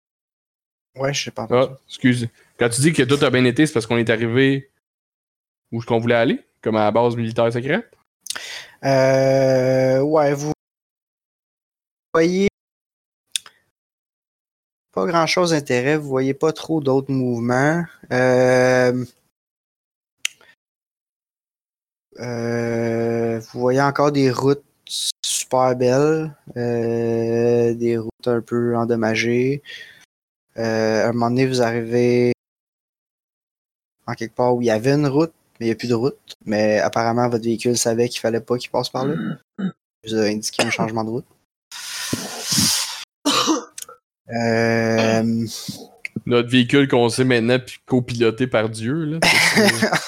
Speaker 2: ouais, je sais pas.
Speaker 3: Ah, excuse. Quand tu dis que tout a bien été, c'est parce qu'on est arrivé où est-ce qu'on voulait aller? Comme à la base militaire secrète?
Speaker 2: Euh, ouais, vous voyez pas grand chose d'intérêt, vous voyez pas trop d'autres mouvements. Euh, euh, vous voyez encore des routes super belles, euh, des routes un peu endommagées. À un moment donné, vous arrivez en quelque part où il y avait une route, mais il n'y a plus de route. Mais apparemment, votre véhicule savait qu'il fallait pas qu'il passe par là. Je vous ai indiqué un changement de route. Euh...
Speaker 3: Notre véhicule qu'on sait maintenant puis copiloté par Dieu, là. [LAUGHS]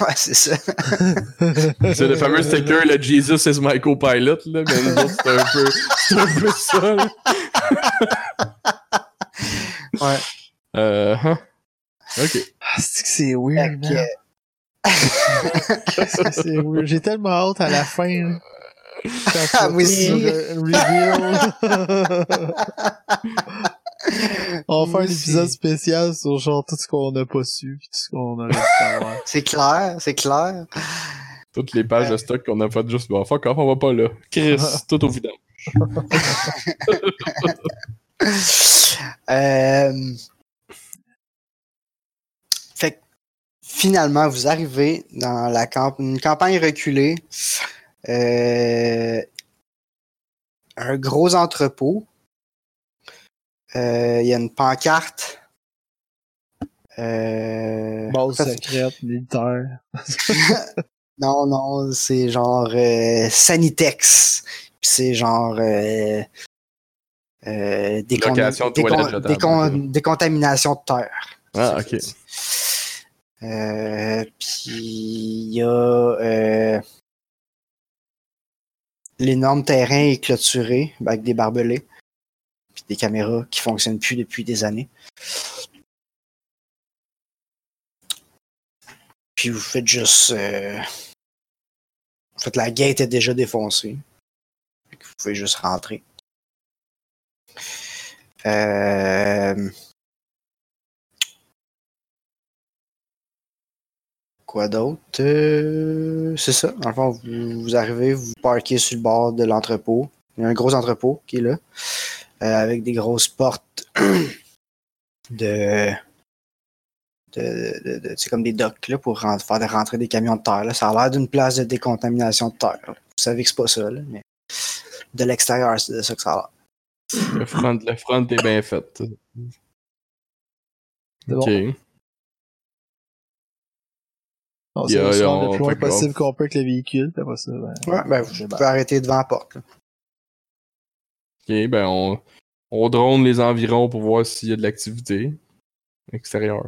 Speaker 2: ouais, c'est ça. [LAUGHS]
Speaker 3: C'est le fameux sticker, le Jesus is my co-pilot, là. Mais nous autres, c'est un peu, c'est un peu ça, là.
Speaker 2: Ouais.
Speaker 3: Euh, hein? Ok.
Speaker 1: Ah, c'est que c'est weird, J'ai tellement hâte à la fin.
Speaker 2: Ah.
Speaker 1: Reveal. [LAUGHS] On va faire
Speaker 2: Moi
Speaker 1: un épisode spécial sur genre tout ce qu'on n'a pas su tout ce qu'on aurait savoir. [LAUGHS]
Speaker 2: C'est clair, c'est clair.
Speaker 3: Toutes les pages de stock qu'on a faites juste, bon, fuck off, on va pas là. Chris, [LAUGHS] tout au vidange.
Speaker 2: Euh, finalement, vous arrivez dans la camp- une campagne reculée. Euh, Un gros entrepôt. Euh, Il y a une pancarte. Euh,
Speaker 1: Base secrète, militaire. [LAUGHS]
Speaker 2: Non, non, c'est genre euh, Sanitex. C'est genre euh, euh, décon-
Speaker 3: Location de toilettes
Speaker 2: décon-
Speaker 3: jetables,
Speaker 2: décon-
Speaker 3: ok.
Speaker 2: décontamination de terre.
Speaker 3: Ah, ok.
Speaker 2: ça que c'est. Euh, puis il y a euh, l'énorme terrain est clôturé avec des barbelés. Puis des caméras qui fonctionnent plus depuis des années. Puis vous faites juste. euh, en fait, la gate est déjà défoncée. Vous pouvez juste rentrer. Euh, Quoi d'autre? Euh, c'est ça. Dans le fond, vous, vous arrivez, vous parquez sur le bord de l'entrepôt. Il y a un gros entrepôt qui est là. euh, avec des grosses portes [CLEARS THROAT] de. de, de- de- c'est comme des docks là, pour faire de rentrer des camions de terre. là. Ça a l'air d'une place de décontamination de terre. là. Vous savez que c'est pas ça, là, mais de l'extérieur, c'est de ça que ça a l'air.
Speaker 3: Le front, le front est bien fait.
Speaker 1: C'est
Speaker 3: Ok.
Speaker 1: bon. On
Speaker 3: Il y a-
Speaker 1: va se
Speaker 3: il y a-
Speaker 1: rendre
Speaker 3: on
Speaker 1: le plus loin possible qu'on peut avec le véhicule, puis après ça, ben,
Speaker 2: Ouais, ben, vous pouvez arrêter devant la porte. là.
Speaker 3: Ok, ben on, on drone les environs pour voir s'il y a de l'activité extérieure.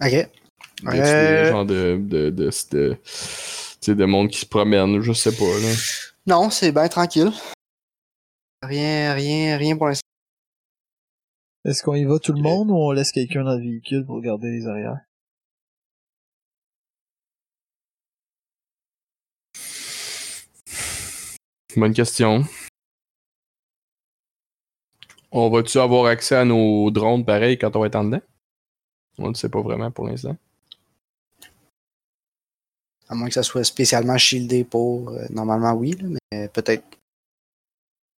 Speaker 2: Ok.
Speaker 3: Y a-tu des
Speaker 2: Euh,
Speaker 3: gens de, de, de, de, tu sais, de monde qui se promène, je sais pas, là.
Speaker 2: Non, c'est bien tranquille. Rien, rien, rien pour l'instant.
Speaker 1: Est-ce qu'on y va tout le monde ou on laisse quelqu'un dans le véhicule pour garder les arrières?
Speaker 3: Bonne question. On va-tu avoir accès à nos drones pareil quand on va être en dedans? On ne sait pas vraiment pour l'instant.
Speaker 2: À moins que ça soit spécialement shieldé pour. euh, normalement, oui, là, mais peut-être.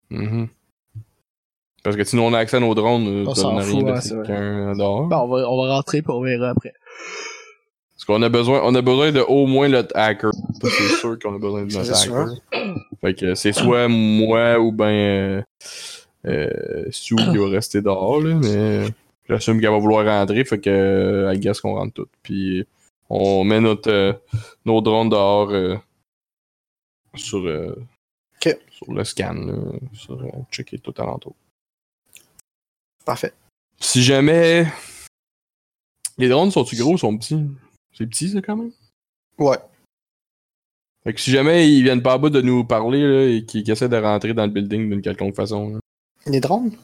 Speaker 3: Mhm. Parce que sinon on a accès à nos drones, euh,
Speaker 1: On
Speaker 3: ça
Speaker 1: s'en fout, ouais, vrai.
Speaker 3: dehors.
Speaker 1: Ben, on va, on va rentrer puis on verra après.
Speaker 3: Parce qu'on a besoin, on a besoin de au moins notre hacker. C'est sûr qu'on a besoin de notre
Speaker 2: C'est
Speaker 3: hacker. Fait que c'est soit moi ou ben euh, euh, Sue qui va rester dehors, là, mais j'assume qu'elle va vouloir rentrer, fait que euh, I guess qu'on rentre tout. Puis on met notre euh, nos drones dehors euh, sur, euh,
Speaker 2: Ok.
Speaker 3: sur le scan, là, sur euh, checker tout alentour.
Speaker 2: Parfait.
Speaker 3: Si jamais. Les drones sont-tu gros ou sont petits? C'est petit, ça, quand même?
Speaker 2: Ouais.
Speaker 3: Fait que si jamais ils viennent pas à bout de nous parler là, et qu'ils essaient de rentrer dans le building d'une quelconque façon. là.
Speaker 2: Les drones?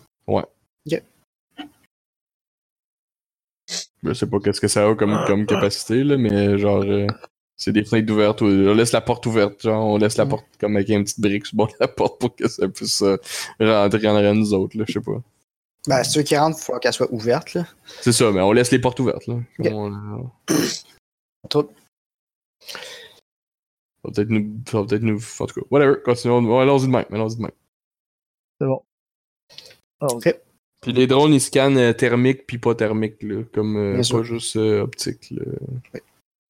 Speaker 3: Je sais pas qu'est-ce que ça a comme, comme capacité, là, mais genre. euh, c'est des fenêtres ouvertes. ou- On laisse la porte ouverte, genre, on laisse la
Speaker 2: Mm.
Speaker 3: porte comme avec une petite brique sur le bord de la porte pour que ça puisse euh, rentrer en arrière de nous autres, là, je sais pas.
Speaker 2: Ben, ceux qui rentrent, il faut qu'elles soient ouvertes, là.
Speaker 3: C'est ça, mais on laisse les portes ouvertes, là. On-
Speaker 2: Tout.
Speaker 3: Ça va peut-être nous. Nous. En tout cas, whatever, continuons. Allons-y de même, allons-y de même.
Speaker 1: C'est bon. Alors,
Speaker 2: Ok.
Speaker 3: Puis les drones, ils scannent euh, thermique puis pas thermique, là, comme euh, pas
Speaker 2: sûr.
Speaker 3: juste euh, optique. Là.
Speaker 2: Oui.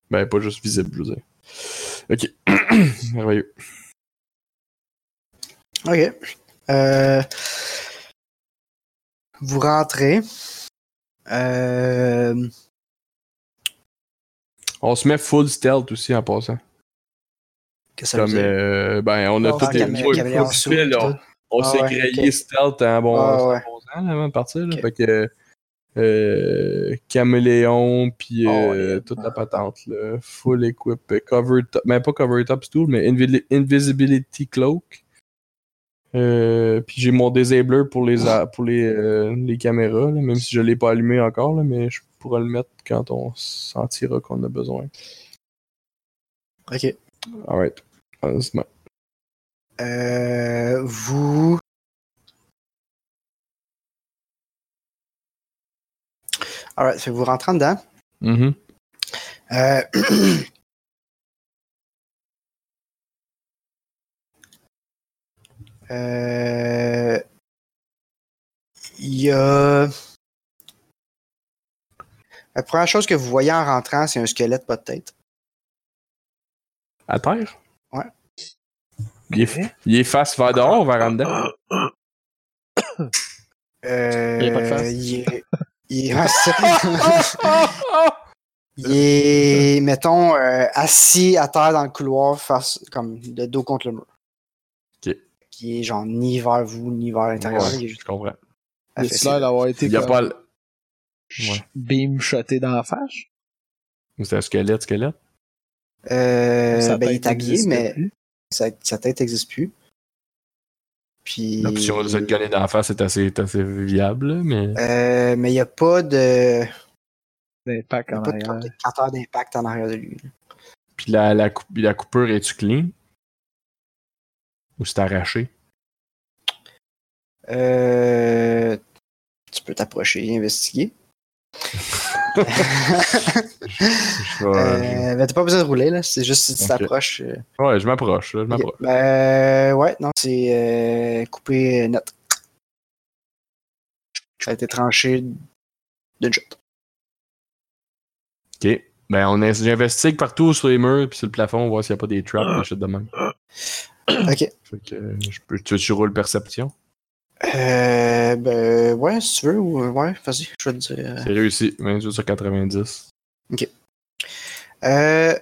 Speaker 3: Ben, pas juste visible, je veux dire. Ok. [CLEARS THROAT] Merveilleux.
Speaker 2: Ok. Euh, vous rentrez. Euh,
Speaker 3: On se met full stealth aussi en passant.
Speaker 2: Qu'est-ce que ça veut
Speaker 3: Comme,
Speaker 2: dire?
Speaker 3: euh, ben, on a tout
Speaker 1: ah,
Speaker 3: des on,
Speaker 2: Ah
Speaker 3: s'est
Speaker 2: ouais,
Speaker 3: grillé stealth en bon,
Speaker 2: Ah ouais.
Speaker 3: avant de partir. Là. Fait que euh, caméléon puis
Speaker 1: Oh,
Speaker 3: euh, toute la patente là, full equip, euh, cover top, ben pas cover top stool, mais invi- invisibility cloak. Euh, puis j'ai mon disabler pour les pour les, euh, les caméras, là, même si je l'ai pas allumé encore, là, mais je pourrais le mettre quand on sentira qu'on a besoin.
Speaker 2: Ok.
Speaker 3: Alright. honnêtement.
Speaker 2: Euh, vous. Alright, fait que vous rentrez dedans.
Speaker 3: Mhm.
Speaker 2: Euh, [CLEARS THROAT] Euh, Il y a. La première chose que vous voyez en rentrant, c'est un squelette pas de tête.
Speaker 3: À terre?
Speaker 2: Ouais.
Speaker 3: Il est, il est face vers dehors ou vers en dedans? [COUGHS]
Speaker 2: Euh,
Speaker 1: Il y a pas de face?
Speaker 2: Il est, il est-. Il est, mettons, euh, assis à terre dans le couloir, face, comme de dos contre le mur.
Speaker 3: Ok.
Speaker 2: Qui est genre ni vers vous, ni vers l'intérieur.
Speaker 3: Ouais, je comprends.
Speaker 1: Il a l'air d'avoir été
Speaker 3: Il a pas
Speaker 1: ch- beam shoté dans la face?
Speaker 3: Ou c'est un squelette, squelette?
Speaker 2: Euh, ben, il est habillé, mais
Speaker 1: plus.
Speaker 2: sa, sa tête n'existe plus. Puis.
Speaker 3: L'option de se le gunner dans la face est assez, est assez viable, mais...
Speaker 2: Euh, mais il n'y a pas de. A
Speaker 1: en
Speaker 2: pas de
Speaker 1: arrière.
Speaker 2: capteur d'impact en arrière de lui.
Speaker 3: Puis la, la, coup- la coupure, est-tu clean? Ou c'est arraché?
Speaker 2: Euh, tu peux t'approcher et investiguer. Euh, ben, t'as pas besoin de rouler, là. C'est juste si tu t'approches. euh,
Speaker 3: Ouais, je m'approche, là, je m'approche.
Speaker 2: Ben, ouais, non, c'est euh, coupé net. Ça a été tranché d'une shot.
Speaker 3: Ok. Ben, on in- j'investigue partout sur les murs puis sur le plafond, voir s'il n'y a pas des traps, des shit de même.
Speaker 2: Ok.
Speaker 3: Fait que, euh, je peux, tu veux que je roule perception?
Speaker 2: Euh, ben, ouais, si tu veux, ou, ouais, vas-y, je vais te dire. euh,
Speaker 3: C'est réussi, 28 sur 90.
Speaker 2: Euh,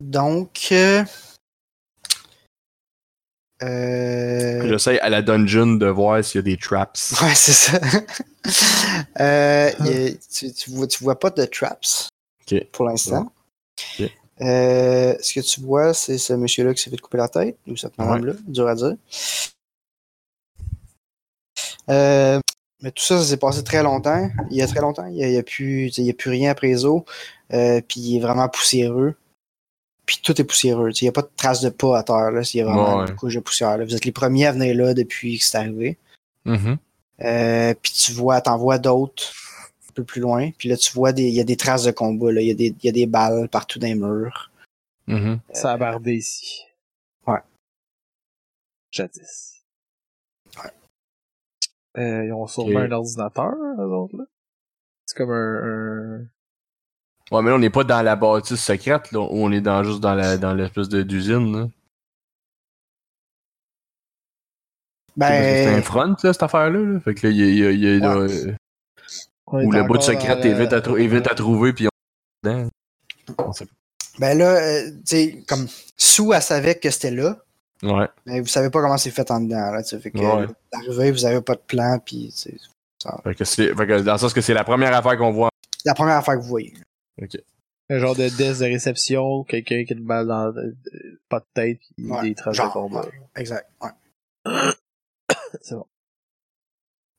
Speaker 2: donc, euh, euh,
Speaker 3: J'essaie à la dungeon de voir s'il y a des traps. [LAUGHS]
Speaker 2: ouais, c'est ça. Euh, a- tu, tu vois, tu vois pas de traps
Speaker 3: Ok.
Speaker 2: pour l'instant.
Speaker 3: Ok.
Speaker 2: Euh, ce que tu vois, c'est ce monsieur-là qui s'est fait couper la tête, ou cette madame-là, dur à dire. Euh, mais tout ça, ça s'est passé très longtemps. Il y a très longtemps. Il n'y a, il y a plus, il y a plus rien après les. Euh, puis il est vraiment poussiéreux. Puis tout est poussiéreux. Il n'y a pas de traces de pas à terre. Là. Il y a vraiment
Speaker 3: Ouais.
Speaker 2: une couche de poussière. là. Vous êtes les premiers à venir là depuis que c'est arrivé. Euh, puis tu vois, t'en vois d'autres peu plus loin. Puis là, tu vois, des- il y a des traces de combat. là. Il y, a des- il y a des balles partout dans les murs.
Speaker 3: Mhm.
Speaker 1: Ça a bardé ici.
Speaker 2: Ouais.
Speaker 1: Jadis. Ouais. Euh, ils ont sûrement un ordinateur, eux autres, là. C'est comme un, un-
Speaker 3: Ouais, mais là, on n'est pas dans la bâtisse secrète, là, où on est dans, juste dans la dans l'espèce de- d'usine. là. Que C'est un
Speaker 2: Ben,
Speaker 3: front, là, cette affaire-là. là. Fait que là, il y a, il y a- il y a- là, euh, où le bout
Speaker 1: encore
Speaker 3: secret est vite à, trou- est vite à trouver, puis on sait
Speaker 2: ben là, euh, tu sais, comme Sue, elle savait que c'était là.
Speaker 3: Ouais.
Speaker 2: Mais vous savez pas comment c'est fait en dedans. Là, tu sais. fait que,
Speaker 3: Ouais.
Speaker 2: euh, d'arriver, vous avez pas de plan. Puis tu sais,
Speaker 3: Fait que c'est, fait que dans le sens que c'est la première affaire qu'on voit.
Speaker 2: la première affaire que vous voyez.
Speaker 1: Un genre de desk de réception, quelqu'un qui a une balle dans le- pas de tête, pis
Speaker 2: Ouais,
Speaker 1: des traces de combat.
Speaker 2: Exact. Ouais. [COUGHS]
Speaker 1: C'est bon.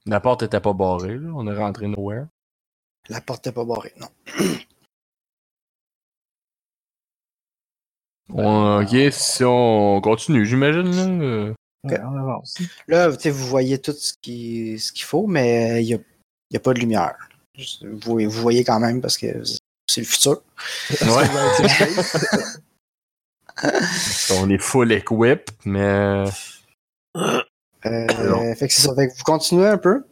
Speaker 3: La porte était pas barrée, là. On est rentré nowhere.
Speaker 2: La porte n'est pas barrée, non. [CLEARS THROAT]
Speaker 3: On- ok, si on continue, j'imagine, là. euh,
Speaker 1: Ouais, on avance.
Speaker 2: Là, tu sais, vous voyez tout ce qui- ce qu'il faut, mais il n'y a, il y a pas de lumière. Vous, vous voyez quand même parce que c'est le futur.
Speaker 3: Ouais. [LAUGHS] [LAUGHS] on est full equip, mais. [LAUGHS]
Speaker 2: Euh, fait que c'est ça. Fait que vous continuez un peu.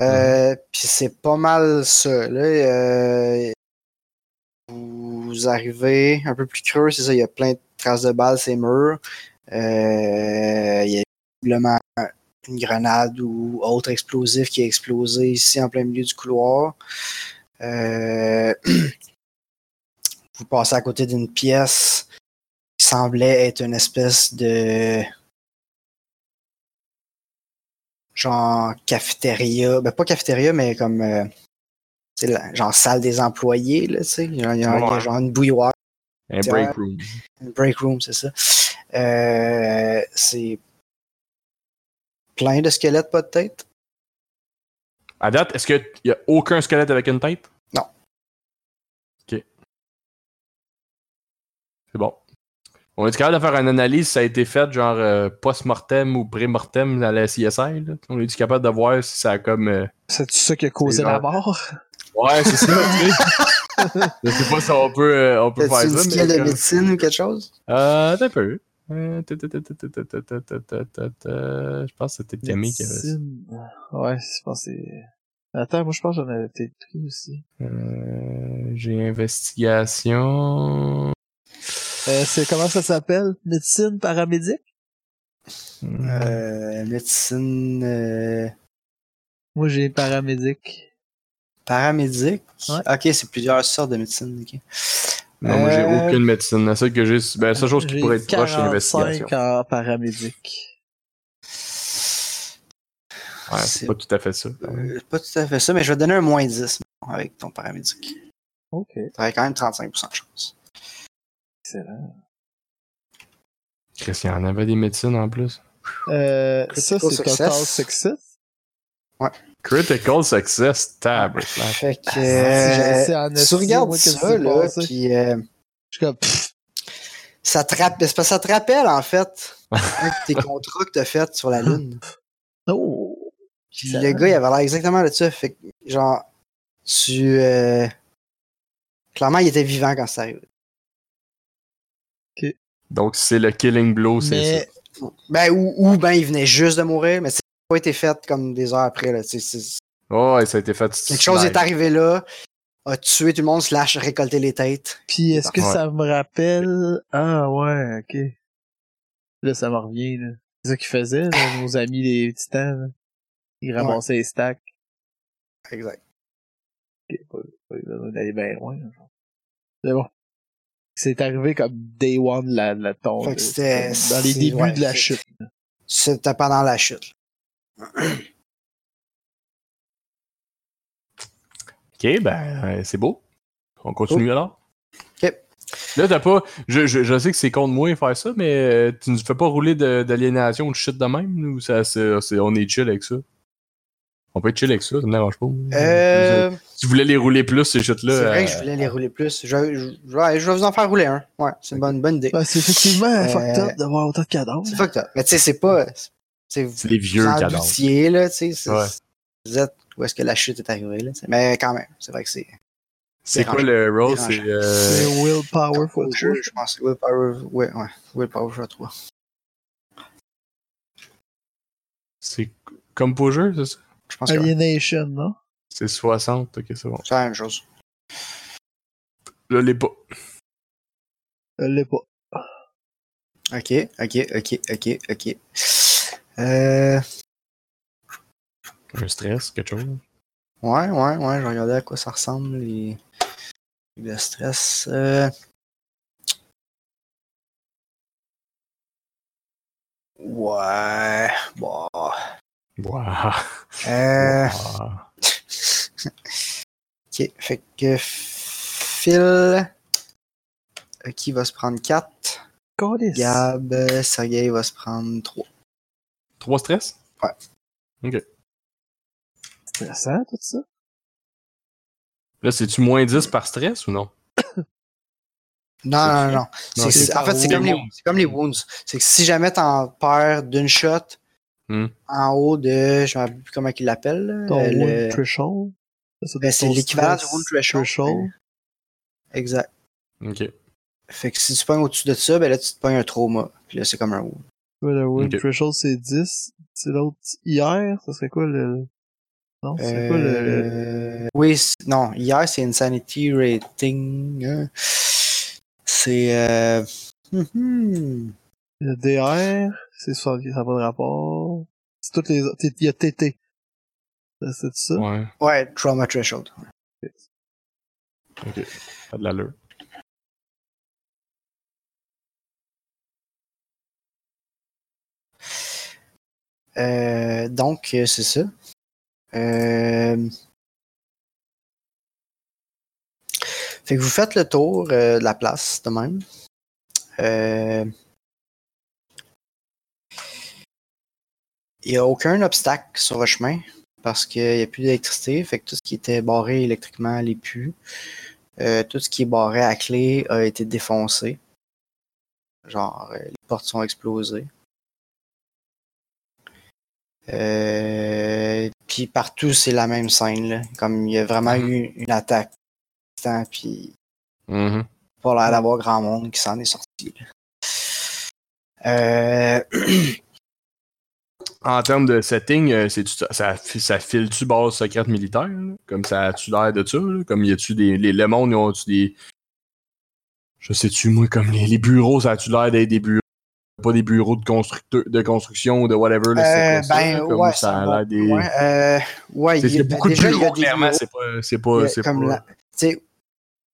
Speaker 2: Euh, Puis c'est pas mal ça. Là, Euh, vous arrivez un peu plus creux, c'est ça. Il y a plein de traces de balles, ces murs. Euh, il y a visiblement une grenade ou autre explosif qui a explosé ici en plein milieu du couloir. Euh, [CLEARS THROAT] vous passez à côté d'une pièce qui semblait être une espèce de genre cafétéria, ben pas cafétéria, mais comme euh, la- genre salle des employés, là, tu sais. Il y a, il y genre une bouilloire,
Speaker 3: Un break room.
Speaker 2: une break room, c'est ça. Euh, c'est plein de squelettes, pas de tête.
Speaker 3: À date, est-ce qu'il y a aucun squelette avec une tête?
Speaker 2: Non.
Speaker 3: Ok. C'est bon. On est capable de faire une analyse si ça a été fait, genre euh, post-mortem ou pré-mortem à la CSI. Là. On est capable de voir si ça a comme. Euh,
Speaker 1: c'est ça qui a causé la mort?
Speaker 3: Ouais, c'est ça. Je sais pas si on peut, euh, on peut faire
Speaker 2: ça. Est-ce
Speaker 3: qu'il
Speaker 2: y
Speaker 3: a
Speaker 2: de médecine ou quelque chose?
Speaker 3: Euh, un peu. Je pense que c'était Camille qui avait ça.
Speaker 1: Ouais, je pense que c'est. Attends, moi je pense que j'en avais peut-être pris aussi.
Speaker 3: J'ai investigation.
Speaker 1: Euh, c'est comment ça s'appelle? Médecine paramédic?
Speaker 2: Euh, médecine euh,
Speaker 1: Moi j'ai paramédic.
Speaker 2: paramédic.
Speaker 1: Ouais.
Speaker 2: Ok, c'est plusieurs sortes de médecine. ok.
Speaker 3: Non, moi j'ai
Speaker 2: Euh,
Speaker 3: aucune médecine. La seule que j'ai, c'est- ben, la seule chose qui
Speaker 1: J'ai
Speaker 3: pourrait être proche, c'est
Speaker 1: 45
Speaker 3: l'investigation.
Speaker 1: en paramédic.
Speaker 3: Ouais,
Speaker 2: c'est-
Speaker 3: c'est pas tout à fait ça.
Speaker 2: Euh, pas tout à fait ça, mais je vais te donner un moins 10 mettons, avec ton paramédic.
Speaker 1: Ok,
Speaker 2: T'aurais quand même 35% de chance.
Speaker 1: Excellent.
Speaker 3: Christian, il y en avait des médecines en plus.
Speaker 1: Euh, ça
Speaker 2: Critical
Speaker 1: c'est Total
Speaker 2: success.
Speaker 1: Success.
Speaker 3: Critical Success Tab.
Speaker 2: Fait que,
Speaker 1: Ah,
Speaker 2: euh, tu regardes
Speaker 1: qu'est-ce
Speaker 2: ça, là, puis euh,
Speaker 1: Je suis comme, pff,
Speaker 2: ça te rappelle, c'est parce que ça te rappelle, en fait, [LAUGHS] un de tes contrats que t'as fait sur la Lune. [GASPS]
Speaker 1: oh!
Speaker 2: Puis le gars, il avait l'air exactement de ça. Fait que, genre, tu. euh, Clairement, il était vivant quand ça arrive.
Speaker 3: Donc c'est le Killing Blow, c'est
Speaker 1: Mais,
Speaker 3: ça.
Speaker 2: Ben, ou, ou ben, il venait juste de mourir, mais ça n'a pas été fait comme des heures après. Là, tu sais, c'est-
Speaker 3: Oh, ouais, ça a été fait.
Speaker 2: quelque chose
Speaker 3: live.
Speaker 2: est arrivé là, a tué tout le monde, slash récolté les têtes.
Speaker 1: puis est-ce que
Speaker 3: Ouais.
Speaker 1: ça me rappelle... Ah ouais, ok. Là, ça me revient, là. C'est ça qu'ils faisaient, là, nos amis les titans, là. Ils ramassaient les stacks.
Speaker 2: Exact.
Speaker 1: Ok, pas, pas besoin d'aller bien loin, là. C'est bon. C'est arrivé comme day one la, la tombe.
Speaker 2: Fait que c'était-
Speaker 1: Dans les débuts
Speaker 2: ouais,
Speaker 1: de la chute.
Speaker 2: C'était pendant la chute.
Speaker 3: Ok, ben, euh, c'est beau. On continue alors?
Speaker 2: Ok.
Speaker 3: Là, t'as pas. Je, je, je sais que c'est contre moi de faire ça, mais euh, tu ne fais pas rouler de- d'aliénation ou de shit de même, ou ça, c'est- c'est- on est chill avec ça? On peut être chill avec ça, ça me dérange pas.
Speaker 2: Euh,
Speaker 3: Tu voulais les rouler plus, ces shit-là.
Speaker 2: c'est vrai
Speaker 3: euh,
Speaker 2: que je voulais les rouler plus. Je, je- je vais vous en faire rouler un. Ouais, c'est une bonne, bonne idée.
Speaker 1: Ben, c'est effectivement
Speaker 2: Euh,
Speaker 1: fucked up d'avoir autant de cadavres.
Speaker 2: C'est fucked up. Mais tu sais, c'est pas. C'est
Speaker 3: C'est des vieux cadavres.
Speaker 2: doutiez, là, tu sais. c'est-
Speaker 3: Ouais.
Speaker 2: Vous êtes où est-ce que la chute est arrivée, là. Mais quand même, c'est vrai que c'est.
Speaker 3: C'est quoi le role? C'est. Euh,
Speaker 1: C'est willpower trois.
Speaker 2: jeu, je pense. Willpower, ouais, ouais. Willpower fois 3.
Speaker 3: C'est comme pour jeu, c'est ça?
Speaker 2: Je pense que ouais.
Speaker 1: Alienation, non?
Speaker 3: C'est 60, ok, c'est bon.
Speaker 2: c'est la même chose.
Speaker 3: Je l'ai pas.
Speaker 1: Je l'ai pas.
Speaker 2: Ok, ok, ok, ok, ok. Euh,
Speaker 3: Un stress, quelque chose?
Speaker 2: ouais, ouais, ouais, je regardais à quoi ça ressemble, les. Le stress. Euh... Ouais, bon.
Speaker 3: Waouh.
Speaker 2: Euh...
Speaker 3: Wow.
Speaker 2: Ok, fait que Phil, euh, qui va se prendre 4.
Speaker 1: Goddess.
Speaker 2: Gab, euh, Sergei va se prendre 3.
Speaker 3: Trois stress?
Speaker 1: Stressant, tout ça.
Speaker 3: Là, c'est-tu moins 10 par stress ou [COUGHS] non?
Speaker 2: Non, non, non.
Speaker 3: Non,
Speaker 2: C'est-
Speaker 1: c'est
Speaker 2: c'est- en
Speaker 1: par
Speaker 2: fait, c'est comme, les-
Speaker 3: wounds.
Speaker 2: c'est comme les wounds. C'est que si jamais t'en perds d'une shot
Speaker 3: Hmm.
Speaker 2: en haut de. Je me rappelle plus comment il l'appelle.
Speaker 1: Ton
Speaker 2: euh,
Speaker 1: wound
Speaker 2: le-
Speaker 1: threshold.
Speaker 2: Ben, c'est l'équivalent du wound threshold.
Speaker 1: threshold.
Speaker 2: Exact.
Speaker 3: Ok.
Speaker 2: Fait que si tu pognes au-dessus de ça, ben là, tu te pognes un trauma. Puis là, c'est comme un wound.
Speaker 1: Ouais, le wound
Speaker 3: Ok.
Speaker 1: threshold, c'est 10. C'est l'autre hier. Ça serait quoi le... Non, c'est quoi le...
Speaker 2: Euh, Oui, non, hier, c'est Insanity Rating. hein. C'est. Euh... hum, hum.
Speaker 1: Le DR, c'est ça, ça n'a pas de rapport. C'est toutes les autres. Il y a TT. C'est ça?
Speaker 3: Ouais.
Speaker 2: Ouais, Trauma Threshold.
Speaker 3: Ok. Pas de l'allure.
Speaker 2: Euh, donc, euh, c'est ça. Euh... Fait que vous faites le tour euh, de la place de même. Il n'y a aucun obstacle sur le chemin parce qu'il n'y a plus d'électricité. Fait que tout ce qui était barré électriquement n'est plus. Euh, tout ce qui est barré à clé a été défoncé. Genre, euh, les portes sont explosées. Euh, puis partout, c'est la même scène. Là. Comme il y a vraiment
Speaker 3: Mhm.
Speaker 2: eu une attaque. Puis
Speaker 3: Mhm.
Speaker 2: pas l'air d'avoir grand monde qui s'en est sorti. là. Euh, [CLEARS THROAT]
Speaker 3: En termes de setting, euh, c'est ça, ça, file-tu base secrète militaire? là? Comme ça a-tu l'air de ça? là? Comme y a-tu des. Les, le monde, ils ont-tu des. Je sais-tu, moi, comme les, les bureaux, ça a-tu l'air d'être des bureaux? Pas des bureaux de, constructeur, de construction ou de whatever, là,
Speaker 2: Euh,
Speaker 3: ça,
Speaker 2: ben,
Speaker 3: comme
Speaker 2: ouais,
Speaker 3: ça
Speaker 2: ça
Speaker 3: a
Speaker 2: va.
Speaker 3: l'air des.
Speaker 2: ouais, euh, il y a,
Speaker 3: beaucoup de
Speaker 2: déjà, y
Speaker 3: bureaux, clairement, c'est pas. C'est
Speaker 2: y
Speaker 3: pas. C'est
Speaker 2: comme
Speaker 3: pas...
Speaker 2: la-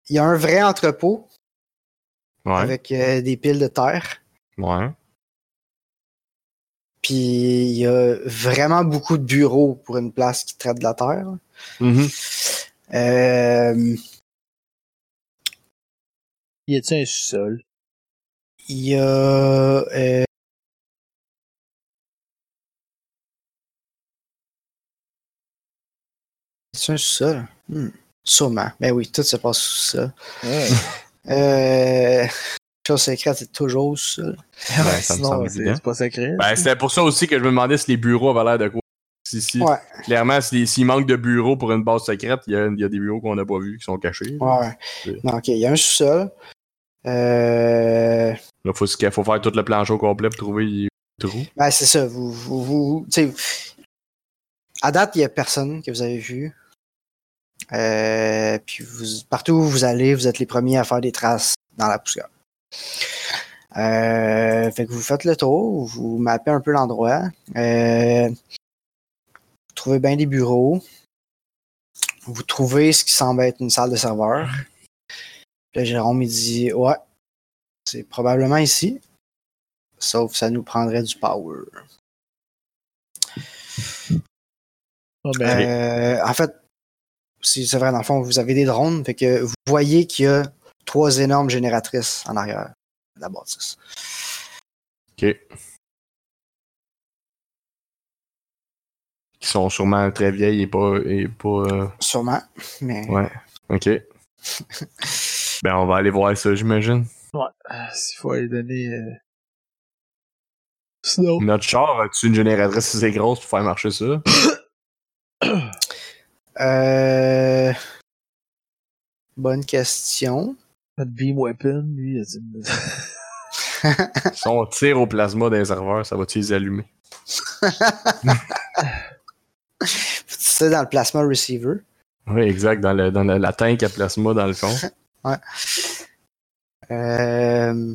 Speaker 2: il y a un vrai entrepôt
Speaker 3: Ouais.
Speaker 2: avec euh, des piles de terre.
Speaker 3: Ouais.
Speaker 2: Puis il y a vraiment beaucoup de bureaux pour une place qui traite de la terre.
Speaker 3: Mhm.
Speaker 2: Euh,
Speaker 1: Y a-tu un sous-sol?
Speaker 2: Il y a. euh, C'est un sous-sol? Hmm. Sûrement. Ben oui, tout se passe sous ça. Euh... Chose secrète, c'est toujours au sous-sol.
Speaker 3: Ouais, [LAUGHS] ça me
Speaker 1: Sinon, c'est pas secret.
Speaker 3: Ben, c'était pour ça aussi que je me demandais si les bureaux avaient l'air de quoi. Si, si,
Speaker 2: Ouais.
Speaker 3: Clairement, si- s'il manque de bureaux pour une base secrète, il y a, il y a des bureaux qu'on n'a pas vus qui sont cachés.
Speaker 2: Ouais.
Speaker 3: Oui.
Speaker 2: Non, ok, il y a un sous-sol. Euh...
Speaker 3: Là, faut, qu'il faut faire tout le plancher au complet pour trouver les trous.
Speaker 2: Ben, c'est ça. Vous, à date, il n'y a personne que vous avez vu. Euh, puis vous, partout où vous allez, vous êtes les premiers à faire des traces dans la poussière. Euh, fait que vous faites le tour, vous mappez un peu l'endroit. Euh, vous trouvez bien des bureaux. Vous trouvez ce qui semble être une salle de serveur. Puis là, Jérôme, il dit Ouais, c'est probablement ici. Sauf que ça nous prendrait du power.
Speaker 1: Ah, ben,
Speaker 2: Euh, en fait, c'est c'est vrai, dans le fond, vous avez des drones, fait que vous voyez qu'il y a trois énormes génératrices en arrière de la bâtisse.
Speaker 3: OK. Qui sont sûrement très vieilles et pas. Et pas euh,
Speaker 2: Sûrement, mais
Speaker 3: Ouais. OK. [LAUGHS] ben, on va aller voir ça, j'imagine.
Speaker 1: ouais. Ah, S'il faut aller donner. euh, Sinon.
Speaker 3: Notre char, as-tu une génératrice assez grosse pour faire marcher ça? [COUGHS]
Speaker 2: Euh... Bonne question.
Speaker 1: Notre beam weapon, lui, il a une- [LAUGHS]
Speaker 3: Si on tire au plasma d'un serveur, ça va-tu les allumer? [LAUGHS]
Speaker 2: C'est dans le plasma receiver.
Speaker 3: Oui, exact, dans, le, dans la, la tank à plasma dans le fond. [LAUGHS]
Speaker 2: Euh...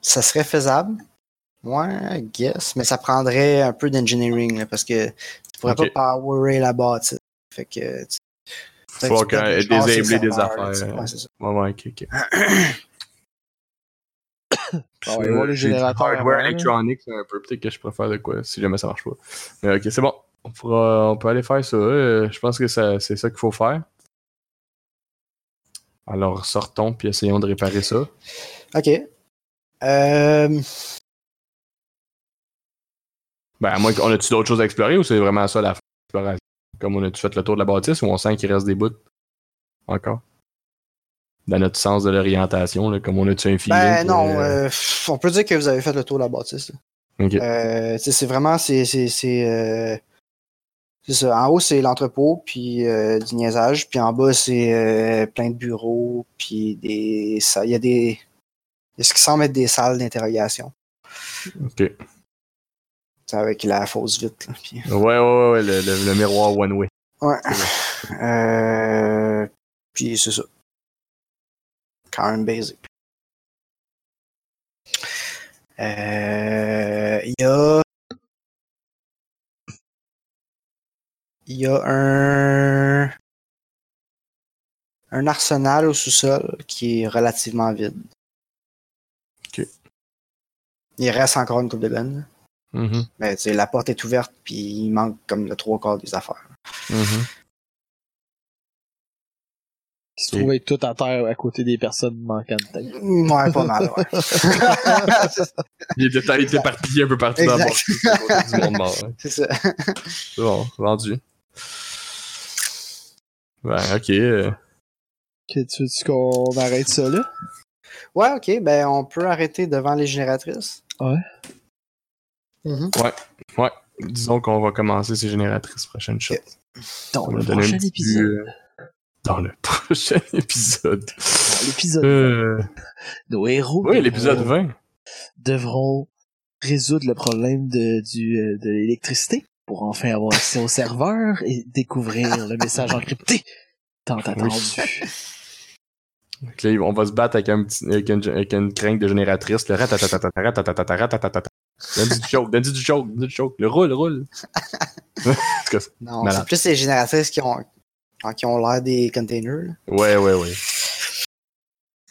Speaker 2: Ça serait faisable. Ouais, I guess. Mais ça prendrait un peu d'engineering parce que tu pourrais
Speaker 3: Ok.
Speaker 2: pas powerer la bâtisse. Fait que tu-
Speaker 3: Faut désabler des
Speaker 2: le
Speaker 3: affaires.
Speaker 2: Ouais, c'est ça.
Speaker 3: Ouais, ouais, ok, ok. [COUGHS]
Speaker 1: Ah ouais,
Speaker 3: J'ai du
Speaker 1: générateurs
Speaker 3: Hardware electronics un peu. Peut-être que je préfère de quoi, si jamais ça marche pas. Mais ok, c'est bon. On, pourra, on peut aller faire ça. Euh, je pense que ça- c'est ça qu'il faut faire. Alors sortons puis essayons de réparer ça.
Speaker 2: Ok. Euh,
Speaker 3: Ben, à moins qu'on a-tu d'autres choses à explorer ou c'est vraiment ça la fin de l'exploration? Comme on a-tu fait le tour de la bâtisse ou on sent qu'il reste des bouts encore? Dans notre sens de l'orientation, comme on a-tu un feeling?
Speaker 2: ben non,
Speaker 3: euh,
Speaker 2: euh, on peut dire que vous avez fait le tour de la bâtisse. là.
Speaker 3: ok.
Speaker 2: Euh, c'est vraiment, c'est, euh, c'est ça. En haut, c'est l'entrepôt, puis euh, du niaisage, puis en bas, c'est euh, plein de bureaux, puis des, il y a des, y a ce qui semble être des salles d'interrogation,
Speaker 3: ok.
Speaker 2: Avec la fausse vitre. là, puis-
Speaker 3: Ouais, ouais, ouais, le, le- le miroir one way.
Speaker 2: Ouais. Euh, puis c'est ça. Quand même basic. Euh, Il y a. Il y a un. Un arsenal au sous-sol qui est relativement vide.
Speaker 3: Ok.
Speaker 2: Il reste encore une coupe de guns.
Speaker 3: Mhm,
Speaker 2: Mais tu sais, la porte est ouverte, puis il manque comme le trois quarts des affaires.
Speaker 3: mhm.
Speaker 1: Qui se trouve être tout à terre à côté des personnes manquant de tête.
Speaker 2: Ouais, pas mal, ouais. [LAUGHS]
Speaker 3: Il était, il était éparpillé un peu partout dans [LAUGHS] du monde.
Speaker 2: C'est ça.
Speaker 3: C'est bon, vendu. Ben, ok.
Speaker 1: Que tu veux qu'on arrête ça là?
Speaker 2: Ouais, ok, ben on peut arrêter devant les génératrices.
Speaker 1: Ouais.
Speaker 2: Mhm.
Speaker 3: Ouais. Disons qu'on va commencer ces génératrices prochaine shot.
Speaker 1: Dans
Speaker 3: Ça
Speaker 1: le prochain épisode.
Speaker 3: euh, Dans le [LAUGHS] prochain épisode.
Speaker 1: Dans l'épisode,
Speaker 3: Euh,
Speaker 1: nos héros
Speaker 3: Oui, l'épisode
Speaker 1: devront-
Speaker 3: 20.
Speaker 1: devront résoudre le problème de, du, euh, de l'électricité pour enfin avoir accès au serveur et découvrir le message encrypté tant attendu.
Speaker 3: Donc là, on va se battre avec, un petit, avec, une, avec une crinque de génératrice. Le ratatatata, ratatatata, ratatatata. Donne du choke, donne du choke, donne du choke. Le roule, roule. [LAUGHS] cas,
Speaker 2: Non, c'est plus les génératrices qui ont, qui ont l'air des containers. là.
Speaker 3: ouais, ouais, ouais.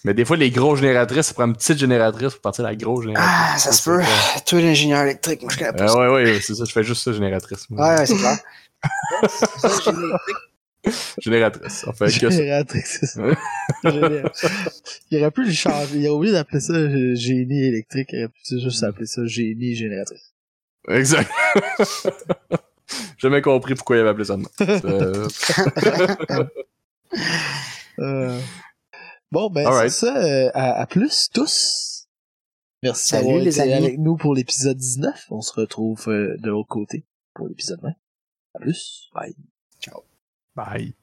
Speaker 3: Mais des fois, les grosses génératrices, ça prend une petite génératrice pour partir de la grosse génératrice.
Speaker 2: Ah, ça se peut. [LAUGHS] Toi, l'ingénieur électrique, moi je connais pas
Speaker 3: Ah
Speaker 2: ça.
Speaker 3: ouais, ouais, c'est ça, je fais juste ça, génératrice. moi.
Speaker 2: Ouais, ouais, c'est clair. [LAUGHS] C'est ça. [LAUGHS]
Speaker 3: Génératrice, ça.
Speaker 1: Génératrice. [LAUGHS] Il aurait pu le changer. Il aurait oublié d'appeler ça euh, génie électrique. Il aurait pu juste appeler ça génie génératrice.
Speaker 3: Exact. J'ai [LAUGHS] jamais compris pourquoi il avait appelé ça de. Euh,
Speaker 1: Euh, Bon, ben, c'est ça. euh, à, à plus, tous. Merci d'avoir
Speaker 2: les
Speaker 1: été
Speaker 2: amis.
Speaker 1: avec nous pour l'épisode 19. On se retrouve euh, de l'autre côté pour l'épisode 20. À plus. Bye.
Speaker 3: 拜。